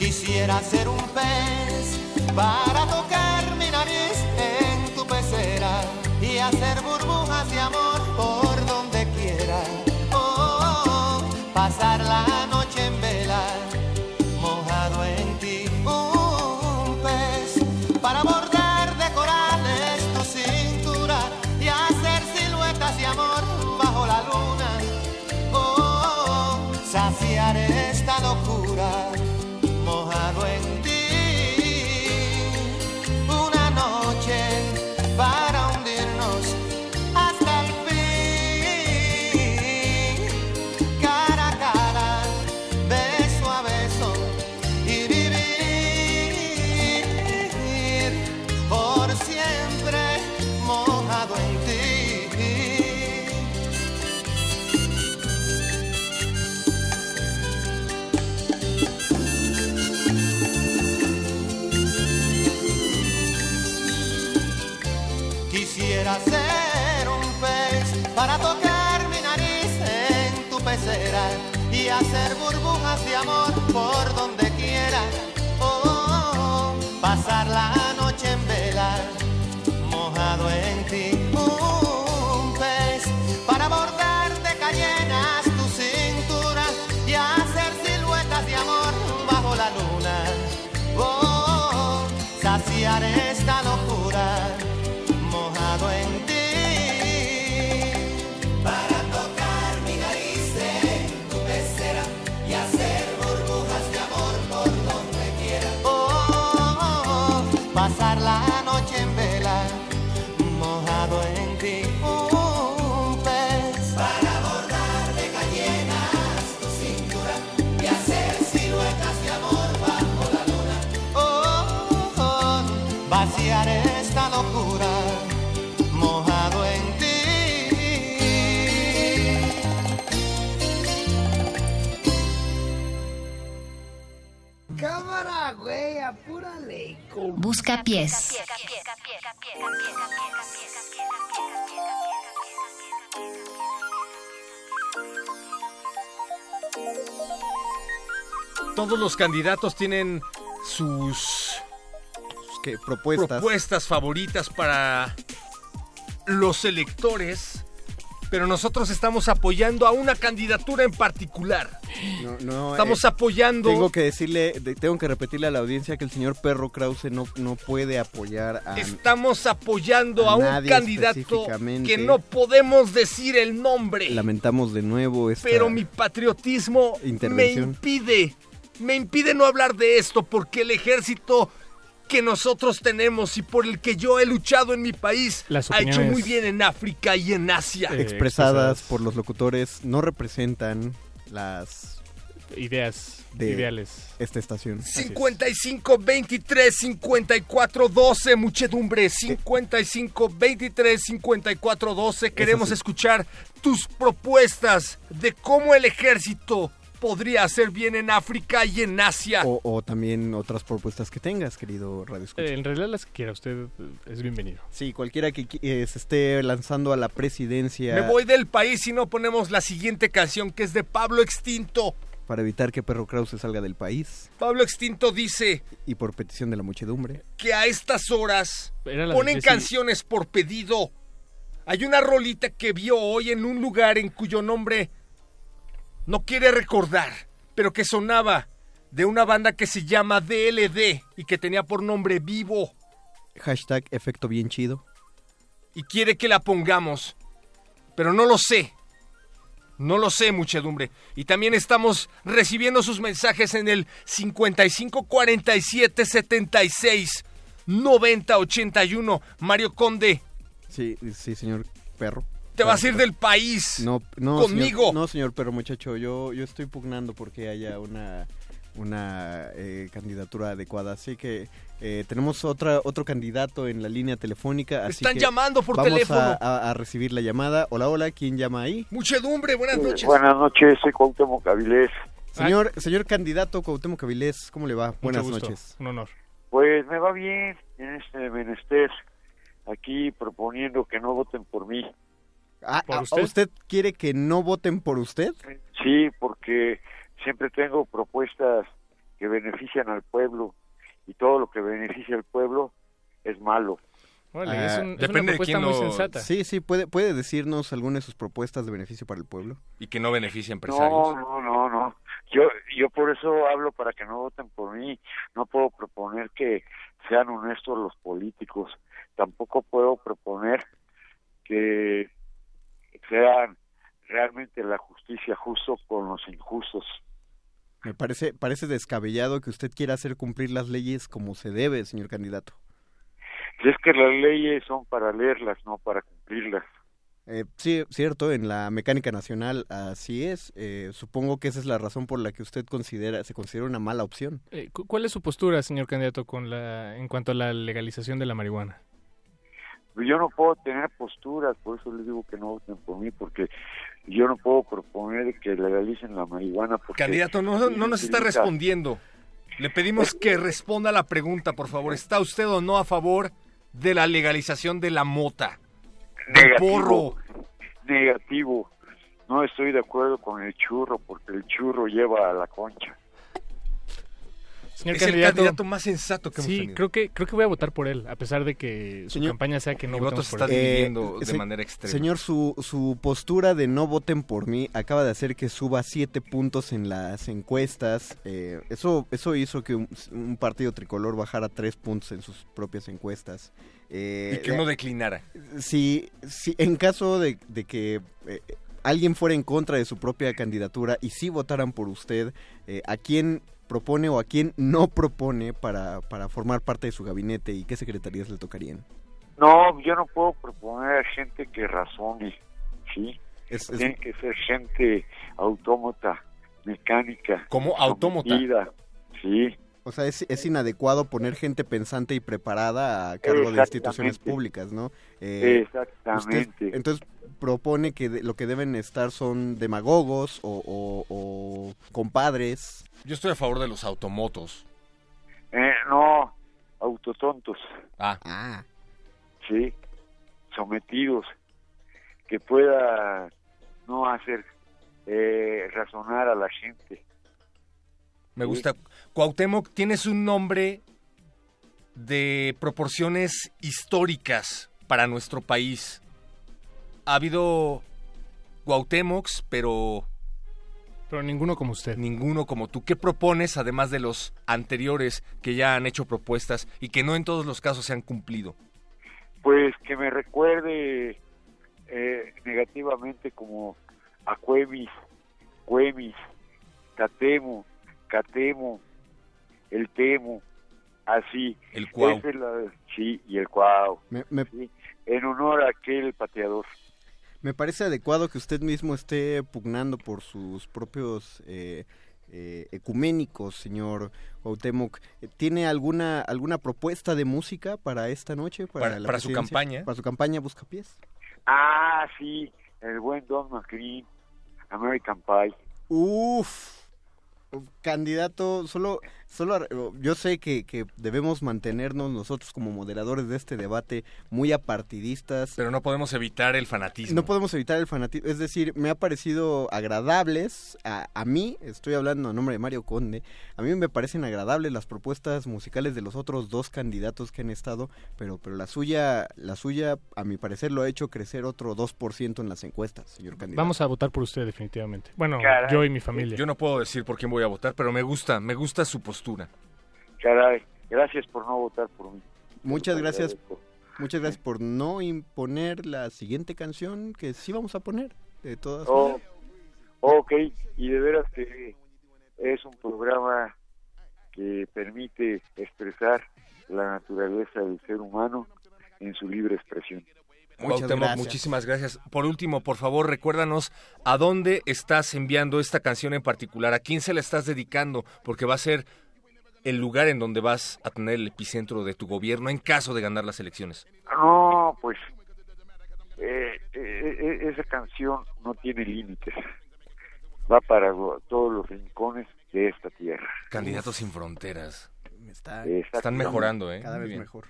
Quisiera ser un pez para tocar mi nariz en tu pecera y hacer burbujas de amor por donde quiera. Oh, la noche hacer burbujas de amor por donde Busca pies. Todos los candidatos tienen sus ¿Qué? Propuestas. propuestas favoritas para los electores, pero nosotros estamos apoyando a una candidatura en particular. No, no, Estamos eh, apoyando... Tengo que decirle, de- tengo que repetirle a la audiencia que el señor Perro Krause no, no puede apoyar a... Estamos apoyando a a, un candidato que no podemos decir el nombre, Lamentamos de nuevo esta pero mi patriotismo me impide, me impide no hablar de esto porque el ejército que nosotros tenemos y por el que yo he luchado en mi país Las ha hecho muy bien en África y en Asia. expresadas por los locutores no representan las ideas de ideales. esta estación. 55 23 54 12 muchedumbre 55 23 54 12 queremos escuchar tus propuestas de cómo el ejército podría hacer bien en África y en Asia O, o también otras propuestas que tengas, querido Radio Escucha. Eh, en realidad las que quiera usted eh, es bienvenido. Sí, cualquiera que eh, se esté lanzando a la presidencia me voy del país si no ponemos la siguiente canción que es de Pablo Extinto para evitar que Perro Krause salga del país Pablo Extinto dice y por petición de la muchedumbre. que a estas horas ponen de canciones por pedido. Hay una rolita que vio hoy en un lugar en cuyo nombre no quiere recordar, pero que sonaba de una banda que se llama DLD y que tenía por nombre Vivo Hashtag efecto bien chido. y quiere que la pongamos, pero no lo sé. No lo sé, muchedumbre. Y también estamos recibiendo sus mensajes en el 55 47 76 90 81. Mario Conde, Sí, sí, señor Perro. Te vas a ir del país. No, no, conmigo. señor- no, señor Perro, muchacho, yo, yo estoy pugnando porque haya una, una eh, candidatura adecuada. Así que eh, tenemos otra, otro candidato en la línea telefónica. Así están que llamando por vamos teléfono. A, a- a recibir la llamada. Hola, hola, ¿quién llama ahí? Muchedumbre, buenas noches. Buenas noches, soy Cuauhtémoc Avilés. Señor, señor candidato Cuauhtémoc Avilés, ¿cómo le va? Buenas gusto, noches. Un honor. Pues me va bien en este menester, aquí proponiendo que no voten por mí. Ah, ah, usted? quiere que no voten por usted? Sí, porque siempre tengo propuestas que benefician al pueblo y todo lo que beneficia al pueblo es malo. Es, Ah, un- es una propuesta muy sensata. Sí, sí, puede, puede decirnos alguna de sus propuestas de beneficio para el pueblo. Y que no beneficia a empresarios. No, no, no, no. Yo, yo por eso hablo para que no voten por mí. No puedo proponer que sean honestos los políticos. Tampoco puedo proponer que sean realmente la justicia justo con los injustos. Me parece, parece descabellado que usted quiera hacer cumplir las leyes como se debe, señor candidato. Si es que las leyes son para leerlas, no para cumplirlas. Eh, sí, cierto, en la mecánica nacional así es. Eh, supongo que esa es la razón por la que usted considera, se considera una mala opción. Eh, cu- ¿Cuál es su postura, señor candidato, con la, en cuanto a la legalización de la marihuana? Yo no puedo tener posturas, por eso les digo que no voten por mí, porque yo no puedo proponer que legalicen la marihuana. Porque Candidato, no, no nos está respondiendo. Le pedimos que responda a la pregunta, por favor. ¿Está usted o no a favor de la legalización de la mota? Del porro. Negativo. No estoy de acuerdo con el churro, porque el churro lleva a la concha. Señor Es el candidato, más sensato que hemos sí, tenido. creo que creo que voy a votar por él, a pesar de que su Señor- campaña sea que no se por está él. dividiendo de se- manera extrema. Señor, su, su postura de no voten por mí acaba de hacer que suba siete puntos en las encuestas. Eh, eso, eso hizo que un, un partido tricolor bajara tres puntos en sus propias encuestas. Eh, Y que uno declinara. si, si en caso de, de que eh, alguien fuera en contra de su propia candidatura y sí votaran por usted, eh, ¿a quién propone o a quién no propone para, para formar parte de su gabinete y qué secretarías le tocarían? No, yo no puedo proponer a gente que razone, ¿sí? Es- es- Tiene que ser gente autómata, mecánica. ¿Cómo autómata? Sí. O sea, es, es inadecuado poner gente pensante y preparada a cargo de instituciones públicas, ¿no? Eh, Exactamente. usted, entonces propone que de- lo que deben estar son demagogos o, o- o compadres. Yo estoy a favor de los automotos. Eh, no, autotontos. Ah. Sí, sometidos. Que pueda no hacer eh, razonar a la gente. Me gusta. Cuauhtémoc, tienes un nombre de proporciones históricas para nuestro país. Ha habido Cuauhtémocs, pero... Pero ninguno como usted. Ninguno como tú. ¿Qué propones, además de los anteriores que ya han hecho propuestas y que no en todos los casos se han cumplido? Pues que me recuerde eh, negativamente como a Cuemis, Cuemis, Catemo, Catemo, el Temo, así. El Cuau. Esa es la- sí, y el Cuau. Me, me- sí, en honor a aquel pateador. me parece adecuado que usted mismo esté pugnando por sus propios eh, eh, ecuménicos, señor Cuauhtémoc. ¿Tiene alguna alguna propuesta de música para esta noche? Para, Para- la para su campaña. Para su campaña Buscapiés. Ah, sí, el buen Don McLean, American Pie. Uf, candidato, solo, solo, yo sé que, que debemos mantenernos nosotros como moderadores de este debate muy apartidistas. Pero no podemos evitar el fanatismo. No podemos evitar el fanatismo, es decir, me ha parecido agradables, a, a mí, estoy hablando a nombre de Mario Conde, a mí me parecen agradables las propuestas musicales de los otros dos candidatos que han estado, pero, pero la suya, la suya, a mi parecer, lo ha hecho crecer otro 2% en las encuestas, señor candidato. Vamos a votar por usted definitivamente. Bueno, Caray. yo y mi familia. Yo no puedo decir por quién voy a votar, pero me gusta, me gusta su postura. Caray, gracias por no votar por mí. Muchas gracias. Muchas gracias por no imponer la siguiente canción que sí vamos a poner. De todas Oh, maneras. ok, y de veras que es un programa que permite expresar la naturaleza del ser humano en su libre expresión. Cuauhtémoc, muchísimas gracias. Por último, por favor, recuérdanos a dónde estás enviando esta canción en particular, a quién se la estás dedicando, porque va a ser el lugar en donde vas a tener el epicentro de tu gobierno en caso de ganar las elecciones. No, pues eh, eh, eh, esa canción no tiene límites. Va para todos los rincones de esta tierra. Candidatos sin fronteras. Está, Están mejorando, ¿eh? Cada vez mejor.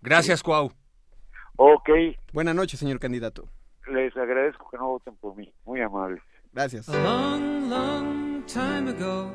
Gracias, Cuau. Ok, Buenas noches, señor candidato. les agradezco que no voten por mí. Muy amables. Gracias. A long, long time ago,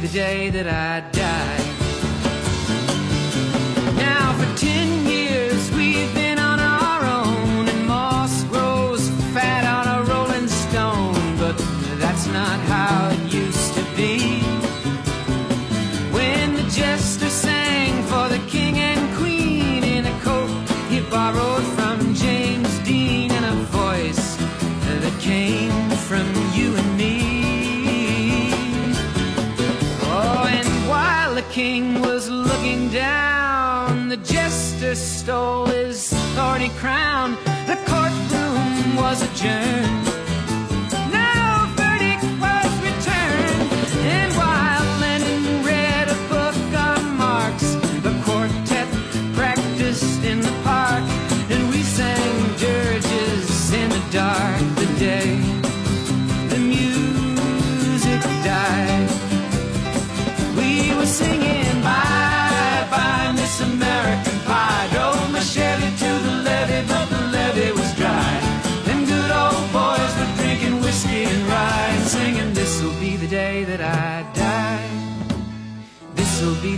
the day that I die. king was looking down. The jester stole his thorny crown. The courtroom was adjourned.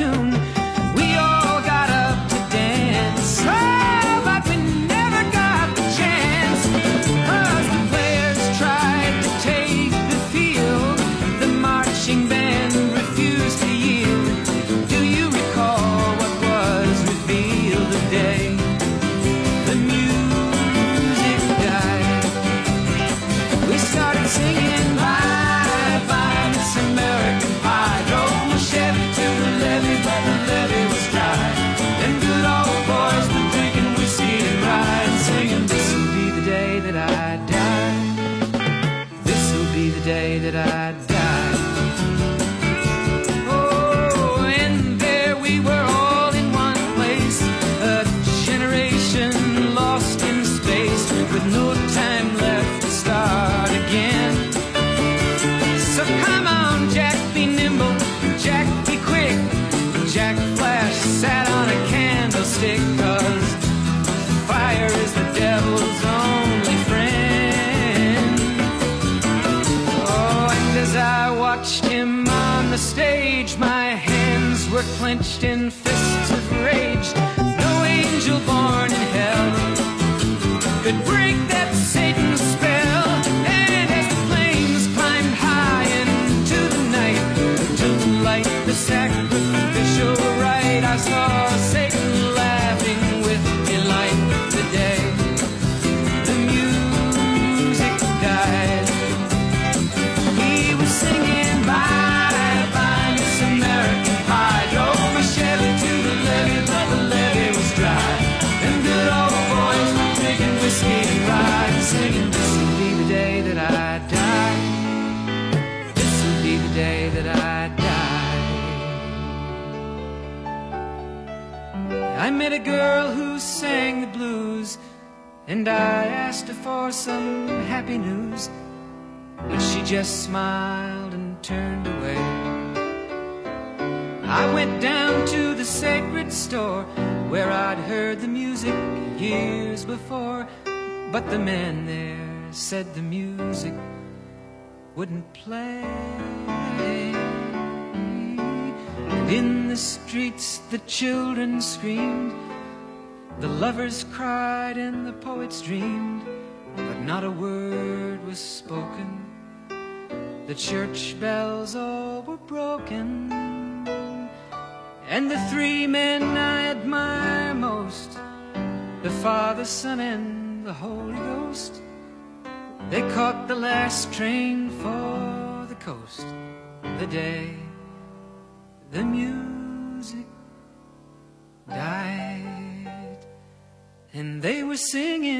Tune. some happy news, but she just smiled and turned away. I went down to the sacred store where I'd heard the music years before, but the man there said the music wouldn't play. And in the streets the children screamed, the lovers cried, and the poets dreamed not a word was spoken. The church bells all were broken. And the three men I admire most the Father, Son, and the Holy Ghost they caught the last train for the coast. The day the music died, and they were singing.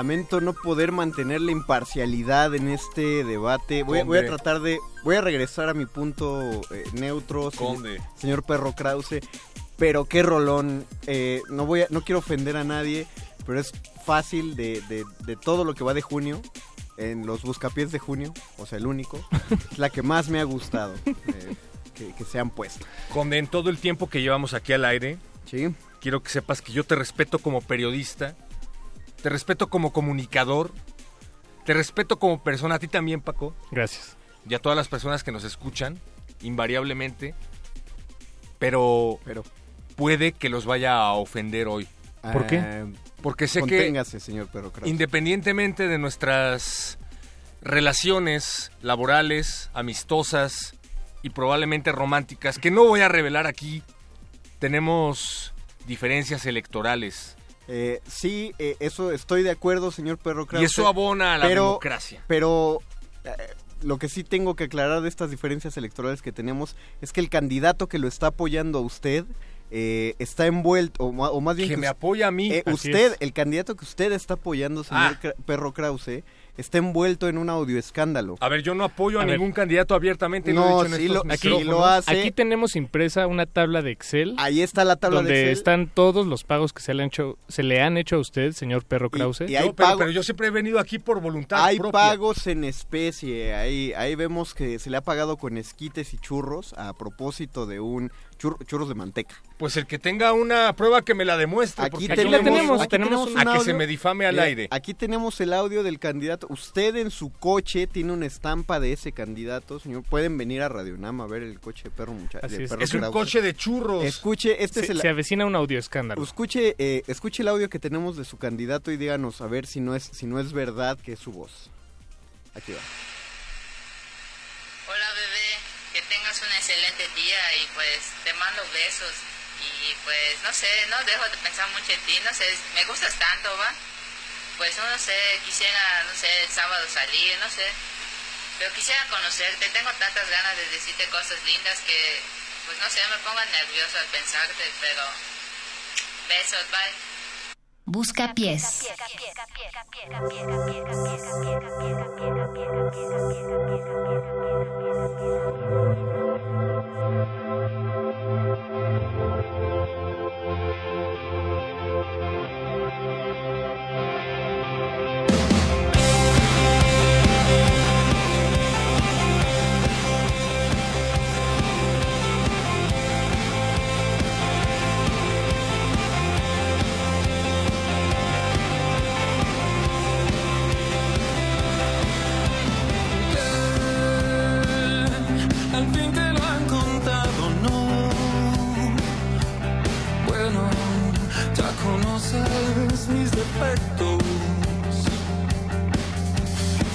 Lamento no poder mantener la imparcialidad en este debate. Voy, voy a tratar de. Voy a regresar a mi punto eh, neutro, Conde. señor Perro Krause. Pero qué rolón. eh, no, voy a, no quiero ofender a nadie, pero es fácil de, de- de todo lo que va de junio. En los buscapiés de junio, o sea, el único. es la que más me ha gustado eh, que, que se han puesto. Conde, en todo el tiempo que llevamos aquí al aire, quiero que sepas que yo te respeto como periodista, te respeto como comunicador, te respeto como persona, a ti también, Paco. Gracias. Y a todas las personas que nos escuchan, invariablemente. Pero, puede que los vaya a ofender hoy. ¿Por qué? Eh, Porque sé conténgase, señor que Krause. independientemente de nuestras relaciones laborales, amistosas y probablemente románticas, que no voy a revelar aquí, tenemos diferencias electorales. Eh, sí, eh, eso estoy de acuerdo, señor Perro Krause. Y eso abona a la pero, democracia. Pero eh, lo que sí tengo que aclarar de estas diferencias electorales que tenemos es que el candidato que lo está apoyando a usted eh, está envuelto, o, más bien Que me apoya a mí. eh, usted, es. el candidato que usted está apoyando, señor Ah. Perro Krause, está envuelto en un audio escándalo. A ver, yo no apoyo a, A ver. ningún candidato abiertamente. No, lo he dicho en sí estos lo- Aquí, lo hace. aquí tenemos impresa una tabla de Excel. Ahí está la tabla donde de Excel. están todos los pagos que se le han hecho, se le han hecho a usted, señor Perro Krause. No, pero, pero yo siempre he venido aquí por voluntad Hay propia. pagos en especie, ahí, ahí vemos que se le ha pagado con esquites y churros a propósito de un chur- churros de manteca. Pues el que tenga una prueba que me la demuestre. Aquí porque tenemos, yo- aquí tenemos un a que se me difame al aire. Aquí tenemos el audio del candidato. Usted en su coche tiene una estampa de ese candidato, señor. Pueden venir a Radio Nama a ver el coche de perro muchacho. Es un coche de churros. Escuche, este se, es el se avecina un audio escándalo. escuche, eh, escuche el audio que tenemos de su candidato y díganos a ver si no es si no es verdad que es su voz. Aquí va. Que tengas un excelente día y pues te mando besos y pues no sé, no dejo de pensar mucho en ti, no sé, me gustas tanto, va. Pues no sé, quisiera, no sé, el sábado salir, no sé. Pero quisiera conocerte, tengo tantas ganas de decirte cosas lindas que pues no sé, me pongo nervioso al pensarte, pero besos, bye. Busca pies.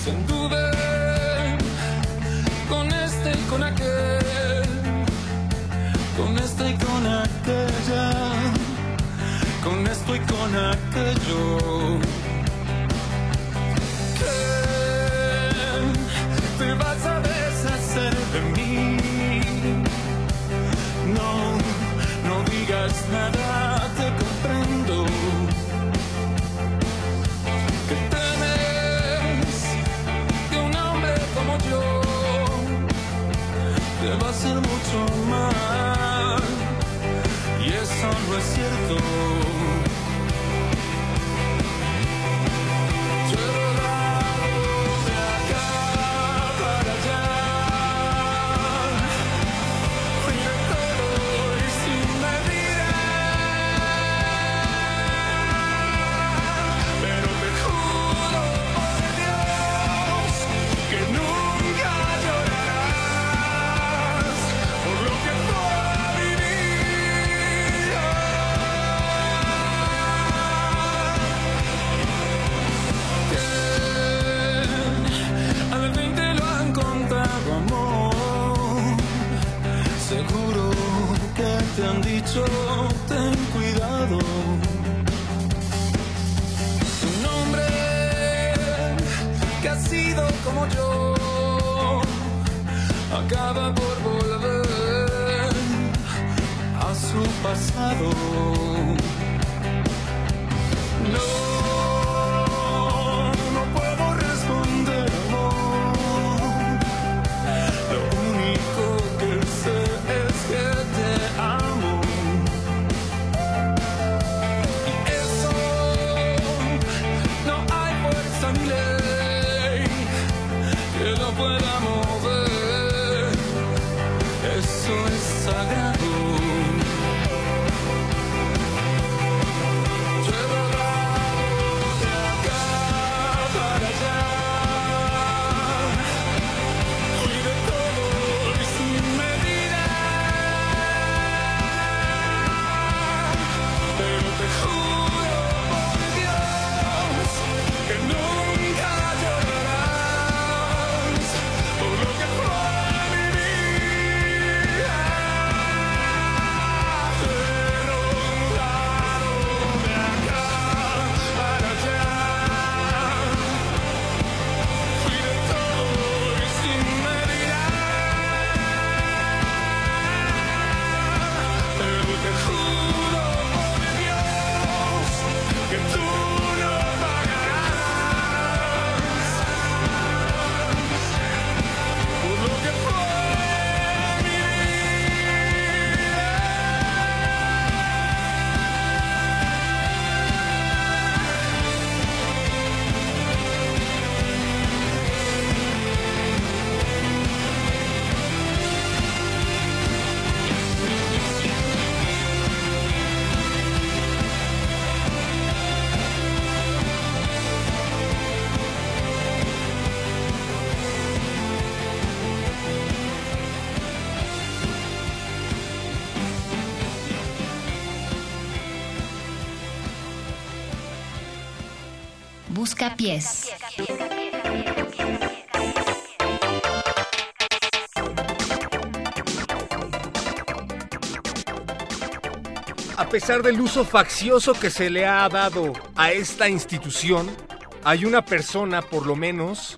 Sin duda, con este y con aquel, con este y con aquella, con esto y con aquello. Que te vas a deshacer de mí nada te va a hacer mucho mal. Y eso no es cierto. A pesar del uso faccioso que se le ha dado a esta institución, hay una persona, por lo menos,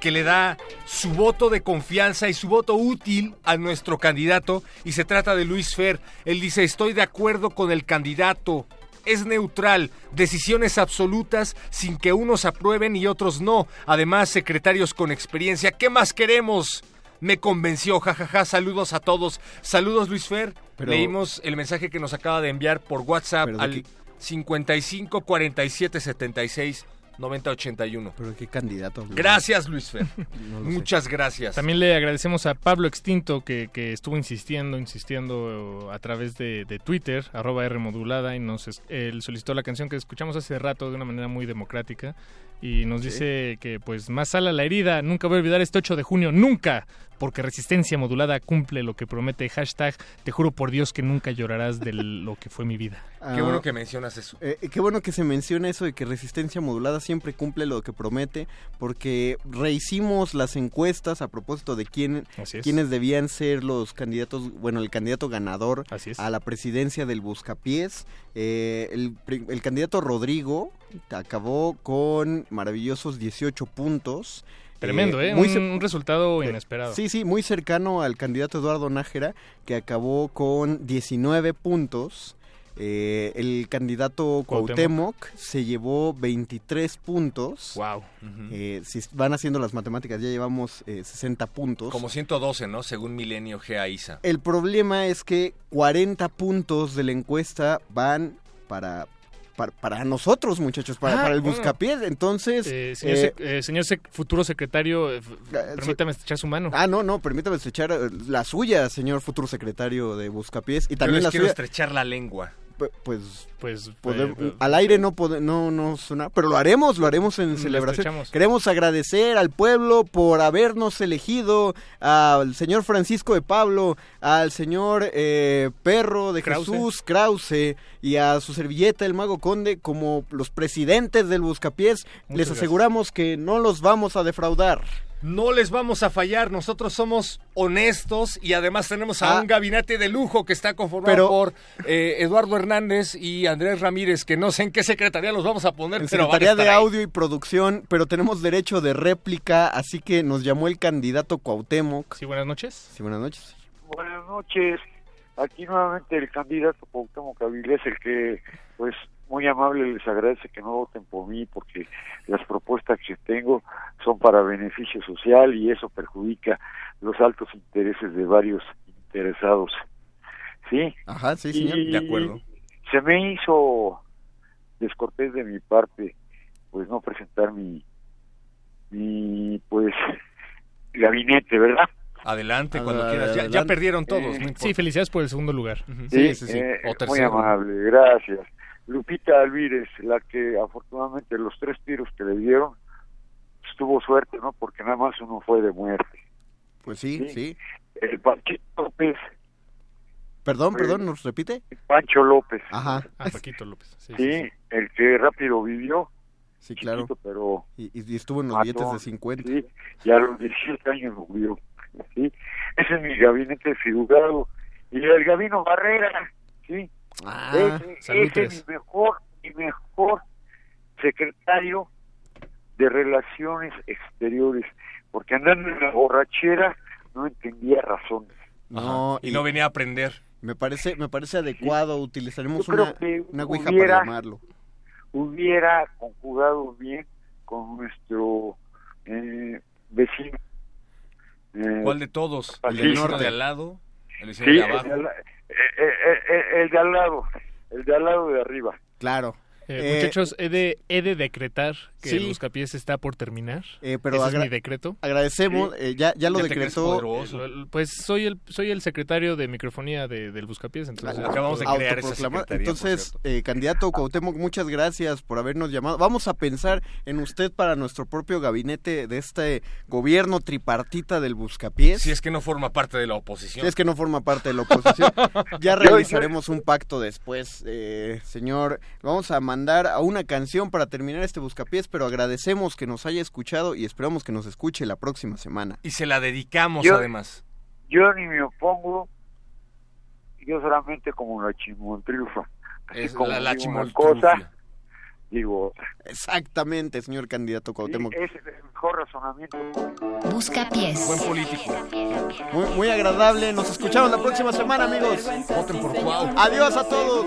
que le da su voto de confianza y su voto útil a nuestro candidato, y se trata de Luis Fer. Él dice, estoy de acuerdo con el candidato, es neutral, decisiones absolutas sin que unos aprueben y otros no. Además, secretarios con experiencia, ¿qué más queremos? Me convenció, jajaja, saludos a todos. Saludos Luis Fer. Pero- Leímos el mensaje que nos acaba de enviar por WhatsApp al qué- 55 47 76 90 81. Pero qué candidato. Gracias Luis Fer. No lo sé. Muchas gracias. También le agradecemos a Pablo Extinto que, que estuvo insistiendo, insistiendo a través de, de Twitter, arroba R modulada, y nos es- él solicitó la canción que escuchamos hace rato de una manera muy democrática. Y nos dice que pues más sala la herida, nunca voy a olvidar este 8 de junio, nunca, porque Resistencia Modulada cumple lo que promete. Hashtag, te juro por Dios que nunca llorarás de lo que fue mi vida. Qué bueno que mencionas eso. Eh, qué bueno que se menciona eso de que Resistencia Modulada siempre cumple lo que promete, porque rehicimos las encuestas a propósito de quién, quiénes debían ser los candidatos, bueno, el candidato ganador a la presidencia del Buscapiés. Eh, el, el candidato Rodrigo acabó con maravillosos 18 puntos. Tremendo, ¿eh? muy un, resultado eh, inesperado. Sí, sí, muy cercano al candidato Eduardo Nájera, que acabó con 19 puntos. Eh, el candidato Cuauhtémoc. Cuauhtémoc se llevó 23 puntos. Wow. Eh, si van haciendo las matemáticas, ya llevamos eh, 60 puntos. Como 112, ¿no? Según Milenio GA ISA. El problema es que 40 puntos de la encuesta van para, para, para nosotros, muchachos, para, Ah, para el buscapiés. Entonces, Eh, señor, eh, sec- eh, señor sec- futuro secretario, eh, f- permítame echar su mano. Ah, no, no, permítame estrechar eh, la suya, señor futuro secretario de Buscapiés. Y Yo también les la quiero suya. estrechar la lengua. Pu- Pues, pues, podem- pues, al aire no pode- no no suena, pero lo haremos, lo haremos en celebración. Queremos agradecer al pueblo por habernos elegido, al señor Francisco de Pablo, al señor eh, Perro de Krause. Jesús Krause y a su servilleta el Mago Conde como los presidentes del Buscapiés. Les gracias. aseguramos que no los vamos a defraudar. No les vamos a fallar, nosotros somos honestos y además tenemos a Ah. un gabinete de lujo que está conformado Pero- por eh, Eduardo Hernández y Andrés Ramírez, que no sé en qué secretaría los vamos a poner, En pero Secretaría de ahí. Audio y Producción, pero tenemos derecho de réplica, así que nos llamó el candidato Cuauhtémoc. Sí, buenas noches. Sí, buenas noches. Buenas noches. Aquí nuevamente el candidato Cuauhtémoc Avilés, el que, pues, muy amable les agradece que no voten por mí porque las propuestas que tengo son para beneficio social y eso perjudica los altos intereses de varios interesados. ¿Sí? Ajá, sí, señor. Y De acuerdo. Se me hizo descortés de mi parte, pues, no presentar mi, mi, pues, gabinete, ¿verdad? Adelante, cuando Ah, quieras. Ya, ya perdieron todos, Eh, no. Sí, felicidades por el segundo lugar. Sí, eh, muy amable, gracias. Lupita Alvírez, la que afortunadamente los tres tiros que le dieron, estuvo suerte, ¿no? Porque nada más uno fue de muerte. Pues sí, sí. El Panchito López, Perdón, Fue- perdón, ¿nos repite? Pancho López, Ajá. Ah, Paquito López. Sí, sí, sí, sí. el que rápido vivió, Sí, claro. chiquito, pero Y, y estuvo en los mató, billetes de 50. Sí, y a los 17 años murió, ¿sí? Ese es mi gabinete figurado. Y el Gabino Barrera, ¿sí? Ah, ese, es mi mejor, mi mejor secretario de Relaciones Exteriores, porque andando en la borrachera no entendía razones. No, y no venía a aprender. Me parece, me parece adecuado, utilizaremos Yo creo una, una ouija hubiera- para llamarlo. Hubiera conjugado bien con nuestro eh, vecino. Eh, ¿Cuál de todos? ¿El del norte de al lado? ¿El vecino Sí, de el abajo? El de al lado, el de al lado de arriba. Claro. Eh, muchachos, he de, he de decretar que sí. el buscapiés está por terminar. Eh, pero Ese es mi decreto. agradecemos, eh, ya, ya lo decretó. Eh, Pues soy el soy el secretario de microfonía de, del buscapiés, entonces autoproclamar. Entonces, eh, candidato Cuauhtémoc, muchas gracias por habernos llamado. Vamos a pensar en usted para nuestro propio gabinete de este gobierno tripartita del Buscapiés. Si es que no forma parte de la oposición. Si es que no forma parte de la oposición. Ya realizaremos un pacto después, eh, señor. Vamos a mandar a una canción para terminar este Buscapiés, pero agradecemos que nos haya escuchado y esperamos que nos escuche la próxima semana. Y se la dedicamos Yo- además. Yo ni me opongo, yo solamente como la chimontrufa. Es como la- la digo una chimoltrufia. cosa, digo. Exactamente, señor candidato Cuauhtémoc. Es el mejor razonamiento. Busca pies. Buen político. Muy, muy agradable. Nos escuchamos la próxima semana, amigos. Voten por Cuau. Adiós a todos.